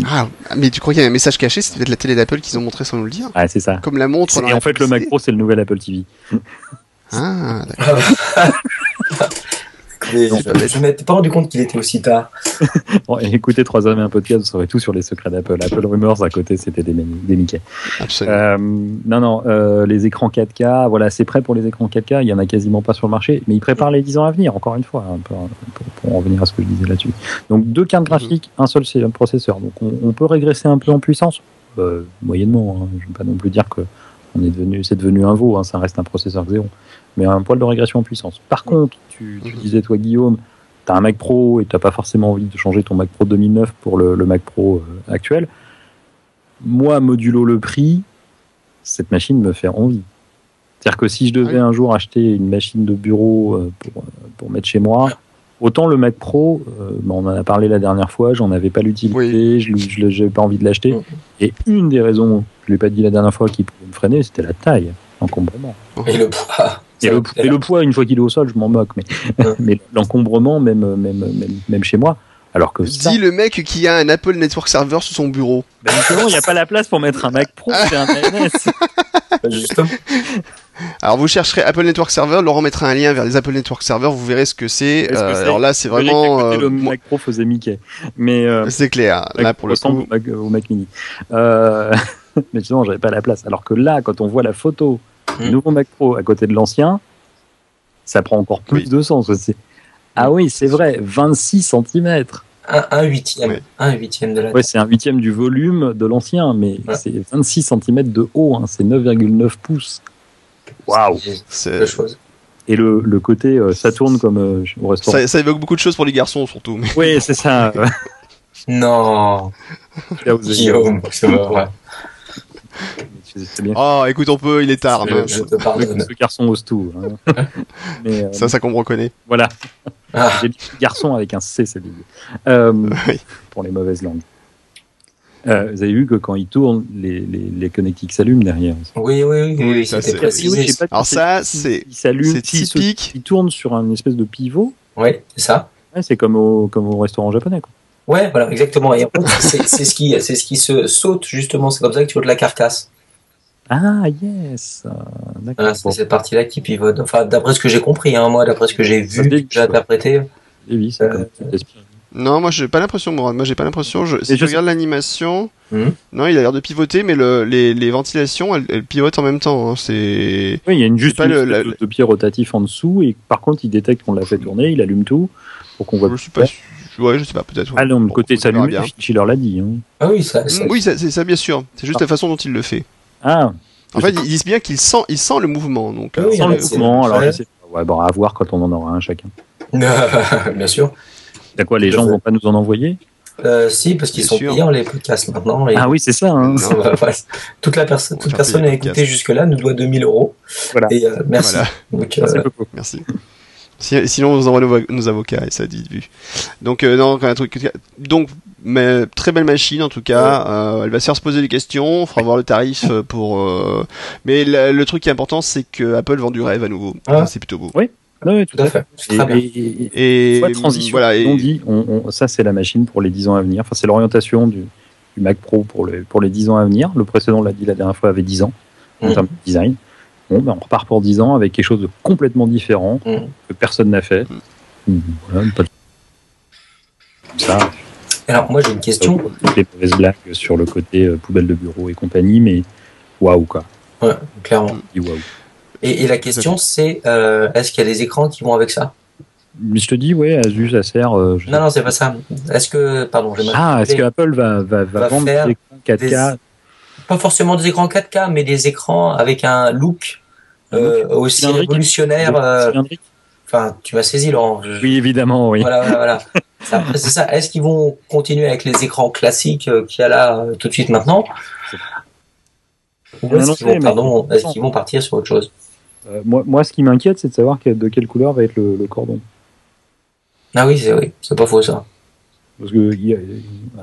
Ah, mais tu crois qu'il y a un message caché C'est peut-être la télé d'Apple qu'ils ont montré sans nous le dire ah, c'est ça. Comme la montre. Et en fait, le Mac. Pro, c'est le nouvel Apple TV. Ah, d'accord. Mais Non, je je m'étais pas rendu compte qu'il était aussi tard. Bon, et écoutez Trois hommes et un podcast, vous saurez tout sur les secrets d'Apple. Apple Rumors, à côté, c'était des, des Mickey. absolument. Euh, non, non, euh, les écrans 4K, voilà, c'est prêt pour les écrans 4K. Il y en a quasiment pas sur le marché, mais ils préparent les 10 ans à venir, encore une fois, hein, pour, pour- pour en revenir à ce que je disais là-dessus. Donc, deux cartes graphiques, un seul processeur. Donc, on, on peut régresser un peu en puissance, euh, moyennement. hein. Je ne vais pas non plus dire que on est devenu, c'est devenu un veau, hein, ça reste un processeur Xeon, mais un poil de régression en puissance. Par contre, tu, tu Mhm. disais, toi, Guillaume, tu as un Mac Pro et tu n'as pas forcément envie de changer ton Mac Pro 2009 pour le, le Mac Pro euh, actuel. Moi, modulo le prix, cette machine me fait envie. C'est-à-dire que si je devais Oui. un jour acheter une machine de bureau euh, pour, euh, pour mettre chez moi, autant le Mac Pro, euh, bah, on en a parlé la dernière fois, j'en avais pas l'utilité, je n'avais pas envie de l'acheter. Et une des raisons, je ne l'ai pas dit la dernière fois, qui pouvait me freiner, c'était la taille, l'encombrement. Et le poids. Et le, et le poids, une fois qu'il est au sol, je m'en moque, mais, Ouais. mais l'encombrement, même, même, même, même chez moi, alors que ça, Dis le mec qui a un Apple Network Server sous son bureau. ben justement, il n'y a pas la place pour mettre un Mac Pro, c'est un ANS. Justement. Alors vous chercherez Apple Network Server, Laurent mettra un lien vers les Apple Network Server, vous verrez ce que c'est. Euh, c'est- alors là, c'est vraiment, euh, le moi- Mac Pro faisait Mickey. Mais euh, c'est clair. Mac Là pour le coup, au Mac, au Mac Mini. Euh, mais justement, j'avais pas la place. Alors que là, quand on voit la photo Hmm. nouveau Mac Pro à côté de l'ancien, ça prend encore plus Oui. de sens aussi. Ah oui, c'est vrai, 26 cm. Un, un huitième. Ouais. Un huitième de la Ouais, c'est un huitième du volume de l'ancien, mais Ouais. c'est 26 cm de haut, hein, c'est 9,9 pouces. Waouh. c'est- chose. Et le, le côté, euh, ça tourne comme euh, au restaurant. ça, ça évoque beaucoup de choses pour les garçons surtout. mais- Oui, c'est ça. Non, Guillaume, c'est pas vrai. C'est c'est bien. Oh, écoute, on peut, il est tard. Je te pardonne. Ce garçon ose tout. hein. Mais, euh, Ça, ça qu'on me reconnaît. Voilà. Ah, J'ai dit garçon avec un C, c'est dit. Euh, Oui. pour les mauvaises langues. Euh, vous avez vu que quand il tourne, les, les, les connectiques s'allument derrière. oui, oui, oui, oui, Oui, ça, c'est- Oui, Alors ça, c'est- il s'allume, c'est s'il se- typique. Il tourne sur un espèce de pivot. Oui, c'est ça. Ouais, c'est comme au, comme au restaurant japonais. Quoi. Ouais, voilà, exactement. Et en fait, c'est ce qui, c'est ce qui se saute justement. C'est comme ça que tu ôtes la carcasse. Ah, yes. D'accord. Voilà, c'est cette partie-là qui pivote. Enfin, d'après ce que j'ai compris, hein, moi, d'après ce que j'ai vu, que j'ai interprété. et oui, c'est euh, comme. Non, moi j'ai pas l'impression, Mourad. Moi j'ai pas l'impression. Je... Si tu je regardes l'animation, Mhm. non, il a l'air de pivoter, mais le, les, les ventilations, elles, elles pivotent en même temps. hein. C'est. Oui, il y a une juste pas une le- la- de, pied rotatif en dessous et par contre il détecte qu'on l'a fait tourner, il allume tout pour qu'on voit. Je suis pas. sûr. Ouais, je sais pas, peut-être. Ah non, le Bon, côté bien. Schiller l'a dit. hein. Ah oui, ça, ça- Mm, Oui, ça- c'est ça, bien sûr. C'est juste la façon dont il le fait. Ah, En fait, ils disent bien qu'il sent, il sent le mouvement. Donc, Oui, mais le c'est- mouvement, alors ouais. je sais pas. Ouais, bon, à voir quand on en aura un chacun. bien sûr. T'as quoi, les gens vont pas nous en envoyer? Euh, si, parce qu'ils sont sûr. payants les podcasts maintenant. et- Ah oui, c'est ça. Hein. Non, bah, ouais. toute la personne, On toute personne à écouter jusque-là nous doit 2000 euros. Voilà. Et euh, merci. Voilà. Donc, euh, C'est beaucoup. Merci. Si- Sinon, on vous envoie nos, vo- nos avocats et ça dit vu. Donc, euh, non, un truc. Donc, mais, très belle machine en tout cas. Euh, elle va se faire se poser des questions. On fera voir le tarif euh, pour. euh, Mais la- le truc qui est important, c'est que Apple vend du rêve à nouveau. Ah. C'est plutôt beau. Oui, oui, tout tout à fait. Et, et- et- Soit transition. voilà. Et, On dit, on, on- ça c'est la machine pour les 10 ans à venir. Enfin, c'est l'orientation du, du Mac Pro pour, le, pour les 10 ans à venir. Le précédent, on l'a dit la dernière fois, avait 10 ans en Mm. termes de design. Bon, ben, on repart pour 10 ans avec quelque chose de complètement différent Mm. que personne n'a fait. Mm, Voilà, pas de- Comme ça, Alors, moi, j'ai une question. toutes les mauvaises blagues sur le côté euh, poubelle de bureau et compagnie, mais waouh quoi. Ouais, clairement. Et, et la question, c'est euh, est-ce qu'il y a des écrans qui vont avec ça? Mais je te dis, ouais, Asus, Acer. euh, Non, non, c'est pas ça. Est-ce que, pardon, j'ai mal Ah, est-ce que. Apple va, va, va Va vendre faire des écrans 4K Pas forcément des écrans 4K, mais des écrans avec un look euh, aussi cylindrique révolutionnaire. euh, Enfin, tu m'as saisi, Laurent. Je- Oui, évidemment, oui. Voilà, voilà, voilà. C'est ça. Est-ce qu'ils vont continuer avec les écrans classiques euh, qu'il y a là tout de suite maintenant? Ou est-ce qu'ils vont, pardon, partir sur autre chose? Euh, moi, moi, ce qui m'inquiète, c'est de savoir que- de quelle couleur va être le, le cordon. Ah oui, c'est oui, c'est pas faux ça. Parce que il y a-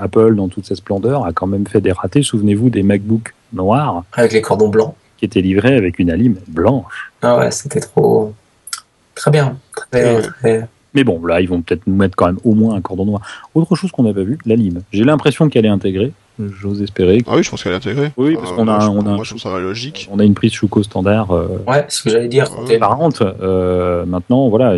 Apple, dans toute sa splendeur, a quand même fait des ratés. Souvenez-vous des MacBooks noirs Avec les cordons blancs. Qui étaient livrés avec une alime blanche. Ah ouais, c'était trop. Très bien. Très, Ouais. très- Mais bon, là, ils vont peut-être nous mettre quand même au moins un cordon noir. Autre chose qu'on n'a pas vu, la lime. J'ai l'impression qu'elle est intégrée. J'ose espérer. Ah oui, je pense qu'elle est intégrée. Oui, parce Euh, qu'on a, je- on a, Moi, je trouve ça logique. on a une prise Shuko standard euh, Ouais, ce que j'allais dire. Ouais. apparente. Euh, maintenant, voilà,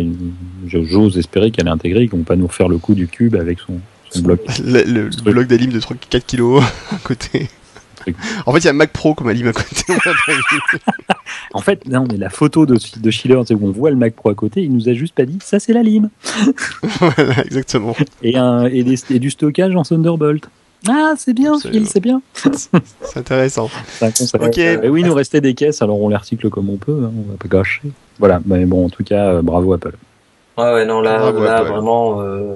j'ose espérer qu'elle est intégrée, qu'on va pas nous refaire le coup du cube avec son, son bloc. Le, le- bloc d'alim de 3 4 kilos à côté. Truc. En fait, il y a Mac Pro comme alim à côté. on l'a pas vu. En fait, là, on est la photo de, de Schiller, c'est où on voit le Mac Pro à côté. Il nous a juste pas dit, ça c'est la lime. voilà, exactement. Et, un, et, des- et du stockage en Thunderbolt. Ah, c'est bien. Phil, c'est bien. C'est intéressant. C'est un concept. Ok. Et oui, il nous restait des caisses, alors on les recycle comme on peut, hein, on va pas gâcher. Voilà, mais bon, en tout cas, euh, bravo Apple. Ouais, ouais, non, là, Bravo, là Apple. vraiment, euh,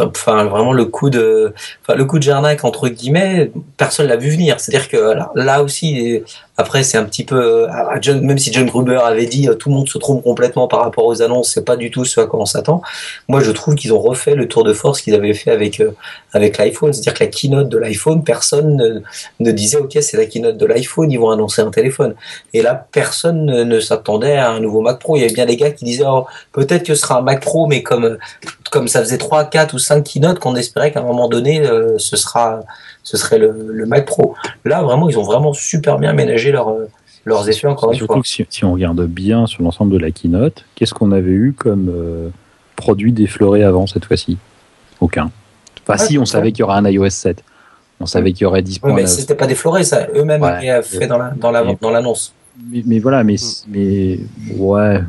enfin, vraiment le coup de, le coup de Jarnac entre guillemets, personne l'a vu venir. C'est-à-dire que là aussi, après, c'est un petit peu, John, même si John Gruber avait dit, euh, tout le monde se trompe complètement par rapport aux annonces, c'est pas du tout ce à quoi on s'attend. Moi, je trouve qu'ils ont refait le tour de force qu'ils avaient fait avec euh, avec l'iPhone. C'est-à-dire que la keynote de l'iPhone, personne ne, disait, ok, c'est la keynote de l'iPhone, ils vont annoncer un téléphone. Et là, personne ne, s'attendait à un nouveau Mac Pro. Il y avait bien des gars qui disaient, oh, peut-être que ce sera un Mac Pro, mais comme comme ça faisait 3, 4 ou 5 keynotes qu'on espérait qu'à un moment donné, euh, ce sera ce serait le, le Mac Pro. Là, vraiment, ils ont vraiment super bien ménagé leur, euh, leurs effets, encore une Surtout fois. que si, si on regarde bien sur l'ensemble de la keynote, qu'est-ce qu'on avait eu comme euh, produit défloré avant cette fois-ci? Aucun. Enfin, Ah, si, on savait qu'il y aurait un iOS 7. On savait qu'il y aurait 10 Ouais, mais c'était pas défloré, ça. Eux-mêmes Ouais. fait dans la, dans la, Mais- dans l'annonce. Mais, mais voilà, mais, mais ouais.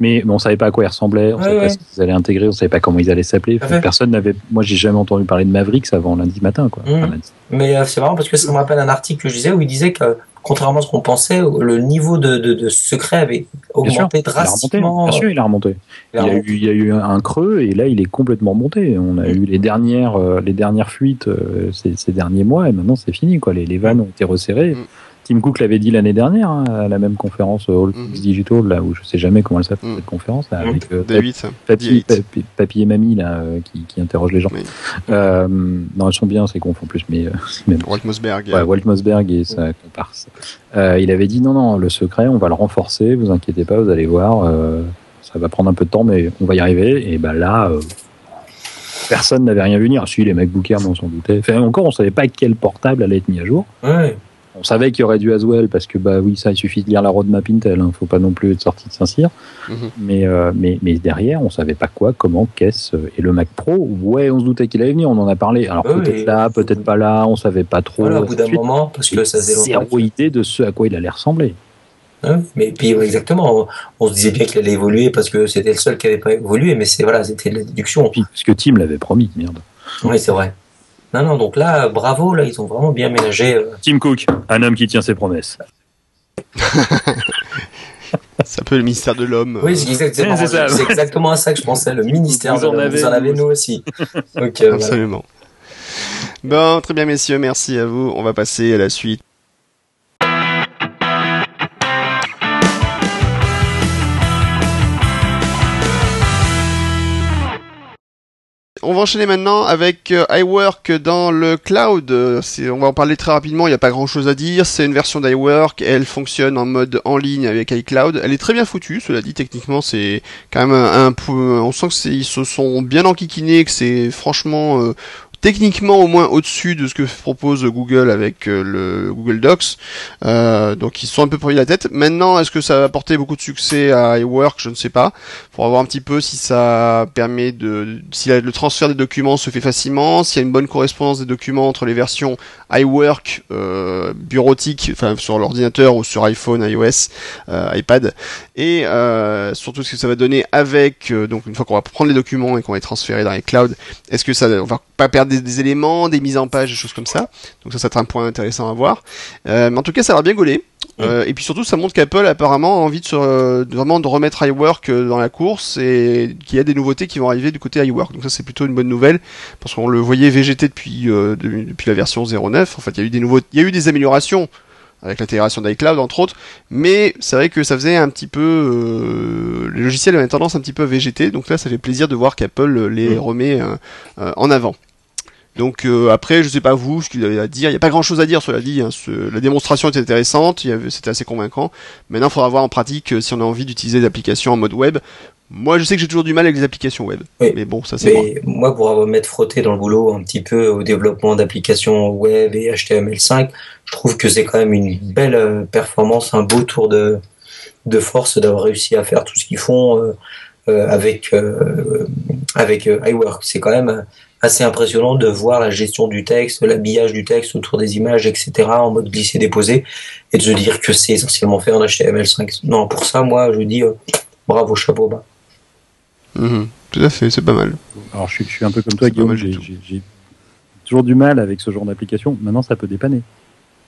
Mais, mais on savait pas à quoi ils ressemblaient, on Ouais, savait ouais. pas ce qu'ils allaient intégrer, on savait pas comment ils allaient s'appeler. Personne n'avait. Moi, j'ai jamais entendu parler de Mavericks avant lundi matin, quoi. Enfin, lundi. Mais euh, c'est marrant parce que ça me rappelle un article que je disais où il disait que, contrairement à ce qu'on pensait, le niveau de, de, de secret avait Bien sûr, augmenté il a remonté. drastiquement. Bien sûr, il a remonté. Il y, a eu, il y a eu un creux et là, il est complètement monté. On a eu les dernières, euh, les dernières fuites euh, ces, ces derniers mois et maintenant c'est fini. Quoi. Les, les vannes ont été resserrées. Mm. Tim Cook l'avait dit l'année dernière hein, à la même conférence euh, All Mm. Things Digital, là où je sais jamais comment elle s'appelle Mm. cette conférence, là, Mm. avec euh, D8. Papy, D8. papy, papy et mamie là, euh, qui, qui interrogent les gens. Oui. Euh, non, elles sont bien, c'est qu'on en plus, mais, euh, bon, Walt Mossberg. Ouais, Walt Mossberg et sa comparse. Euh, il avait dit non, non, le secret, on va le renforcer, vous inquiétez pas, vous allez voir, euh, ça va prendre un peu de temps, mais on va y arriver. Et ben là, euh, personne n'avait rien vu venir. Si, les MacBook Air, mais on s'en doutait. Enfin, encore, on savait pas quel portable allait être mis à jour. Ouais. On savait qu'il y aurait du Aswell parce que bah oui, ça il suffit de lire la roadmap Intel, hein, faut pas non plus être sorti de Saint-Cyr. Mhm. Mais, euh, mais mais derrière, on savait pas quoi, comment, qu'est-ce et le Mac Pro. Ouais, on se doutait qu'il allait venir, on en a parlé. Alors Oui, peut-être là, peut-être pas là, on savait pas trop. Voilà, au bout d'un moment, parce que ça faisait zéro idée de ce à quoi il allait ressembler. Hein, mais puis exactement, on, se disait bien qu'il allait évoluer parce que c'était le seul qui avait pas évolué, mais c'est voilà, c'était la déduction. Puis, parce que Tim l'avait promis, merde. Oui, c'est vrai. Non, non, donc là, bravo, là, ils ont vraiment bien ménagé. euh, Tim Cook, un homme qui tient ses promesses. C'est un peu le mystère de l'homme. Oui, c'est exactement, c'est ça. c'est exactement à ça que je pensais, le ministère Vous de en l'homme. avez, Vous en avez nous aussi. Donc, euh, voilà. Absolument. Bon, très bien, messieurs, merci à vous. On va passer à la suite. On va enchaîner maintenant avec euh, iWork dans le cloud. Euh, on va en parler très rapidement, il n'y a pas grand chose à dire. C'est une version d'iWork, elle fonctionne en mode en ligne avec iCloud. Elle est très bien foutue, cela dit, techniquement c'est quand même un, peu- On sent que c'est- ils se sont bien enquiquinés, que c'est franchement euh, techniquement au moins au-dessus de ce que propose Google avec euh, le Google Docs. Euh, donc ils sont un peu pris la tête. Maintenant, est-ce que ça va apporter beaucoup de succès à iWork? Je ne sais pas. Pour voir un petit peu si ça permet de, si le transfert des documents se fait facilement, s'il y a une bonne correspondance des documents entre les versions iWork euh, bureautique, enfin sur l'ordinateur ou sur iPhone, iOS, euh, iPad, et euh, surtout ce que ça va donner avec euh, donc une fois qu'on va prendre les documents et qu'on va les transférer dans les clouds, est-ce que ça on va pas perdre des, des éléments, des mises en page, des choses comme ça. Donc ça, ça sera un point intéressant à voir. Euh, mais en tout cas, ça a l'air bien gaulé. Euh, et puis surtout, ça montre qu'Apple apparemment a envie de, se, de vraiment de remettre iWork euh, dans la course et qu'il y a des nouveautés qui vont arriver du côté iWork. Donc ça, c'est plutôt une bonne nouvelle parce qu'on le voyait végéter depuis euh, de- depuis la version 09. En fait, il y a eu des nouveaux, il y a eu des améliorations avec l'intégration d'iCloud entre autres, mais c'est vrai que ça faisait un petit peu euh, les logiciels avaient tendance un petit peu à végéter. Donc là, ça fait plaisir de voir qu'Apple les Mm. remet euh, euh, en avant. Donc euh, après, je sais pas vous ce qu'il avait à dire. Il n'y a pas grand chose à dire, cela dit. Hein. Ce- la démonstration était intéressante, c'était assez convaincant. Maintenant, il faudra voir en pratique euh, si on a envie d'utiliser des applications en mode web. Moi, je sais que j'ai toujours du mal avec les applications web. Oui. Mais bon, ça c'est moi. Moi, pour avoir m'être frotté dans le boulot un petit peu au développement d'applications web et HTML5, je trouve que c'est quand même une belle euh, performance, un beau tour de, de force d'avoir réussi à faire tout ce qu'ils font euh, avec, avec iWork. C'est quand même assez impressionnant de voir la gestion du texte, l'habillage du texte autour des images, etc., en mode glisser-déposer, et de se dire que c'est essentiellement fait en HTML5. Non, pour ça, moi, je dis euh, bravo, chapeau bas. Mhm. Tout à fait, c'est pas mal. Alors je suis, je suis un peu comme toi, Guillaume, j'ai toujours du mal avec ce genre d'application. Maintenant, ça peut dépanner.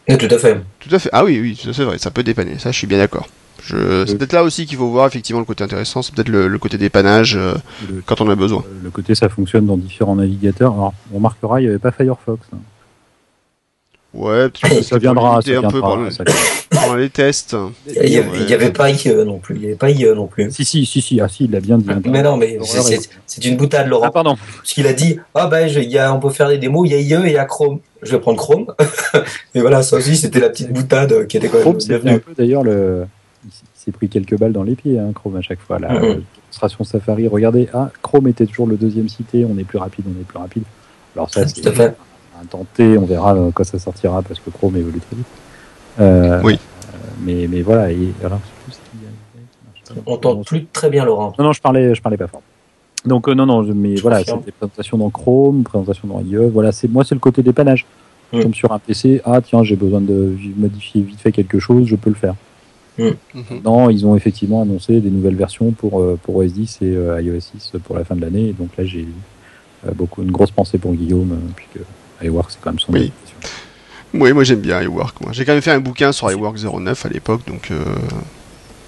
Et tout à fait. Tout à fait. Ah oui, oui, c'est vrai, ça peut dépanner. Ça, je suis bien d'accord. Je... C'est peut-être là aussi qu'il faut voir effectivement le côté intéressant. C'est peut-être le, le côté dépannage euh, Le, quand on a besoin. le côté, ça fonctionne dans différents navigateurs. Alors, on remarquera, il n'y avait pas Firefox. hein. Ouais, peut-être que Ça viendra, ça limité un peu viendra. pendant, ça- pendant les tests. Il y avait, y avait pas IE non plus. Il y avait pas IE non plus. Si, si, si, si, ah si, il l'a bien dit. Mais non, mais c'est- est- c'est c'est une boutade, Laurent. Ah, pardon. Parce qu'il a dit, ah ben, je- il y a, on peut faire des démos, il y a IE et il y a Chrome. Je vais prendre Chrome. et voilà, ça aussi, c'était la petite boutade euh, qui était quand même Chrome, c'est un peu d'ailleurs le. S'est pris quelques balles dans les pieds, hein, Chrome, à chaque fois. La Mhm. démonstration Safari, regardez, ah, Chrome était toujours le deuxième cité, on est plus rapide, on est plus rapide. Alors, ça, c'est à fait. un tenté, on verra euh, quand ça sortira, parce que Chrome évolue très vite. Euh, Oui. euh, mais, mais voilà, et alors, On t'entend plus très bien, Laurent. Non, non, je parlais, je parlais pas fort. Donc euh, non, non, mais Je voilà, c'était présentation dans Chrome, présentation dans IE. Voilà, c'est moi, c'est le côté dépannage. Je Mm. tombe sur un PC, ah tiens, j'ai besoin de modifier vite fait quelque chose, je peux le faire. Mhm. Non, ils ont effectivement annoncé des nouvelles versions pour euh, pour OS 10 et euh, iOS 6 pour la fin de l'année. Et Donc là, j'ai euh, beaucoup une grosse pensée pour Guillaume, puisque iWork c'est quand même son Oui. Oui, moi j'aime bien iWork. Moi, j'ai quand même fait un bouquin sur iWork 09 à l'époque, donc euh,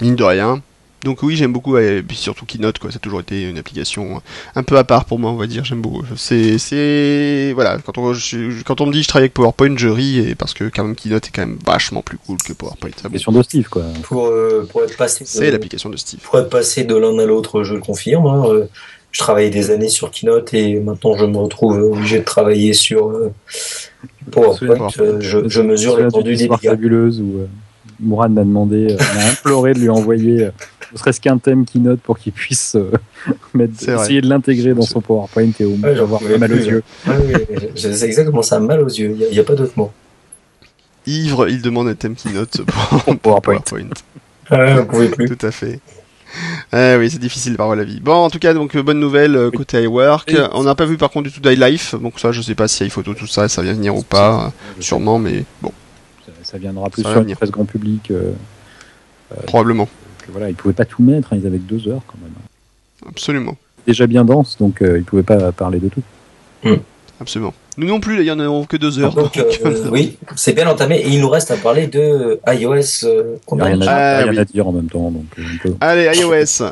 mine de rien. Donc oui, j'aime beaucoup, et puis surtout Keynote, quoi. Ça a toujours été une application un peu à part pour moi, on va dire. J'aime beaucoup. C'est, c'est, voilà. Quand on, je- quand on me dit je travaille avec PowerPoint, je ris, et parce que quand même Keynote est quand même vachement plus cool que PowerPoint. Bon. De Steve, quoi. Pour, euh, pour être passé, C'est l'application de Steve. pour être passé de l'un à l'autre, je le confirme. hein. Euh, Je travaillais des années sur Keynote et maintenant je me retrouve obligé de travailler sur euh, PowerPoint. Euh, Je, je mesure l'étendue des dégâts. fabuleuse où euh, Mourad m'a demandé, euh, m'a imploré de lui envoyer euh, ne serait-ce qu'un thème Keynote pour qu'il puisse euh, mettre, essayer de l'intégrer dans son PowerPoint et au moins Ouais, j'en avoir mal aux yeux. Ah oui, je- c'est exactement ça, mal aux yeux. Il n'y a, il y a pas d'autre mot. ivre, il demande un thème keynote pour, Pour PowerPoint. Ah, on pouvait plus. Tout à fait. Ah oui, c'est difficile par la vie. Bon, en tout cas, donc euh, bonne nouvelle euh, côté iWork. Et- On n'a pas vu par contre du tout d'iLife, donc ça, je sais pas si iPhoto tout ça, ça vient venir ou pas, sûrement, mais bon, Ça, ça viendra plus Ça sur presse grand public. euh, probablement, que voilà, ils pouvaient pas tout mettre, hein, ils avaient que deux heures quand même. absolument, Déjà bien dense, donc euh, ils pouvaient pas parler de tout. absolument. Nous non plus, d'ailleurs, n'avons que deux heures. Donc, donc, euh, oui, c'est bien entamé. Et il nous reste à parler de iOS. euh, Il n'y a rien, à, Ah, rien oui. à dire en même temps. Donc, euh, peut- Allez, iOS.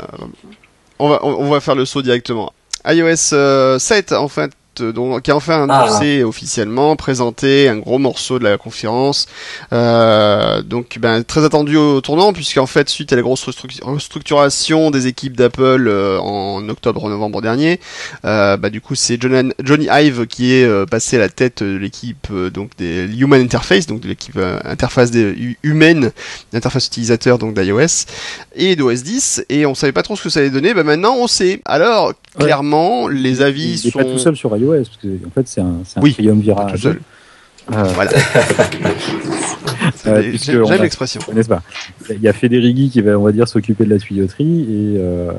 On va, on, on va faire le saut directement. iOS euh, 7, en fait, euh, donc, qui a enfin Ah. annoncé officiellement, présenté un gros morceau de la conférence. Euh, donc, ben, très attendu au tournant, puisqu'en fait, suite à la grosse restruc- restructuration des équipes d'Apple euh, en octobre-novembre dernier, euh, bah, du coup, c'est Johnny, Ive qui est euh, passé à la tête de l'équipe euh, donc des Human Interface, donc de l'équipe euh, interface des, hu- humaine, l'interface utilisateur donc d'iOS et d'OS 10 et on savait pas trop ce que ça allait donner. Bah maintenant on sait. Alors clairement les avis il sont pas tout seul sur iOS, parce que en fait c'est un, c'est un Oui, triumvirat. tout seul Euh, voilà Euh, C'est- puisque j'aime a- l'expression n'est-ce pas? Il y a Federighi qui va, on va dire, s'occuper de la tuyauterie et, euh,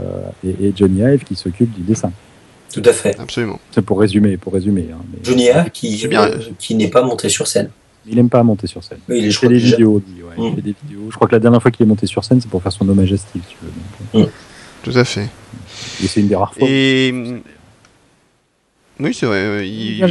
et, et Johnny Ive qui s'occupe du dessin. Tout à fait. absolument C'est pour résumer, pour résumer. hein, mais- Johnny Ive qui, C'est bien. euh, qui n'est pas monté sur scène. Il aime pas monter sur scène. Il est, Il je fait crois, des déjà- vidéos, lui, ouais, il Mm. fait des vidéos. Je crois que la dernière fois qu'il est monté sur scène, c'est pour faire son hommage à Steve, si tu veux. Donc, tout à fait et c'est une des rares fois. et oui c'est vrai il, Il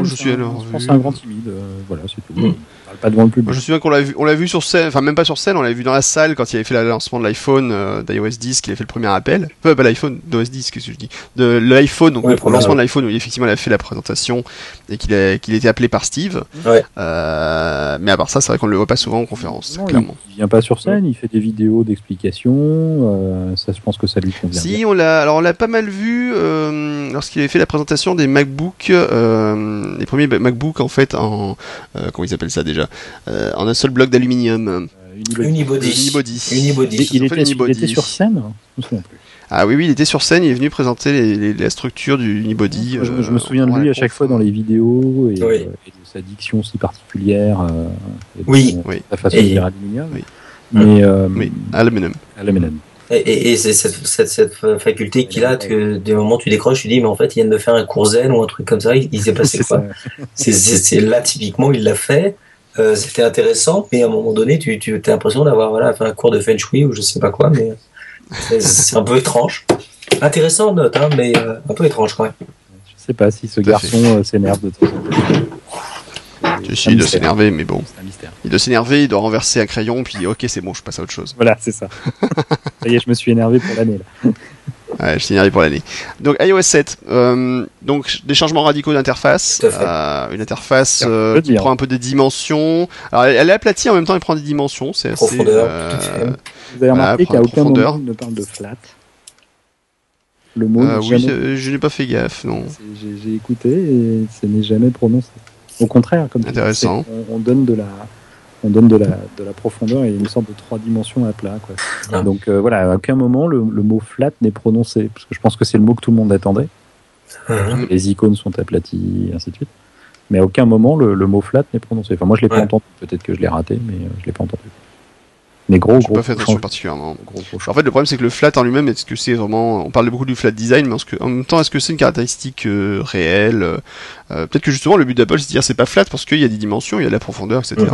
où scène, je suis un- allé en je pense que revue. c'est un grand timide, euh, voilà, c'est tout. Pas devant le public. Je me souviens qu'on l'a vu, on l'a vu sur scène, enfin même pas sur scène, on l'a vu dans la salle quand il avait fait le lancement de l'iPhone euh, d'iOS 10, qu'il avait fait le premier appel. Enfin, pas l'iPhone, d'OS 10, qu'est-ce que je dis? De l'iPhone, donc Oui, le lancement ouais. de l'iPhone où effectivement il a fait la présentation et qu'il a, qu'il était appelé par Steve. Ouais. Euh, mais à part ça, c'est vrai qu'on le voit pas souvent en conférence, Non, il, clairement. il vient pas sur scène, il fait des vidéos d'explications. euh, ça, je pense que ça lui convient. Si, bien. on l'a, alors on l'a pas mal vu euh, lorsqu'il avait fait la présentation des MacBooks, euh, les premiers MacBooks en fait en, comment ils appellent ça déjà, euh, en un seul bloc d'aluminium. Euh, Unibody. Unibody. Unibody. Unibody. Il, était, il l'Unibody. était sur scène hein me. Ah oui, oui, il était sur scène, il est venu présenter les, les- la structure du Unibody. je, me- je euh, me souviens de lui à chaque fois dans les vidéos et, Oui. euh, et de sa diction si particulière. euh, et Oui. Oui. Sa façon Et- de dire aluminium. Oui. Mais, euh, Oui, aluminium. aluminium. Et, et, et c'est cette, cette, cette faculté qu'il a, que des moments où tu décroches, tu dis, mais en fait, il vient de faire un cours zen ou un truc comme ça, il, il s'est passé C'est quoi ça. C'est- C'est c'est là, typiquement, il l'a fait. Euh, C'était intéressant, mais à un moment donné, tu, tu as l'impression d'avoir voilà, fait un cours de Feng Shui ou je sais pas quoi, mais c'est- un peu étrange. Intéressant, note, hein, mais euh, un peu étrange quand même. Je sais pas si ce Tout garçon euh, s'énerve de temps en temps. Tu essayes de mystère. s'énerver, mais bon. C'est un mystère. Il doit s'énerver, il doit renverser un crayon, puis ok, c'est bon, je passe à autre chose. Voilà, c'est ça. ça y est, je me suis énervé pour l'année. Ouais, je suis énervé pour l'année. Donc iOS 7, euh, donc des changements radicaux d'interface, euh, une interface Ça euh, qui prend un peu des dimensions. Alors elle, elle est aplatie en même temps, elle prend des dimensions, c'est assez. Euh. Vous avez remarqué Voilà, qu'à aucun profondeur. moment il ne parle de flat. Le mot euh, oui, jamais- je n'ai pas fait gaffe, non. j'ai- écouté et ce n'est jamais prononcé. Au contraire, comme tu dis, Intéressant. on donne de la, on donne de la, de la profondeur et une sorte de trois dimensions à plat. Quoi. Ah. Donc euh, voilà, à aucun moment le, le mot flat n'est prononcé, parce que je pense que c'est le mot que tout le monde attendait. Mhm. Les icônes sont aplaties, et ainsi de suite. Mais à aucun moment le, le mot flat n'est prononcé. Enfin, moi je l'ai pas entendu. Peut-être que je l'ai raté, mais euh, je l'ai pas entendu. Mais gros, gros, pas fait attention particulièrement. gros, gros En fait, le problème, c'est que le flat en lui-même, est-ce que c'est vraiment, on parle beaucoup du flat design, mais que, en même temps, est-ce que c'est une caractéristique euh, réelle euh, Peut-être que justement, le but d'Apple, c'est de dire c'est pas flat parce qu'il y a des dimensions, il y a de la profondeur, etc.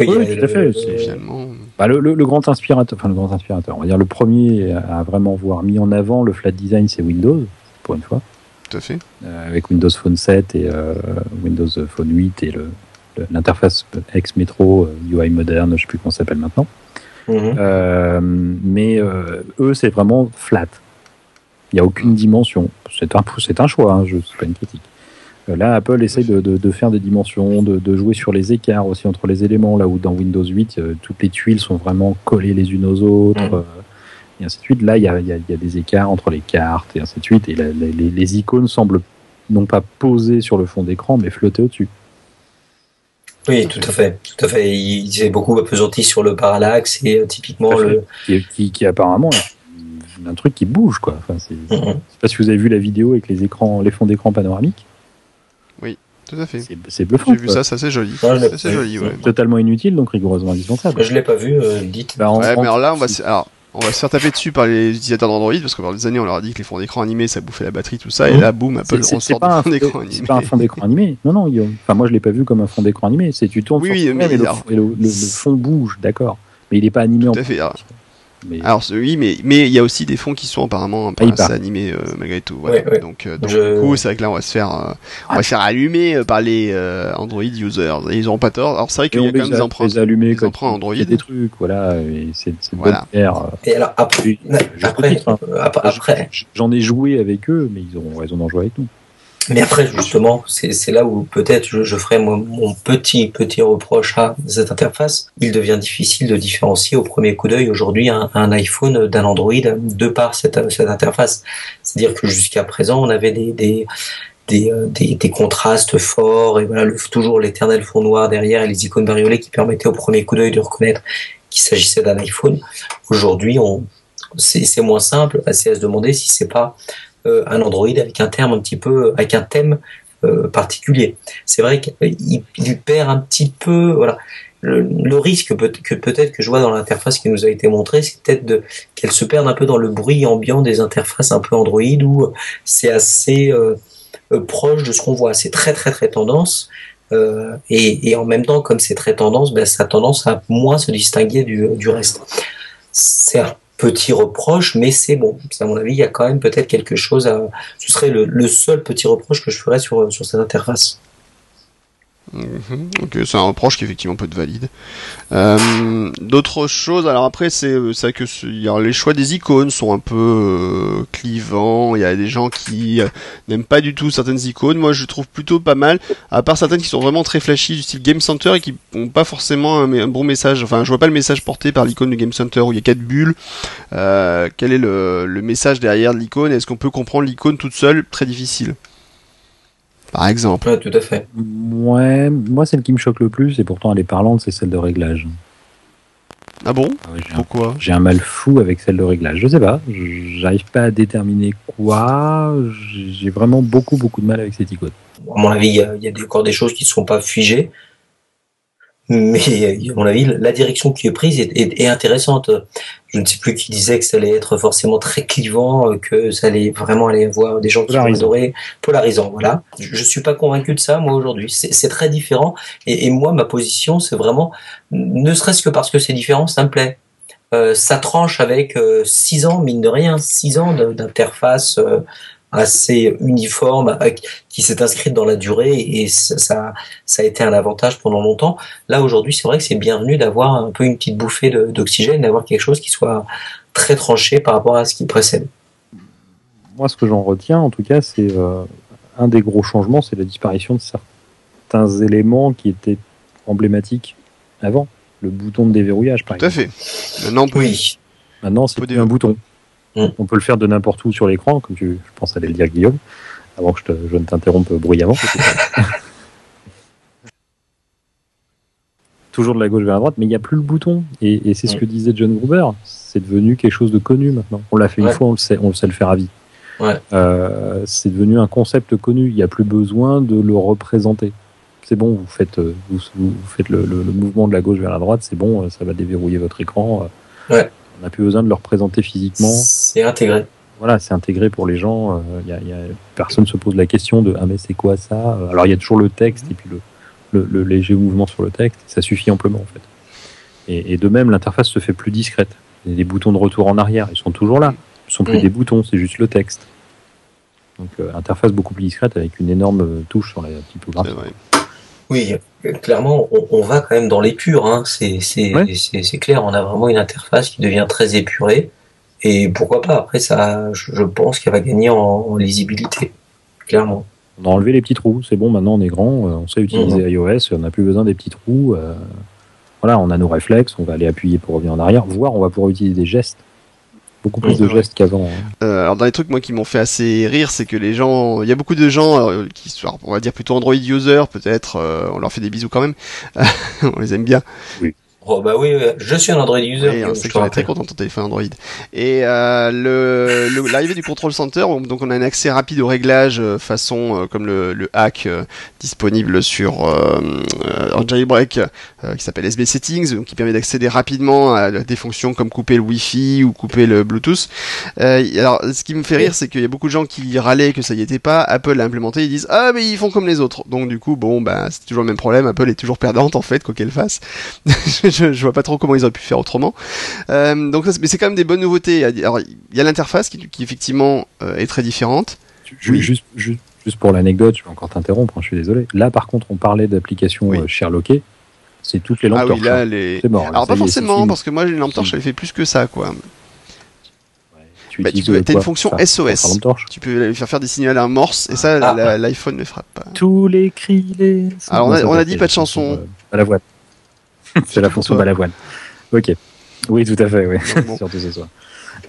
Oui, tout à fait, finalement, Bah, le, le- le grand inspirateur, enfin le grand inspirateur, on va dire le premier à vraiment voir mis en avant le flat design, c'est Windows, pour une fois, tout à fait. euh, avec Windows Phone 7 et euh, Windows Phone 8 et le- le- l'interface ex-métro euh, UI moderne, je sais plus comment ça s'appelle maintenant. Mhm. Euh, mais euh, eux, c'est vraiment flat. Il n'y a aucune dimension. C'est un, choix, hein, je c'est pas une critique. Euh, Là, Apple essaye de, de- de faire des dimensions, de, de jouer sur les écarts aussi entre les éléments, là où dans Windows 8, euh, toutes les tuiles sont vraiment collées les unes aux autres, Mhm. euh, et ainsi de suite. Là, il y a, y y des écarts entre les cartes, et ainsi de suite, et la- les, les- les icônes semblent non pas posées sur le fond d'écran, mais flotter au-dessus. Oui, tout à fait. Tout à fait. Il s'est beaucoup appesanti sur le parallaxe et euh, typiquement le. Qui, qui, qui apparemment est un truc qui bouge, quoi. Enfin, c'est, Mhm. Je sais pas si vous avez vu la vidéo avec les écrans, les fonds d'écran panoramiques. Tout à fait. C'est bluffant. J'ai vu ça, ça c'est joli. Ouais, c'est joli, ouais. Totalement inutile, donc rigoureusement indispensable. Je l'ai pas vu, euh, dites. Bah, en- Ouais, en- mais alors là, on va, se- alors, on va se faire taper dessus par les utilisateurs d'Android parce que pendant des années, on leur a dit que les fonds d'écran animés, ça bouffait la batterie, tout ça, et Mhm. là, boum, Apple ressort pas, un du fond d'écran animé. c'est pas un fond d'écran animé. Non, non, Guillaume. Enfin, moi, je l'ai pas vu comme un fond d'écran animé. C'est tu tournes Oui, sur oui, mais et le, et le- le- le fond bouge, d'accord. Mais il est pas animé en Tout à fait. Alors, mais- alors, oui, mais mais il y a aussi des fonds qui sont apparemment pas Ah, assez animés euh, malgré tout. Voilà. Ouais, ouais. Donc, euh, donc Je- du coup, c'est vrai que là, on va se faire, euh, on va se faire allumer par les euh, Android users. Et ils auront pas tort. Alors c'est vrai qu'il y a quand même des empreintes. les allumer des emprunts Android. il y a des trucs, voilà. et C'est Voilà. bonne guerre. Et alors après, après, ap- après, J'en ai joué avec eux, mais ils ont raison d'en jouer avec nous. Mais après justement, c'est là où peut-être je, ferai moi, mon petit petit reproche à cette interface. Il devient difficile de différencier au premier coup d'œil aujourd'hui un, iPhone d'un Android de par cette, cette interface. C'est-à-dire que jusqu'à présent, on avait des des des, euh, des, contrastes forts et voilà toujours l'éternel fond noir derrière et les icônes bariolées qui permettaient au premier coup d'œil de reconnaître qu'il s'agissait d'un iPhone. Aujourd'hui, c'est moins simple. C'est à se demander si c'est pas un Android avec un terme un petit peu, avec un thème euh, particulier. C'est vrai qu'il il perd un petit peu, voilà. Le, risque que peut-être que je vois dans l'interface qui nous a été montrée, c'est peut-être qu'elle se perde un peu dans le bruit ambiant des interfaces un peu Android où c'est assez euh, euh, proche de ce qu'on voit. C'est très très très tendance. Euh, et, en même temps, comme c'est très tendance, ben, ça a tendance à moins se distinguer du, reste. C'est petit reproche, mais c'est bon. À mon avis, il y a quand même peut-être quelque chose à. Ce serait le, le seul petit reproche que je ferais sur, sur cette interface. Donc euh, c'est un reproche qui effectivement peut être valide. Euh, D'autres choses, alors après c'est euh, c'est vrai que les choix des icônes sont un peu euh, clivants. Il y a des gens qui euh, n'aiment pas du tout certaines icônes. Moi je trouve plutôt pas mal, à part certaines qui sont vraiment très flashy du style Game Center et qui ont pas forcément un, bon message. Enfin je vois pas le message porté par l'icône du Game Center où il y a quatre bulles. Euh, quel est le, le message derrière de l'icône? Est-ce qu'on peut comprendre l'icône toute seule? Très difficile. Par exemple. Ouais, tout à fait. Ouais, moi, celle qui me choque le plus, et pourtant elle est parlante, c'est celle de réglage. Ah bon? Ah ouais, j'ai un- Pourquoi? J'ai un mal fou avec celle de réglage. Je sais pas, j'arrive pas à déterminer quoi. J'ai vraiment beaucoup, beaucoup de mal avec cette icône. À mon avis, il y a, il y a encore des choses qui ne sont pas figées. Mais à mon avis, la direction qui est prise est, est- est intéressante. Je ne sais plus qui disait que ça allait être forcément très clivant, euh, que ça allait vraiment aller avoir des gens qui vont Polarisant. adorer. Polarisant, voilà. Je, je suis pas convaincu de ça, moi, aujourd'hui. C'est très différent. Et, et moi, ma position, c'est vraiment, ne serait-ce que parce que c'est différent, ça me plaît. Euh, ça tranche avec euh, six ans, mine de rien, six ans d'interface euh, assez uniforme, avec- qui s'est inscrite dans la durée et ça, ça, a été un avantage pendant longtemps. Là aujourd'hui, c'est vrai que c'est bienvenu d'avoir un peu une petite bouffée d'oxygène, d'avoir quelque chose qui soit très tranché par rapport à ce qui précède. Moi, ce que j'en retiens, en tout cas, c'est euh, un des gros changements, c'est la disparition de certains éléments qui étaient emblématiques avant. Le bouton de déverrouillage, par Tout à exemple. fait. Maintenant on peut Oui, Maintenant, c'est un bouton. Mm. On peut le faire de n'importe où sur l'écran, comme tu, je pense aller le dire Guillaume, avant que je, te- je ne t'interrompe bruyamment. Toujours de la gauche vers la droite, mais il n'y a plus le bouton. Et, et c'est ce Mm. que disait John Gruber. C'est devenu quelque chose de connu maintenant. On l'a fait une fois, on le sait, on le sait le faire à vie. Ouais. Euh, c'est devenu un concept connu. Il n'y a plus besoin de le représenter. C'est bon, vous faites, euh, vous, vous faites le, le- le mouvement de la gauche vers la droite, c'est bon, euh, ça va déverrouiller votre écran. Ouais. On n'a plus besoin de le représenter physiquement. c'est intégré. Voilà, c'est intégré pour les gens. euh, y a, y a- personne se pose la question de ah mais c'est quoi ça Alors il y a toujours le texte et puis le, le, le léger mouvement sur le texte. Ça suffit amplement en fait. Et, et de même, l'interface se fait plus discrète. Il y a des boutons de retour en arrière, ils sont toujours là. Ce sont plus Mm. des boutons, c'est juste le texte. Donc euh, interface beaucoup plus discrète avec une énorme euh, touche sur la typographie. Oui, clairement, on, on va quand même dans l'épure. Hein. C'est Ouais. clair. On a vraiment une interface qui devient très épurée. Et pourquoi pas Après, ça, je pense qu'elle va gagner en, en lisibilité, clairement. On a enlevé les petits trous, c'est bon, maintenant on est grand, euh, on sait utiliser Mhm. iOS, on n'a plus besoin des petits trous. euh, voilà, on a nos réflexes, on va aller appuyer pour revenir en arrière, voire on va pouvoir utiliser des gestes. Beaucoup plus de gestes qu'avant. hein. Euh, alors dans les trucs moi qui m'ont fait assez rire, c'est que les gens, il y a beaucoup de gens euh, qui sont, on va dire plutôt Android user, peut-être, euh, on leur fait des bisous quand même, on les aime bien. Oui. Oh bah oui, je suis un Android user. Oui, c'est que très content de ton téléphone Android. Et euh, le l'arrivée du control center, donc on a un accès rapide au réglage euh, façon euh, comme le, le hack euh, disponible sur euh, jailbreak qui s'appelle SB Settings, donc qui permet d'accéder rapidement à des fonctions comme couper le Wi-Fi ou couper le Bluetooth. alors, ce qui me fait rire, c'est qu'il y a beaucoup de gens qui râlaient que ça y était pas. Apple l'a implémenté, ils disent ah mais ils font comme les autres. Donc du coup, bon bah c'est toujours le même problème. Apple est toujours perdante en fait quoi qu'elle fasse. je, je, vois pas trop comment ils auraient pu faire autrement. Euh, donc, mais c'est quand même des bonnes nouveautés. Alors, il y a l'interface qui, qui, effectivement euh, est très différente. Oui. Juste, juste, juste, pour l'anecdote, je vais encore t'interrompre, hein, je suis désolé. Là, par contre, on parlait d'applications oui. euh, Sherlockées. C'est toutes les lampes ah, torches. Oui, là, les... C'est mort. Alors, pas forcément, parce que moi, les lampes torches, j'avais fait plus que ça, quoi. Tu, bah, tu peux, as une fonction SOS. Tu peux faire faire des signaux à Morse et ça, Ah. l'iPhone ne frappe pas. Tous les cris, les. Alors, on a, on a dit pas de chanson. À la voix. C'est la fonction balavoine. Ok. Oui, tout à fait, oui. bon. Surtout ce soir.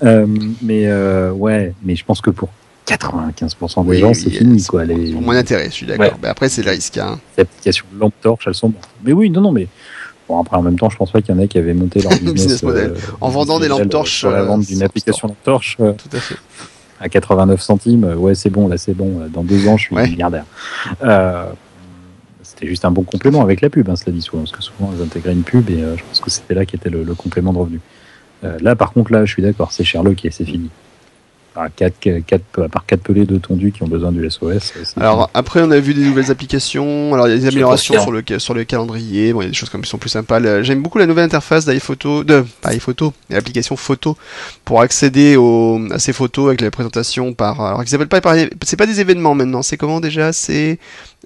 Euh, mais euh, ouais, mais je pense que pour 95% des Oui, gens, oui, c'est euh, fini, quoi. Les, Pour mon intérêt, je suis d'accord. Ouais. Mais après, c'est le risque. Hein. les applications lampe torche, elles sont mortes. Mais oui, non, non, mais bon, après, en même temps, je pense pas qu'il y en a qui avaient monté leur business, Business model. euh, En vendant des lampes torches, sur la vente d'une application lampe torche Tout à fait. à 89 centimes. Ouais, c'est bon, là, c'est bon. Dans deux ans, je suis Ouais. milliardaire. Euh, c'était juste un bon complément avec la pub, hein, cela dit souvent, parce que souvent, elles intégraient une pub et euh, je pense que c'était là qui était le, le complément de revenu. Euh, là, par contre, là, je suis d'accord, c'est Sherlock et c'est fini. À, quatre, quatre, à part 4 pelés de tondu qui ont besoin du SOS. euh, Alors après, on a vu des nouvelles applications. Alors il y a des améliorations sur le sur le calendrier. Bon, il y a des choses comme qui sont plus sympas. J'aime beaucoup la nouvelle interface d'iPhoto, de pas iPhoto, l'application photo pour accéder aux, à ces photos avec la présentation par. Alors ils s'appellent pas par. C'est pas des événements maintenant. C'est comment déjà? C'est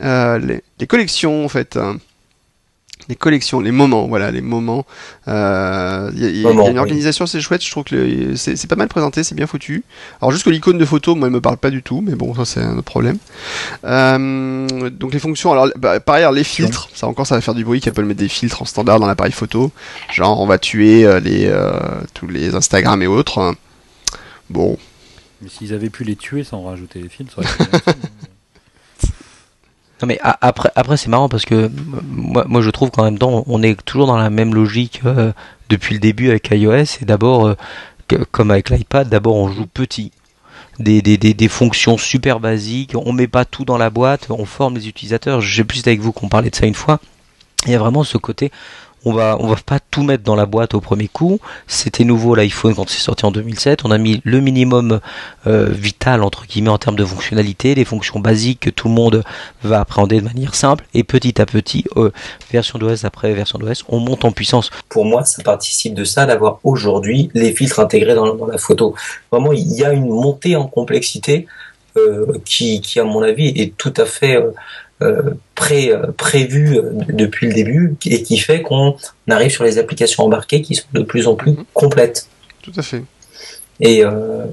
euh, les, les collections en fait. hein. Les collections, les moments, voilà, les moments. Euh, Il y, a- y une oui. organisation assez chouette, je trouve que c'est c'est pas mal présenté, c'est bien foutu. Alors juste que l'icône de photo, moi, elle me parle pas du tout, mais bon, ça c'est un autre problème. Euh, donc les fonctions, alors bah, par ailleurs les filtres, ça encore ça va faire du bruit qu'Apple met des filtres en standard dans l'appareil photo, genre on va tuer euh, les euh, tous les Instagram et autres. Bon, Mais s'ils avaient pu les tuer sans rajouter les films, ça aurait été bien. Non mais après, c'est marrant parce que euh, moi, je trouve qu'en même temps on est toujours dans la même logique euh, depuis le début avec iOS. Et d'abord euh, comme avec l'iPad d'abord on joue petit. Des fonctions super basiques. On met pas tout dans la boîte. On forme les utilisateurs. J'ai plus avec vous qu'on parlait de ça une fois. Il y a vraiment ce côté on va va pas tout mettre dans la boîte au premier coup. C'était nouveau l'iPhone quand c'est sorti en 2007 on a mis le minimum euh, vital entre guillemets en termes de fonctionnalité les fonctions basiques que tout le monde va appréhender de manière simple. Et petit à petit euh, version d'OS après version d'OS on monte en puissance. Pour moi, ça participe de ça d'avoir aujourd'hui les filtres intégrés dans, la photo. Vraiment, il y a une montée en complexité euh, qui, à mon avis, est tout à fait pré, euh, prévue euh, depuis le début et qui fait qu'on arrive sur les applications embarquées qui sont de plus en plus complètes. tout à fait. Et, euh,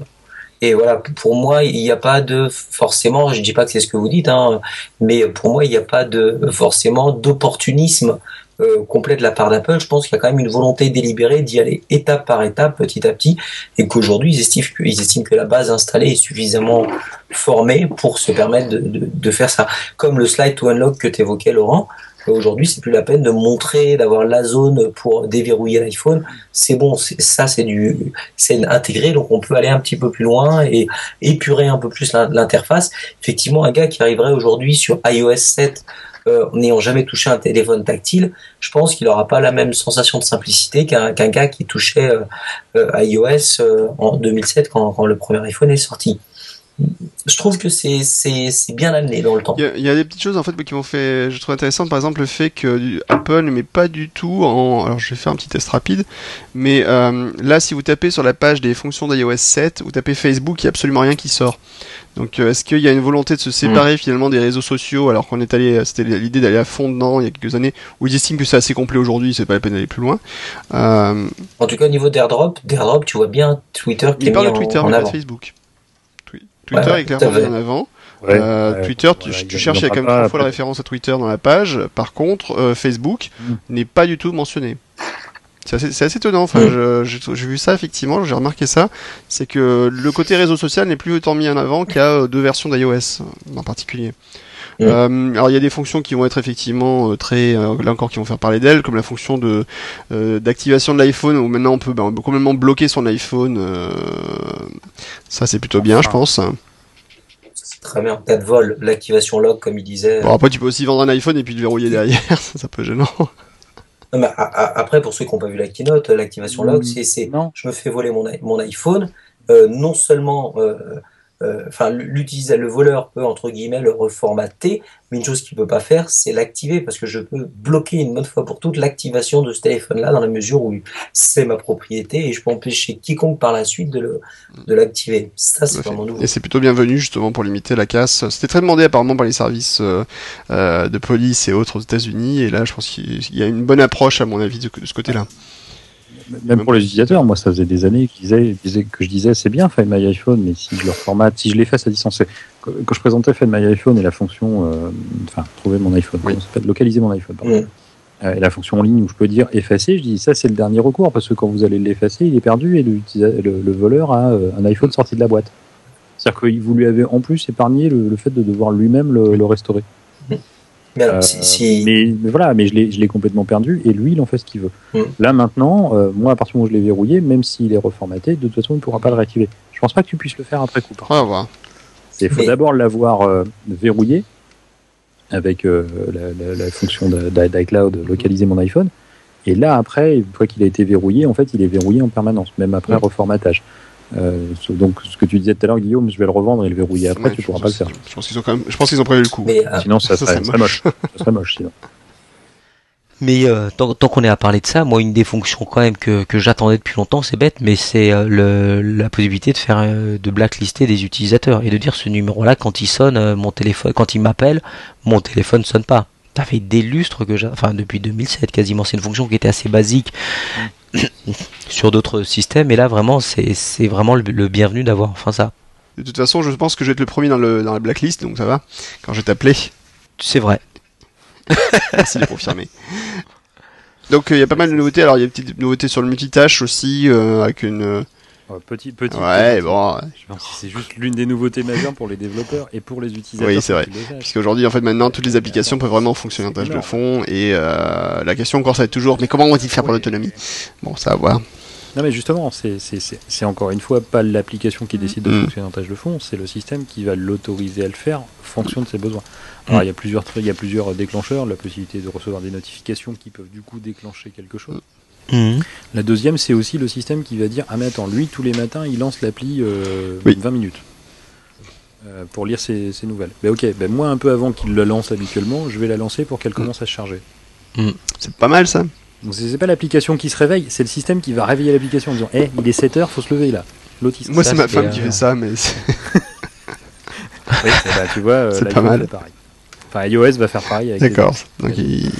et voilà, pour moi, il n'y a pas de forcément, je dis pas que c'est ce que vous dites, hein, mais pour moi, il n'y a pas de forcément d'opportunisme euh, complet de la part d'Apple. Je pense qu'il y a quand même une volonté délibérée d'y aller étape par étape, petit à petit, et qu'aujourd'hui, ils estiment, que- estiment que la base installée est suffisamment formée pour se permettre de, de, de faire ça. Comme le slide to unlock que tu évoquais, Laurent. Aujourd'hui, c'est plus la peine de montrer, d'avoir la zone pour déverrouiller l'iPhone. C'est bon, ça, c'est du, c'est intégré, donc on peut aller un petit peu plus loin et épurer un peu plus l'in- l'interface. Effectivement, un gars qui arriverait aujourd'hui sur iOS 7 euh, n'ayant jamais touché un téléphone tactile, je pense qu'il n'aura pas la même sensation de simplicité qu'un gars qui touchait euh, euh, iOS en 2007 quand, quand le premier iPhone est sorti. Je trouve que c'est c'est c'est bien amené dans le temps. Il y, a, il y a des petites choses en fait qui m'ont fait, je trouve intéressant, par exemple le fait que Apple ne met pas du tout en, alors je vais faire un petit test rapide, mais euh, là si vous tapez sur la page des fonctions d'iOS 7, vous tapez Facebook, il y a absolument rien qui sort. Donc euh, est-ce qu'il y a une volonté de se séparer finalement des réseaux sociaux alors qu'on est allé, c'était l'idée d'aller à fond dedans il y a quelques années, où ils estiment que c'est assez complet aujourd'hui, c'est pas la peine d'aller plus loin. Euh, En tout cas, au niveau d'AirDrop, d'AirDrop, tu vois bien Twitter qui il est parle mis de en, Twitter, en mais pas de avant. Facebook. Twi- Twitter ouais, est clairement mis en avant. Ouais, Euh, ouais, Twitter, tu, voilà, tu il- cherches, il y a quand même trois fois la référence à Twitter dans la page. Par contre, euh, Facebook Mm. n'est pas du tout mentionné. C'est assez, étonnant. Enfin, Mm. j'ai vu ça effectivement, j'ai remarqué ça. C'est que le côté réseau social n'est plus autant mis en avant a euh, deux versions d'iOS en particulier. Euh, alors il y a des fonctions qui vont être effectivement euh, très, euh, là encore, qui vont faire parler d'elles, comme la fonction de euh, d'activation de l'iPhone où maintenant on peut, ben, on peut complètement bloquer son iPhone. euh, ça c'est plutôt bien, je pense. C'est très bien. Cas de vol, l'activation log, comme il disait. Bon après tu peux aussi vendre un iPhone et puis le verrouiller derrière, ça c'est un peu gênant. Non, mais a- a- après, pour ceux qui n'ont pas vu la keynote, l'activation log, Mm. c'est, je me fais voler mon, iPhone, euh, non seulement, enfin, l'utilisateur, le voleur peut entre guillemets le reformater, mais une chose qu'il peut pas faire, c'est l'activer parce que je peux bloquer une bonne fois pour toutes l'activation de ce téléphone-là dans la mesure où c'est ma propriété et je peux empêcher quiconque par la suite de le, de l'activer. Ça, c'est vraiment nouveau. Et c'est plutôt bienvenu justement pour limiter la casse. C'était très demandé apparemment par les services euh, euh, de police et autres aux États-Unis. Et là, je pense qu'il y a une bonne approche à mon avis de, de ce côté-là. Même pour les utilisateurs, moi, ça faisait des années qu'ils disaient, disaient que je disais c'est bien Find My iPhone, mais si je le reformate, si je l'efface à distance, c'est- quand quand je présentais Find My iPhone et la fonction, euh, enfin, trouver mon iPhone, Oui. s'appelle localiser mon iPhone, pardon. Euh, et la fonction en ligne où je peux dire effacer, je dis ça c'est le dernier recours parce que quand vous allez l'effacer, il est perdu et le, le voleur a euh, un iPhone sorti de la boîte. C'est-à-dire que vous lui avez en plus épargné le, le fait de devoir lui-même le, le restaurer. Mais alors, Euh, si, si- mais, mais voilà, mais je l'ai, complètement perdu et lui, il en fait ce qu'il veut. Mm. Là maintenant, euh, moi, à partir du moment où je l'ai verrouillé, même s'il est reformaté, de toute façon, il ne pourra pas le réactiver. Je pense pas que tu puisses le faire après coup. par On va voir. Il faut Mais- d'abord l'avoir euh, verrouillé avec euh, la, la- la fonction d'iCloud, localiser mon iPhone. Et là, après, une fois qu'il a été verrouillé, en fait, il est verrouillé en permanence, même après Mm. reformatage. Euh, donc, ce que tu disais tout à l'heure, Guillaume, je vais le revendre et le verrouiller après, Ouais, tu je pourras pense- pas le faire. Je pense qu'ils ont quand même, je pense qu'ils ont prévu le coup. mais, euh, Sinon, ça, Ça serait, serait ça serait moche. ça serait moche, sinon. Mais euh, tant, tant qu'on est à parler de ça, moi une des fonctions quand même que, que j'attendais depuis longtemps, c'est bête, mais c'est le, la possibilité de faire de blacklister des utilisateurs et de dire ce numéro-là quand il sonne, mon téléphone, quand il m'appelle, mon téléphone sonne pas. Ça fait des lustres que j'ai, enfin depuis 2007 quasiment, c'est une fonction qui était assez basique sur d'autres systèmes et là vraiment c'est vraiment le, le bienvenu d'avoir enfin ça. De toute façon, je pense que je vais être le premier dans, le, dans la blacklist, donc ça va. Quand je vais t'appeler, C'est vrai. merci de confirmer. Donc euh, il y a pas mal de nouveautés. Alors il y a une petite nouveauté sur le multitâche aussi, euh, avec une. Petit, petit. Ouais, bon. Je pense que c'est juste l'une des nouveautés majeures pour les développeurs et pour les utilisateurs. Oui, c'est vrai. Puisqu'aujourd'hui, en fait, maintenant, toutes les applications peuvent vraiment fonctionner en tâche de fond. Et euh, la question encore, ça va être toujours, mais comment vont-ils faire pour l'autonomie? Bon, ça va voir. Non, mais justement, c'est- encore une fois pas l'application qui décide de Mm. fonctionner en tâche de fond, c'est le système qui va l'autoriser à le faire en fonction de ses besoins. Alors, Mm. il y a plusieurs, il y a plusieurs déclencheurs, la possibilité de recevoir des notifications qui peuvent du coup déclencher quelque chose. Mhm. La deuxième, c'est aussi le système qui va dire Ah, mais attends, lui, tous les matins, il lance l'appli euh, Oui. 20 minutes euh, pour lire ses, ses nouvelles. Ben, ok, ben, moi, un peu avant qu'il la lance habituellement, je vais la lancer pour qu'elle commence à se charger. C'est pas mal, ça. Donc, c'est pas l'application qui se réveille, c'est le système qui va réveiller l'application en disant Eh, il est 7h, faut se lever là. L'autiste. Moi, c'est ma femme qui euh, fait ça, mais c'est- Oui, ben, tu vois, euh, C'est pas mal. pareil. Enfin, iOS va faire pareil avec les d'accord. Donc, il-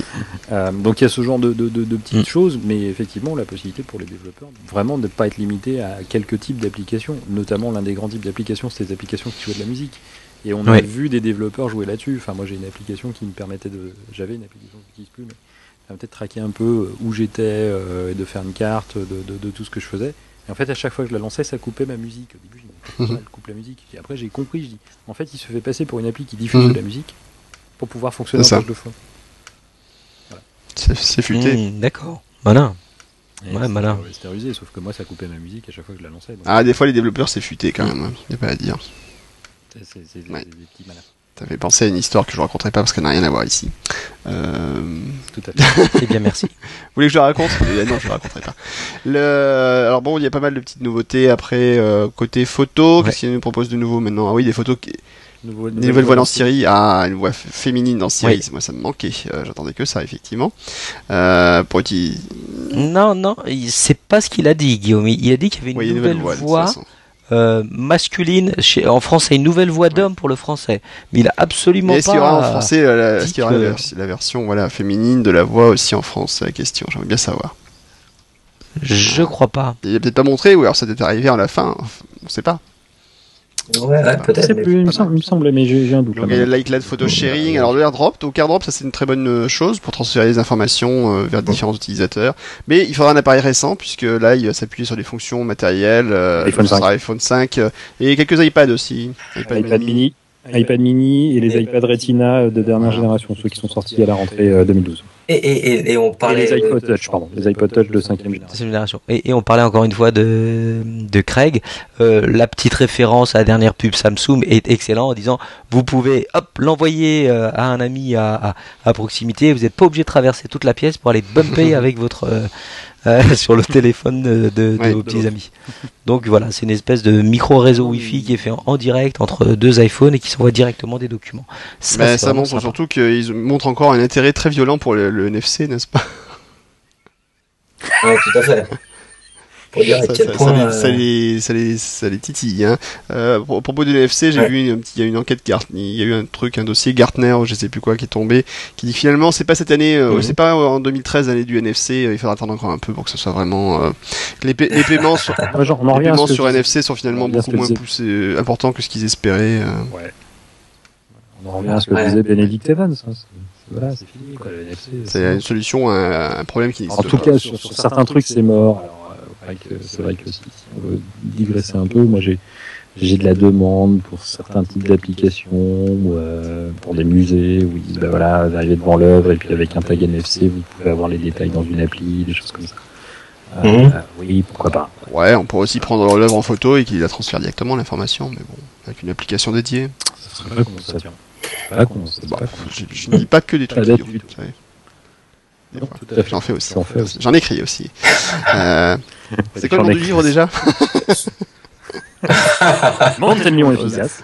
Euh, donc il y a ce genre de, de- de- de petites Mm. choses, mais effectivement la possibilité pour les développeurs vraiment de ne pas être limité à quelques types d'applications, notamment l'un des grands types d'applications, c'est des applications qui jouent de la musique. Et on a vu des développeurs jouer là-dessus. Enfin moi j'ai une application qui me permettait de, j'avais une application que j'utilise plus, mais qui de traquer un peu euh, où j'étais euh, et de faire une carte de, de- de tout ce que je faisais. Et en fait à chaque fois que je la lançais, ça coupait ma musique. Au début, je me Mhm. elle coupe la musique? Et après j'ai compris, je dis, en fait il se fait passer pour une appli qui diffuse Mhm. de la musique pour pouvoir fonctionner en de fond. c'est c'est futé. Mhm, D'accord. Et Ouais, malin. C'était rusé, sauf que moi ça coupait ma musique à chaque fois que je la lançais. donc Ah, des fois, les développeurs, c'est futé quand même. hein. Y a pas à dire. c'est- Ouais. des petits malins. Ça fait penser à une histoire que je raconterai pas parce qu'elle n'a rien à voir ici. Euh... Tout à fait. Eh bien merci. Vous voulez que je la raconte? Eh Non, je la raconterai pas. Le... Alors bon, il y a pas mal de petites nouveautés après euh, côté photo. Ouais. Qu'est-ce qu'il nous propose de nouveau maintenant Ah oui, des photos, qui... Nouveau- des nouvelles voix dans Siri. Siri. Ah, une voix féminine dans Siri. Oui. Moi, ça me manquait. Euh, J'attendais que ça, effectivement. Euh, pour utiliser... Non, non, c'est pas ce qu'il a dit, Guillaume. Il a dit qu'il y avait une Oui, nouvelle, voix façon. euh, masculine chez, en français, une nouvelle voix d'homme pour le français. Mais il a absolument Et est-ce qu'il y aura en pas. français la, la- y aura que- version voilà féminine de la voix aussi en France C'est la question? J'aimerais bien savoir. Je crois pas. Il a peut-être pas montré ou alors ça doit être arrivé à la fin. On sait pas. Ouais, peut-être. mais- plus, il me semble, il me semble, mais j'ai j'ai un doute. Donc là, il y a l'iCloud Photo Sharing. Alors le AirDrop, donc AirDrop, ça c'est une très bonne euh, chose pour transférer les informations euh, vers différents utilisateurs. Mais il faudra un appareil récent puisque là il va s'appuyer sur des fonctions matérielles. Euh, iPhone ce sera 5. iPhone 5 euh, et quelques iPads aussi. iPad, iPad mini, iPad mini et les iPad Retina de dernière génération, ceux qui sont sortis à la rentrée 2012. Et, et, et, on parlait. Et les iPod Touch, pardon, les iPod Touch de 5 génération. Et, et, on parlait encore une fois de, de Craig. Euh, la petite référence à la dernière pub Samsung est excellent en disant vous pouvez hop l'envoyer euh, à un ami à, à, à proximité. Vous n'êtes pas obligé de traverser toute la pièce pour aller bumper avec votre euh, euh, sur le téléphone de, de, de vos petits amis. Donc voilà, c'est une espèce de micro réseau Wi-Fi qui est fait en, en direct entre deux iPhones et qui s'envoie directement des documents. Ça, bah, ça montre sympa. surtout qu'ils montrent encore un intérêt très violent pour le, le NFC, n'est-ce pas? Oui, tout à fait. Pour dire à ça, quel ça, point, ça, les, euh, ça, les, ça, les, ça les titille. Hein. Euh, au propos de l'NFC, j'ai Ouais. vu une, il y a une enquête Gartner, il y a eu un truc, un dossier Gartner, je sais plus quoi, qui est tombé, qui dit finalement c'est pas cette année, euh, Mhm. c'est pas en 2013 l'année du NFC, euh, il faudra attendre encore un peu pour que ce soit vraiment euh, les, pa- les paiements sur, Ouais, genre, en les à paiements. NFC sont finalement à beaucoup moins poussés, euh, importants que ce qu'ils espéraient. euh. On en revient à ce que Ouais. disait Benedict Evans. hein. C'est- Voilà, c'est fini. C'est une solution à un, problème qui En n'existe tout pas. cas, sur, sur certains trucs, c'est mort. Alors, euh, vrai que, c'est vrai que si, on veut digresser un peu, moi j'ai j'ai de la demande pour certains types d'applications, euh, pour des musées où ils disent, bah voilà, vous arrivez devant l'œuvre et puis avec un tag NFC, vous pouvez avoir les détails dans une appli, des choses comme ça. Euh, Mhm. euh, oui, pourquoi pas. Ouais, on pourrait aussi prendre l'œuvre en photo et qu'il la transfère directement l'information, mais bon, avec une application dédiée. Ça serait pas con, ça. Pas con, Bah, pas con. je, je ne dis pas que des trucs Pas idiots, d'habitude. vous savez. Des Non, fois. tout à fait. J'en fais aussi. J'en écris aussi. Euh, c'est quoi le nom du livre déjà Lion efficace.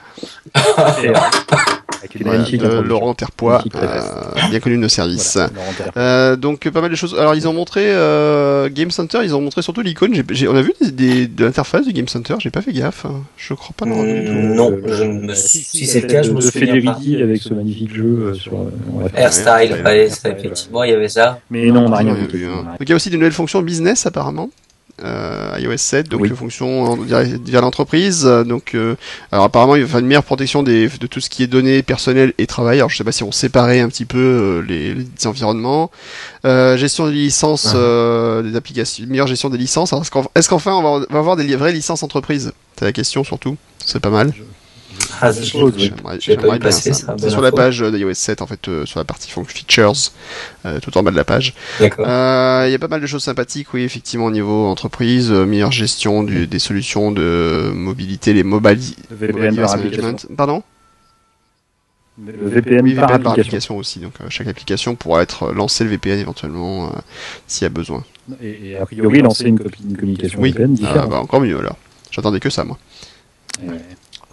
Et, avec une Voilà, magnifique de introduction. Laurent Terpois, euh, bien connu de nos services. Voilà. Euh, donc pas mal de choses. Alors ils ont montré euh, Game Center, ils ont montré surtout l'icône. On a vu des, des- de l'interface du Game Center. J'ai pas fait gaffe. hein. Je crois pas. Non, du tout. Mm, non, je ne me- si, si c'est le cas, je me souviens pas. Avec ce magnifique jeu euh, sur. euh, ouais, effectivement, il y avait ça. Mais non, on n'a rien non, vu. Donc il y a aussi des nouvelles fonctions business apparemment. Euh, iOS 7, donc Oui. les fonctions via, via l'entreprise. euh, Donc, euh, alors apparemment, il va faire une meilleure protection des, de tout ce qui est données personnelles et travail. Alors, je sais pas si on séparait un petit peu euh, les, les environnements. Euh, gestion des licences, euh, des applications, meilleure gestion des licences. Alors, Est-ce qu'en- est-ce qu'enfin on va, va avoir des vraies licences entreprises? C'est la question surtout. C'est pas mal. Je J'aimerais bien passer ça. ça, C'est sur la page d'iOS 7 en fait, euh, sur la partie features, euh, tout en bas de la page. Euh, Il y a pas mal de choses sympathiques, oui, effectivement, au niveau entreprise, euh, meilleure gestion du- des solutions de mobilité, les mobile, Le mobile VPN device par management. application. Pardon? Le VPN Oui, par VPN par application. application aussi. Donc euh, chaque application pourra être euh, lancé le VPN éventuellement euh, s'il y a besoin. Et, et a priori, lancer une, copie, une communication Oui. VPN Ah, différente. bah, encore mieux alors. J'attendais que ça, moi. Ouais.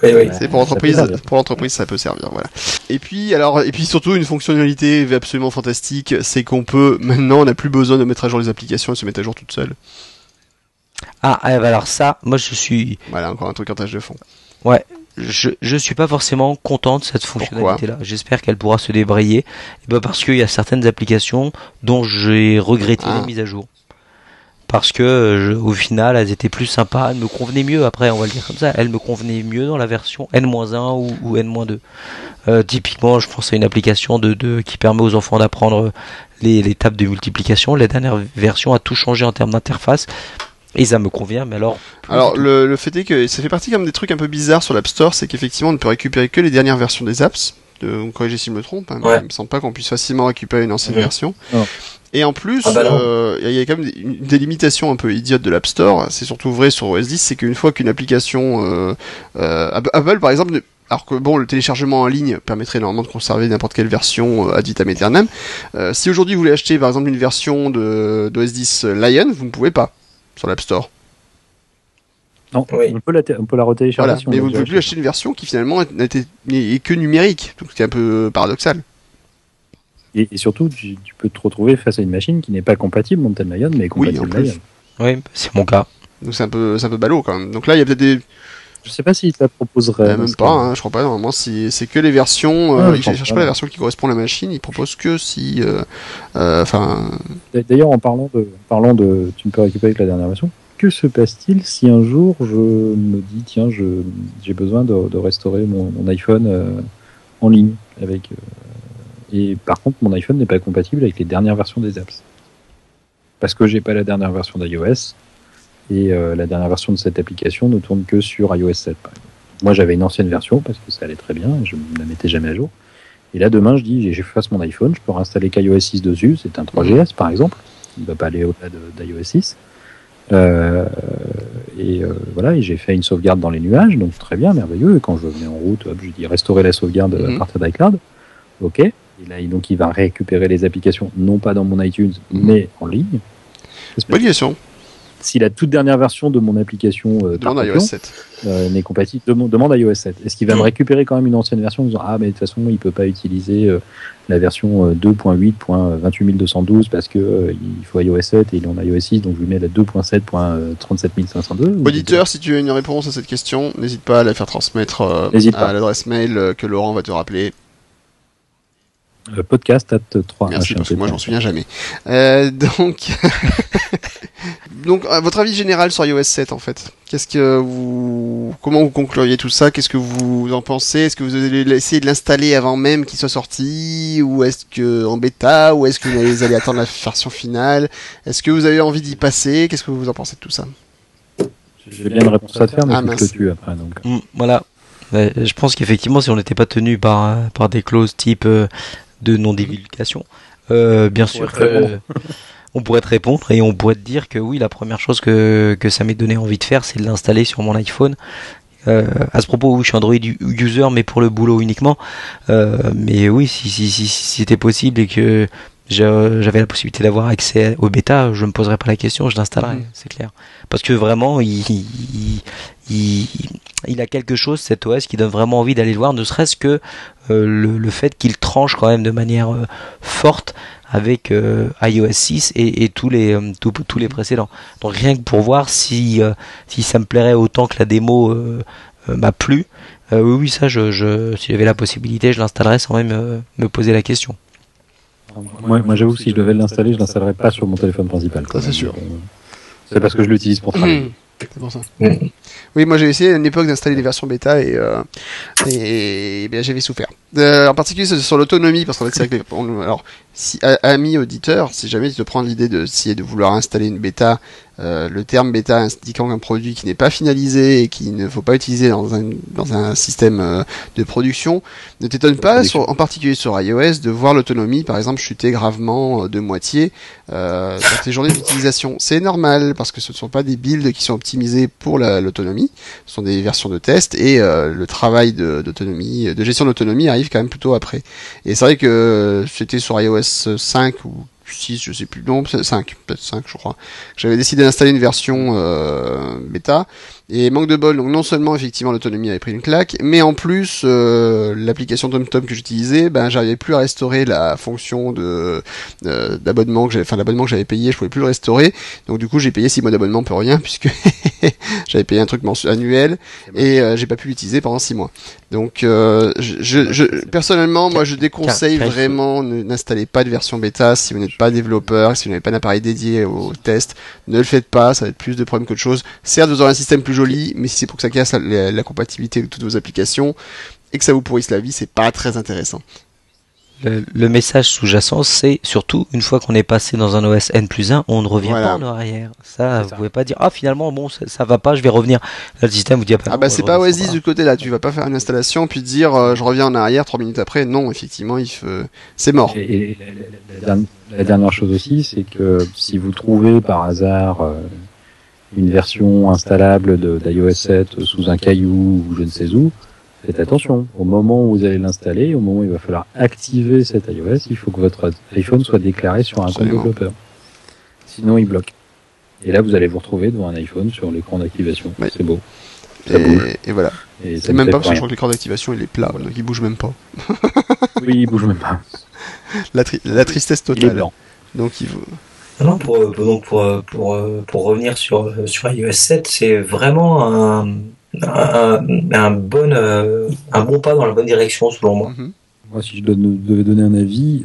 Oui, oui. Ouais. C'est pour l'entreprise, pour l'entreprise, ça peut servir, voilà. Et puis, alors, et puis surtout une fonctionnalité absolument fantastique, c'est qu'on peut maintenant, on n'a plus besoin de mettre à jour les applications et se mettre à jour toutes seules. Ah, eh ben alors ça, moi je suis, Voilà, encore un truc en tâche de fond. je, je suis pas forcément content de cette fonctionnalité-là. J'espère qu'elle pourra se débrayer. Et ben parce qu'il y a certaines applications dont j'ai regretté Ah. les mises à jour. Parce que euh, je- au final, elles étaient plus sympas, elles me convenaient mieux. Après, on va le dire comme ça, elles me convenaient mieux dans la version N-1 ou, ou N-2. Euh, typiquement, je pense à une application de, de qui permet aux enfants d'apprendre les, les tables de multiplication. La dernière version a tout changé en termes d'interface. Et ça me convient, mais alors. Alors le, le fait est que ça fait partie comme des trucs un peu bizarres sur l'App Store, c'est qu'effectivement on ne peut récupérer que les dernières versions des apps. De, corrigez si je me trompe, hein, mais Ouais. il me semble pas qu'on puisse facilement récupérer une ancienne version. Non. Et en plus, Ah bah euh, il y a quand même des, limitations un peu idiotes de l'App Store. C'est surtout vrai sur OS 10, c'est qu'une fois qu'une application, euh, euh, Apple par exemple, alors que bon, le téléchargement en ligne permettrait normalement de conserver n'importe quelle version ad vitam aeternam. Si aujourd'hui vous voulez acheter par exemple une version de d'OS 10 Lion, vous ne pouvez pas sur l'App Store. Non, Oui. on, peut la on peut la retélécharger. Voilà, si mais vous ne pouvez plus acheter une version qui finalement n'est que numérique, donc c'est un peu paradoxal. Et, et surtout, tu, tu peux te retrouver face à une machine qui n'est pas compatible Mountain Lion, mais compatible en plus. Lion. Oui, c'est mon cas. Donc c'est un peu c'est un peu ballot quand même. Donc là il y a peut-être des Je sais pas s'il te la proposerait. euh, même pas, hein, je crois pas. Normalement si c'est que les versions, euh, Ouais, je ils cherchent pas, pas la version qui correspond à la machine. Ils proposent que si, euh, euh, enfin D'ailleurs, en parlant de, en parlant de, tu ne peux récupérer avec la dernière version. Que se passe-t-il si un jour je me dis tiens, j'ai besoin de, restaurer mon, iPhone euh, en ligne avec euh, et par contre mon iPhone n'est pas compatible avec les dernières versions des apps parce que j'ai pas la dernière version d'iOS et euh, la dernière version de cette application ne tourne que sur iOS 7 par exemple. moi j'avais une ancienne version parce que ça allait très bien, je ne la mettais jamais à jour. Et là demain je dis j'ai face mon iPhone, je peux réinstaller qu'iOS 6 dessus, c'est un 3GS par exemple, il ne va pas aller au-delà d'iOS 6. Euh, et euh, voilà, et j'ai fait une sauvegarde dans les nuages, donc très bien, merveilleux. Et quand je venais en route, hop, je dis restaurer la sauvegarde à Mhm. partir d'iCloud. Ok. Et là, il- donc il va récupérer les applications, non pas dans mon iTunes, Mhm. mais en ligne. Bonne question. Si la toute dernière version de mon application euh, Demande iOS copion, 7. euh, n'est compatible, demande, demande iOS 7. Est-ce qu'il va me Mhm. récupérer quand même une ancienne version en disant ah mais de toute façon il peut pas utiliser euh, la version euh, 2.8.28212 parce que euh, il faut iOS 7 et il est en iOS 6 donc je lui mets la 2.7.37502. Auditeur, si tu as une réponse à cette question, n'hésite pas à la faire transmettre euh, à l'adresse mail euh, que Laurent va te rappeler. Euh, podcast at 3 Merci, parce que moi, j'en souviens jamais. Euh, donc, donc, à votre avis général sur iOS 7, en fait, qu'est-ce que vous, comment vous concluriez tout ça? Qu'est-ce que vous en pensez? Est-ce que vous allez essayer de l'installer avant même qu'il soit sorti, ou est-ce que en bêta, ou est-ce que vous allez allez attendre la version finale? Est-ce que vous avez envie d'y passer? Qu'est-ce que vous en pensez de tout ça? J'ai bien une réponse à te faire mais Ah, je le tue après donc. Mm, voilà. Je pense qu'effectivement, si on n'était pas tenu par, euh, par des clauses type euh, de non-divulgation, euh, bien sûr que on pourrait te répondre et on pourrait te dire que oui, la première chose que, que ça m'ait donné envie de faire, c'est de l'installer sur mon iPhone. Euh, à ce propos, oui, je suis Android user, mais pour le boulot uniquement. Euh, mais oui, si, si, si, si c'était possible et que j'avais la possibilité d'avoir accès au bêta, je me poserais pas la question, je l'installerais, c'est clair. Parce que vraiment, il, il, il, il a quelque chose, cet OS, qui donne vraiment envie d'aller le voir, ne serait-ce que euh, le, le fait qu'il tranche quand même de manière euh, forte avec euh, iOS 6 et, et tous les euh, tous, tous les précédents. Donc rien que pour voir si euh, si ça me plairait autant que la démo euh, euh, m'a plu, euh, oui oui ça je, je si j'avais la possibilité je l'installerais sans même euh, me poser la question. Moi, moi j'avoue que si je devais l'installer, je l'installerais pas sur mon téléphone principal. Ça, c'est sûr. C'est parce que je l'utilise pour travailler. C'est pour ça. Mhm. Oui, moi j'ai essayé à une époque d'installer des versions bêta et, euh, et, et bien j'avais souffert. Euh, en particulier sur, l'autonomie, parce qu'en fait c'est alors si ami auditeur, si jamais tu te prends l'idée de essayer de vouloir installer une bêta, euh, le terme bêta indiquant un produit qui n'est pas finalisé et qu'il ne faut pas utiliser dans un dans un système euh, de production, ne t'étonne pas, sur, en particulier sur iOS, de voir l'autonomie par exemple chuter gravement euh, de moitié euh, dans tes journées d'utilisation. C'est normal parce que ce ne sont pas des builds qui sont optimisés pour la- l'autonomie, ce sont des versions de test et euh, le travail de- d'autonomie, de, gestion d'autonomie arrive quand même plutôt après. Et c'est vrai que c'était sur iOS 5 ou 6, je sais plus, non, c'est 5, peut-être 5 je crois. J'avais décidé d'installer une version euh, bêta et manque de bol, donc non seulement effectivement l'autonomie avait pris une claque, mais en plus euh, l'application TomTom que j'utilisais, ben j'arrivais plus à restaurer la fonction de euh, d'abonnement que j'avais, enfin l'abonnement que j'avais payé, je pouvais plus le restaurer. Donc du coup j'ai payé 6 mois d'abonnement pour rien puisque j'avais payé un truc annuel et euh, j'ai pas pu l'utiliser pendant 6 mois. Donc je, je, je- personnellement moi je déconseille vraiment n'installez pas de version bêta si vous n'êtes pas développeur, si vous n'avez pas d'appareil dédié au test, ne le faites pas, ça va être plus de problèmes qu'autre chose. Certes vous aurez un système plus joli, mais si c'est pour que ça casse la, compatibilité de toutes vos applications et que ça vous pourrisse la vie, c'est pas très intéressant. Le, le message sous-jacent, c'est surtout une fois qu'on est passé dans un OS N plus 1, on ne revient Voilà. pas en arrière. Ça, vous ça. pouvez pas dire ah finalement bon ça, ça va pas, je vais revenir. Là, le système vous dit ah, Ah non, bah c'est pas Oasis du côté là, tu vas pas faire une installation puis te dire euh, je reviens en arrière trois minutes après. Non, effectivement, il c'est mort. Et, et la, la- la dernière- la dernière chose aussi, c'est que si vous trouvez par hasard euh, une version installable d'iOS 7 sous un caillou ou je ne sais où, faites attention. Au moment où vous allez l'installer, au moment où il va falloir activer cet iOS, il faut que votre iPhone soit déclaré sur un compte développeur. Sinon, il bloque. Et là, vous allez vous retrouver devant un iPhone sur l'écran d'activation. Oui. C'est beau. Ça bouge. Et, voilà. Et ça même pas parce que je crois que l'écran d'activation il est plat, donc il bouge même pas. Oui, il bouge même pas. La, tri- la tristesse Il est totale. blanc. Donc il faut... Non, pour, donc pour, pour, pour revenir sur, sur iOS 7, c'est vraiment un, un, un bon, euh, un bon pas dans la bonne direction, selon moi. Mhm. Moi, si je devais donner un avis,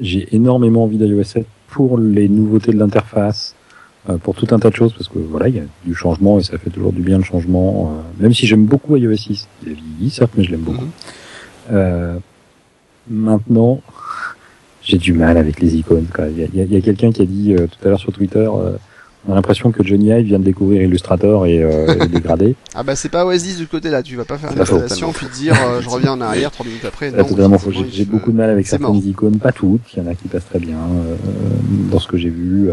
j'ai énormément envie d'iOS 7 pour les nouveautés de l'interface, euh, pour tout un tas de choses, parce que voilà, il y a du changement et ça fait toujours du bien le changement. euh, même si j'aime beaucoup iOS 6, il a vieilli certes, mais je l'aime beaucoup. Mhm. Euh, maintenant, j'ai du mal avec les icônes. quoi. Il y a, y a- il y a quelqu'un qui a dit euh, tout à l'heure sur Twitter, euh, On a l'impression que Johnny Ive vient de découvrir Illustrator et, euh, et dégradé. Ah bah c'est pas Oasis du côté là, tu vas pas faire une installation puis dire euh, je reviens en arrière trois minutes après. Non, totalement faux. J'ai beaucoup de mal avec mort. certaines icônes, pas toutes. Il y en a qui passent très bien euh, dans ce que j'ai vu.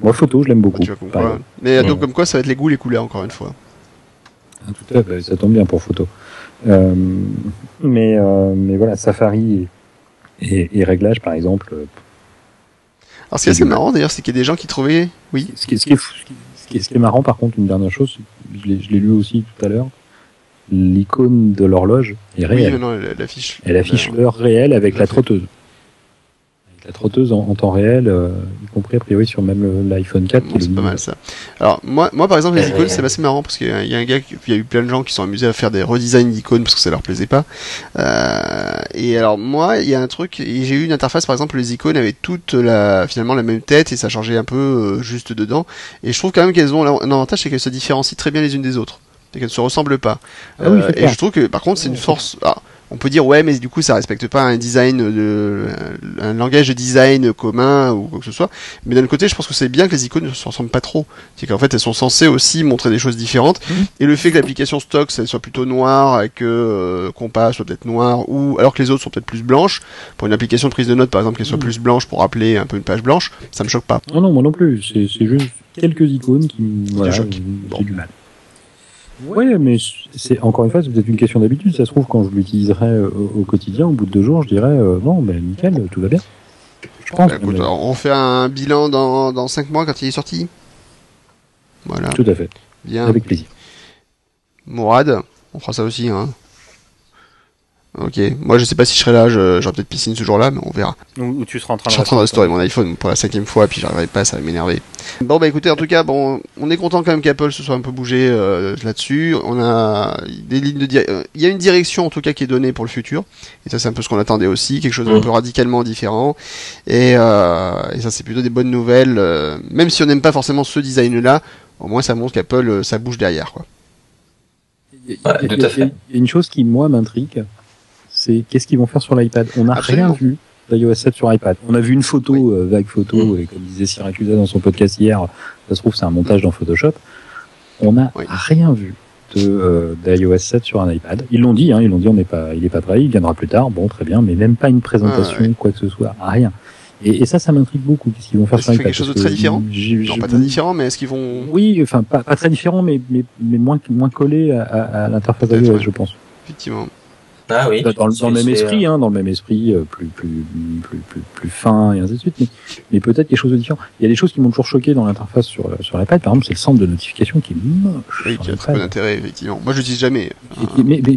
Moi, photo, je l'aime beaucoup. Exemple. Mais euh, donc Ouais. comme quoi ça va être les goûts les couleurs encore une fois. Ah, Tout à fait, ça tombe bien pour photo. Euh, mais, euh, mais voilà, Safari et, et, et réglage, par exemple. euh, Alors ce qui est assez marrant d'ailleurs c'est qu'il y a des gens qui trouvaient oui Ce qui, est- ce, qui est, fou- ce, qui, ce qui est- marrant, par contre, une dernière chose, je l'ai je l'ai lu aussi tout à l'heure, l'icône de l'horloge est oui réelle. mais non elle affiche. Elle affiche l'heure réelle avec la trotteuse. La trotteuse en, en temps réel, euh, y compris a priori sur même l'iPhone 4. qui Bon, est c'est pas mal ça. Alors moi, moi par exemple les Euh, icônes c'est assez marrant parce qu'il y a- il y a un gars, il y a eu plein de gens qui sont amusés à faire des redesigns d'icônes parce que ça leur plaisait pas. Euh, et alors moi il y a un truc, et j'ai eu une interface par exemple les icônes avaient toutes la finalement la même tête et ça changeait un peu euh, juste dedans. Et je trouve quand même qu'elles ont un avantage c'est qu'elles se différencient très bien les unes des autres. Et qu'elles ne se ressemblent pas. Ah oui, Euh, et je trouve que par contre c'est une force. ah, on peut dire ouais mais du coup ça respecte pas un design de un langage de design commun ou quoi que ce soit mais d'un autre côté je pense que c'est bien que les icônes ne se ressemblent pas trop c'est qu'en fait elles sont censées aussi montrer des choses différentes Mhm. et le fait que l'application stock ça soit plutôt noire et que euh, compas soit peut-être noir ou alors que les autres sont peut-être plus blanches pour une application de prise de notes par exemple qu'elle soit Mhm. plus blanche pour rappeler un peu une page blanche ça me choque pas Non, non, moi non plus. C'est c'est juste quelques icônes qui me- voilà, choquent. j'ai Bon. du mal. Ouais, mais c'est encore une fois, c'est peut-être une question d'habitude. Ça se trouve, quand je l'utiliserai euh, au, au quotidien, au bout de deux jours, je dirais euh, non, ben nickel, tout va bien. Je pense. Bah, écoute, mais- alors, on fait un bilan dans dans cinq mois quand il est sorti? Voilà tout à fait, bien avec plaisir. Mourad, on fera ça aussi, hein. Ok, moi je sais pas si je serai là, je- j'aurai peut-être piscine ce jour-là, mais on verra. Ou, ou tu seras en train Je de suis en train de restaurer mon iPhone pour la cinquième fois, puis j'arriverai pas, ça va m'énerver. Bon bah écoutez, en tout cas, bon, on est content quand même qu'Apple se soit un peu bougé euh, là-dessus. On a des lignes de, di- euh, il y a une direction en tout cas qui est donnée pour le futur, et ça c'est un peu ce qu'on attendait aussi, quelque chose d'un Mhm. peu radicalement différent. Et, euh, et ça c'est plutôt des bonnes nouvelles, euh, même si on n'aime pas forcément ce design-là, au moins ça montre qu'Apple euh, ça bouge derrière, quoi. Ouais, tout à fait. il y a une chose qui, moi, m'intrigue, c'est qu'est-ce qu'ils vont faire sur l'iPad. On n'a rien vu d'iOS 7 sur iPad. On a vu une photo, Oui. euh, vague photo, Mm. et comme disait Syracusa dans son podcast hier, ça se trouve, c'est un montage dans Photoshop. On n'a Oui. rien vu de euh, d'iOS 7 sur un iPad. Ils l'ont dit, hein, ils l'ont dit, on n'est pas, il est pas prêt, il viendra plus tard. Bon, très bien, mais même pas une présentation, Ah, ouais. quoi que ce soit, rien. Et, et ça, ça m'intrigue beaucoup. Qu'est-ce qu'ils vont faire sur iPad quelque chose de très différent Non, pas très différent, mais est-ce qu'ils vont... Oui, enfin, pas, pas très différent, mais, mais, mais moins, moins collé à, à, à l'interface Peut-être, iOS, ouais. je pense. Effectivement. Ah oui. Dans, le- dans le même esprit, hein, dans le même esprit, euh, plus, plus, plus, plus, plus fin et ainsi de suite, mais, mais peut-être quelque chose de différent. Il y a des choses qui m'ont toujours choqué dans l'interface sur, euh, sur l'iPad, par exemple, c'est le centre de notification qui est moche. Oui, qui a très peu d'intérêt, effectivement. Moi, je l'utilise jamais. Et- et- mais, mais,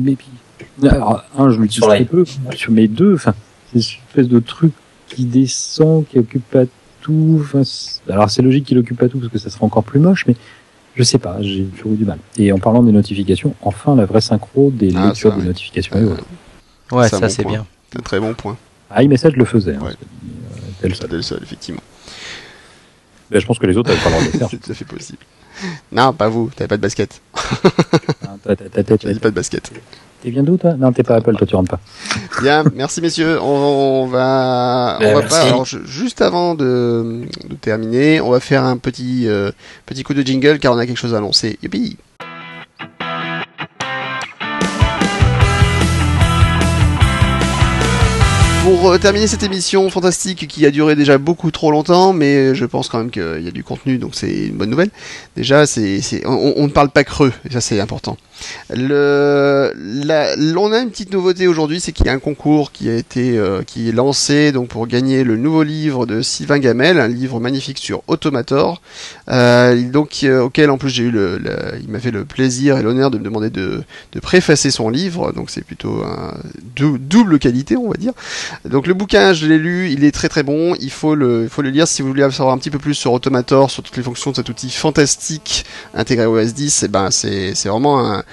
mais, alors, un, je l'utilise très peu, sur mes deux, enfin, c'est une espèce de truc qui descend, qui occupe pas tout, enfin, alors c'est logique qu'il occupe pas tout parce que ça sera encore plus moche, mais je sais pas, j'ai toujours eu du mal. Et en parlant des notifications, enfin la vraie synchro des Ah, lectures ça, des notifications et Euh, autres. Ouais, ça bon c'est point. bien. C'est un très bon point. iMessage le faisait, hein, Ouais. euh, seul. Seul, effectivement. Ben, je pense que les autres n'avaient pas le droit de le faire. C'est tout à fait possible. Non, pas vous. T'avais pas de basket. Hein, ta- T'avais pas de basket. T'es bien d'où toi? Non, t'es pas Apple, toi tu rentres pas. Bien, merci messieurs. On, on va, on Ben, va pas. Alors, je- juste avant de, de terminer, on va faire un petit, euh, petit coup de jingle car on a quelque chose à annoncer. Youpi. Pour euh, terminer cette émission fantastique qui a duré déjà beaucoup trop longtemps, mais je pense quand même qu'il y a du contenu, donc c'est une bonne nouvelle. Déjà, c'est, c'est, on, on ne parle pas creux, et ça c'est important. Le, la, on a une petite nouveauté aujourd'hui, c'est qu'il y a un concours qui a été, euh, qui est lancé donc pour gagner le nouveau livre de Sylvain Gamel, un livre magnifique sur Automator, euh, donc euh, auquel en plus j'ai eu le, le- il m'a fait le plaisir et l'honneur de me demander de, de préfacer son livre, donc c'est plutôt un dou- double qualité, on va dire. Donc le bouquin, je l'ai lu, il est très très bon. Il faut le, il faut le lire si vous voulez savoir un petit peu plus sur Automator, sur toutes les fonctions de cet outil fantastique intégré au OS 10. Et ben c'est, c'est vraiment un,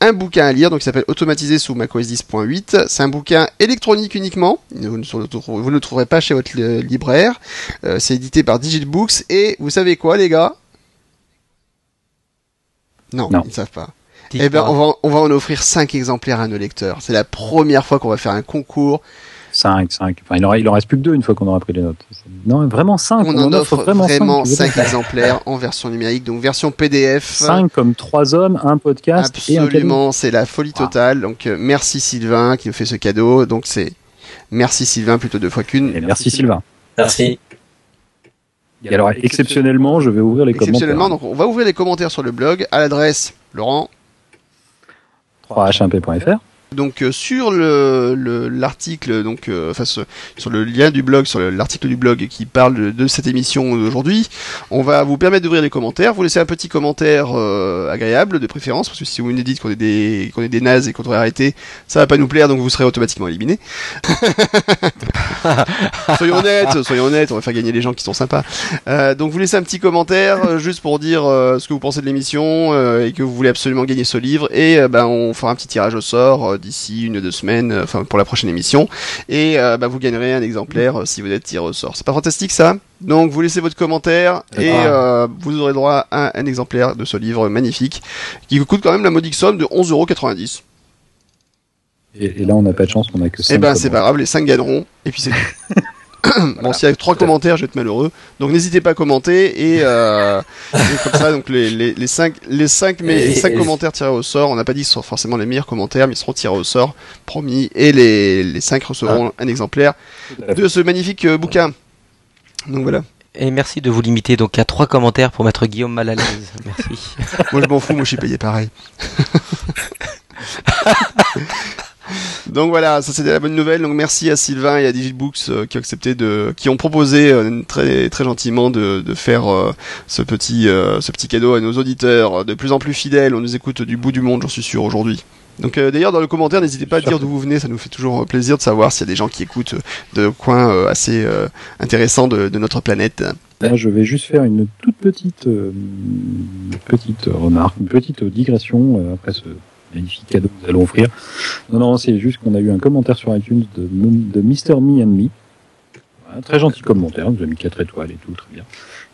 un bouquin à lire. Donc il s'appelle Automatisé sous macOS 10.8. C'est un bouquin électronique uniquement. Vous ne, vous ne le trouverez pas chez votre li- libraire. Euh, c'est édité par Digitbooks. Et vous savez quoi, les gars? Non, Non. ils ne savent pas. Eh ben, on va, on va en offrir 5 exemplaires à nos lecteurs. C'est la première fois qu'on va faire un concours 5, 5. Enfin, il en, il en reste plus que 2 une fois qu'on aura pris les notes. Non, vraiment 5. On, en offre vraiment 5 exemplaires en version numérique, donc version PDF. 5 comme 3 hommes, un podcast Absolument, c'est la folie totale. Donc euh, merci Sylvain qui nous fait ce cadeau. Donc c'est merci Sylvain plutôt deux fois qu'une. Et merci Sylvain. Merci. Et alors exceptionnellement, je vais ouvrir les exceptionnellement, commentaires. donc on va ouvrir les commentaires sur le blog à l'adresse Laurent 3hmp.fr. Donc euh, sur le le- l'article donc euh, enfin sur le lien du blog sur le- l'article du blog qui parle de, de cette émission d'aujourd'hui, on va vous permettre d'ouvrir les commentaires, vous laissez un petit commentaire euh, agréable de préférence parce que si vous nous dites qu'on est des qu'on est des nazes et qu'on devrait arrêter, ça va pas nous plaire donc vous serez automatiquement éliminé. soyons honnêtes, soyons honnêtes, on va faire gagner les gens qui sont sympas. Euh, donc vous laissez un petit commentaire juste pour dire euh, ce que vous pensez de l'émission et que vous voulez absolument gagner ce livre et ben on fera un petit tirage au sort d'ici une ou deux semaines, euh, enfin pour la prochaine émission et euh, ben, vous gagnerez un exemplaire euh, si vous êtes tiré au sort. C'est pas fantastique ça? Donc vous laissez votre commentaire et Ah. euh, vous aurez droit à un exemplaire de ce livre magnifique qui vous coûte quand même la modique somme de 11,90€. Et, et là, on n'a pas de chance, on a que 5. Eh ben c'est pas grave, les 5 gagneront et puis c'est tout. Bon, s'il y a trois commentaires, je vais être malheureux. Donc n'hésitez pas à commenter et, euh, et comme ça, donc les les les cinq les cinq mais les cinq et- commentaires tirés au sort. On n'a pas dit que ce sont forcément les meilleurs commentaires, mais ils seront tirés au sort, promis. Et les les cinq recevront un exemplaire de ce magnifique euh, bouquin. Donc voilà. Et merci de vous limiter donc à trois commentaires pour mettre Guillaume mal à l'aise. Merci. Moi je m'en fous, moi je suis payé pareil. Donc voilà, ça c'était la bonne nouvelle. Donc merci à Sylvain et à Digibooks euh, qui ont accepté de, qui ont proposé euh, très très gentiment de, de faire euh, ce petit euh, ce petit cadeau à nos auditeurs de plus en plus fidèles. On nous écoute du bout du monde, j'en suis sûr aujourd'hui. Donc d'ailleurs dans le commentaire, n'hésitez pas à dire d'où vous venez, ça nous fait toujours plaisir de savoir s'il y a des gens qui écoutent de coins assez intéressants de, notre planète. Moi, je vais juste faire une toute petite, petite remarque, une petite digression après ce magnifique cadeau que nous allons offrir. Non, non, c'est juste qu'on a eu un commentaire sur iTunes de, de Mr. Me and Me. Un très gentil commentaire, nous a mis 4 étoiles et tout, très bien.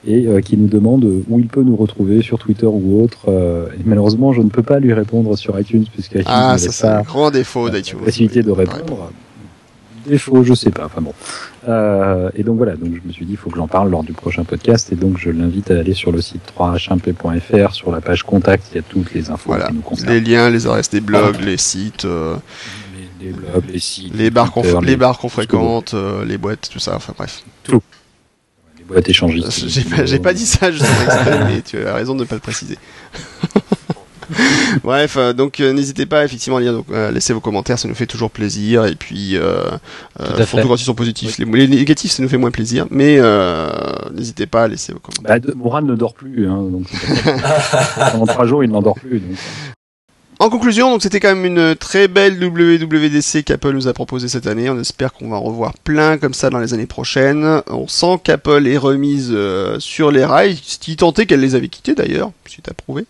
Et euh, qui nous demande où il peut nous retrouver sur Twitter ou autre. euh, et malheureusement, je ne peux pas lui répondre sur iTunes puisque Ah, ça c'est un grand défaut d'iTunes. possibilité de répondre. Défaut, je sais pas. Enfin bon. Euh, et donc voilà. Donc je me suis dit, il faut que j'en parle lors du prochain podcast. Et donc je l'invite à aller sur le site 3hmp.fr, sur la page contact. Il y a toutes les infos Voilà. qui nous concernent. Les liens, les adresses des blogs, les sites, euh, Les, les blogs, les sites, les bars qu'on les bars tout fréquente, euh, les boîtes, tout ça. Enfin bref. vous- les boîtes échangistes. J'ai pas, j'ai pas dit ça en exprès, mais tu as raison de ne pas le préciser. Bref, euh, donc euh, n'hésitez pas effectivement à lire, donc, euh, laisser vos commentaires, ça nous fait toujours plaisir. Et puis, euh, euh, surtout quand ils sont positifs. Les, les négatifs, ça nous fait moins plaisir, mais euh, n'hésitez pas à laisser vos commentaires. Bah, de- Mourad ne dort plus. Hein, donc. Pendant trois jours, il n'en dort plus. Donc. En conclusion, donc c'était quand même une très belle WWDC qu'Apple nous a proposé cette année. On espère qu'on va en revoir plein comme ça dans les années prochaines. On sent qu'Apple est remise euh, sur les rails, ce qui tentait qu'elle les avait quittés d'ailleurs, c'est approuvé.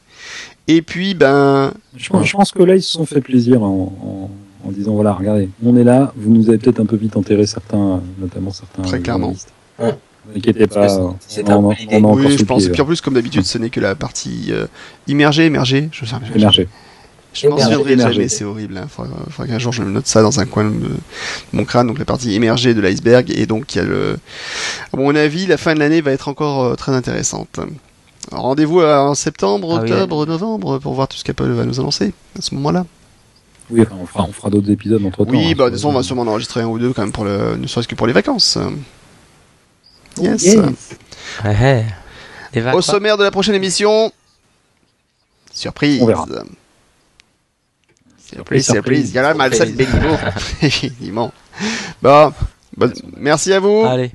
Et puis, ben, Je, pense- je pense que là, ils se sont fait plaisir en, en, en disant voilà, regardez, on est là. Vous nous avez peut-être un peu vite enterré certains, notamment certains. Très clairement. Ouais. Ne vous inquiétez Parce pas. c'est- un oui, je pense. Et puis en plus, comme d'habitude, ce n'est que la partie euh, immergée, émergée. Je sais là. Émergé. Je m'en Émergée, souviendrai émergée. jamais, c'est horrible. Hein. Faudra, faudra qu'un jour je me note ça dans un coin de, de mon crâne, donc la partie émergée de l'iceberg. Et donc il y a le, à mon avis, la fin de l'année va être encore euh, très intéressante. Rendez-vous en septembre, Ah oui. octobre, novembre pour voir tout ce qu'Apple va nous annoncer à ce moment-là. Oui, enfin, on fera, on fera d'autres épisodes entre temps. Oui, bah de toute façon, on va sûrement en enregistrer un ou deux quand même pour le, ne serait-ce que pour les vacances. Yes. Yes. Ouais, ouais. Les Au sommaire de la prochaine émission, surprise. On verra. Surprise, Surprise. Il y a là Malsa surprise. Béliveau. Effectivement. Bon, bon, merci à vous. Allez.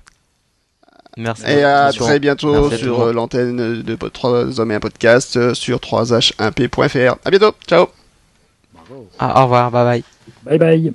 Merci. Et à Attention. très bientôt Merci sur euh, l'antenne de 3 hommes et un podcast euh, sur 3h1p.fr. À bientôt. Ciao. Ah, au revoir. Bye bye. Bye bye.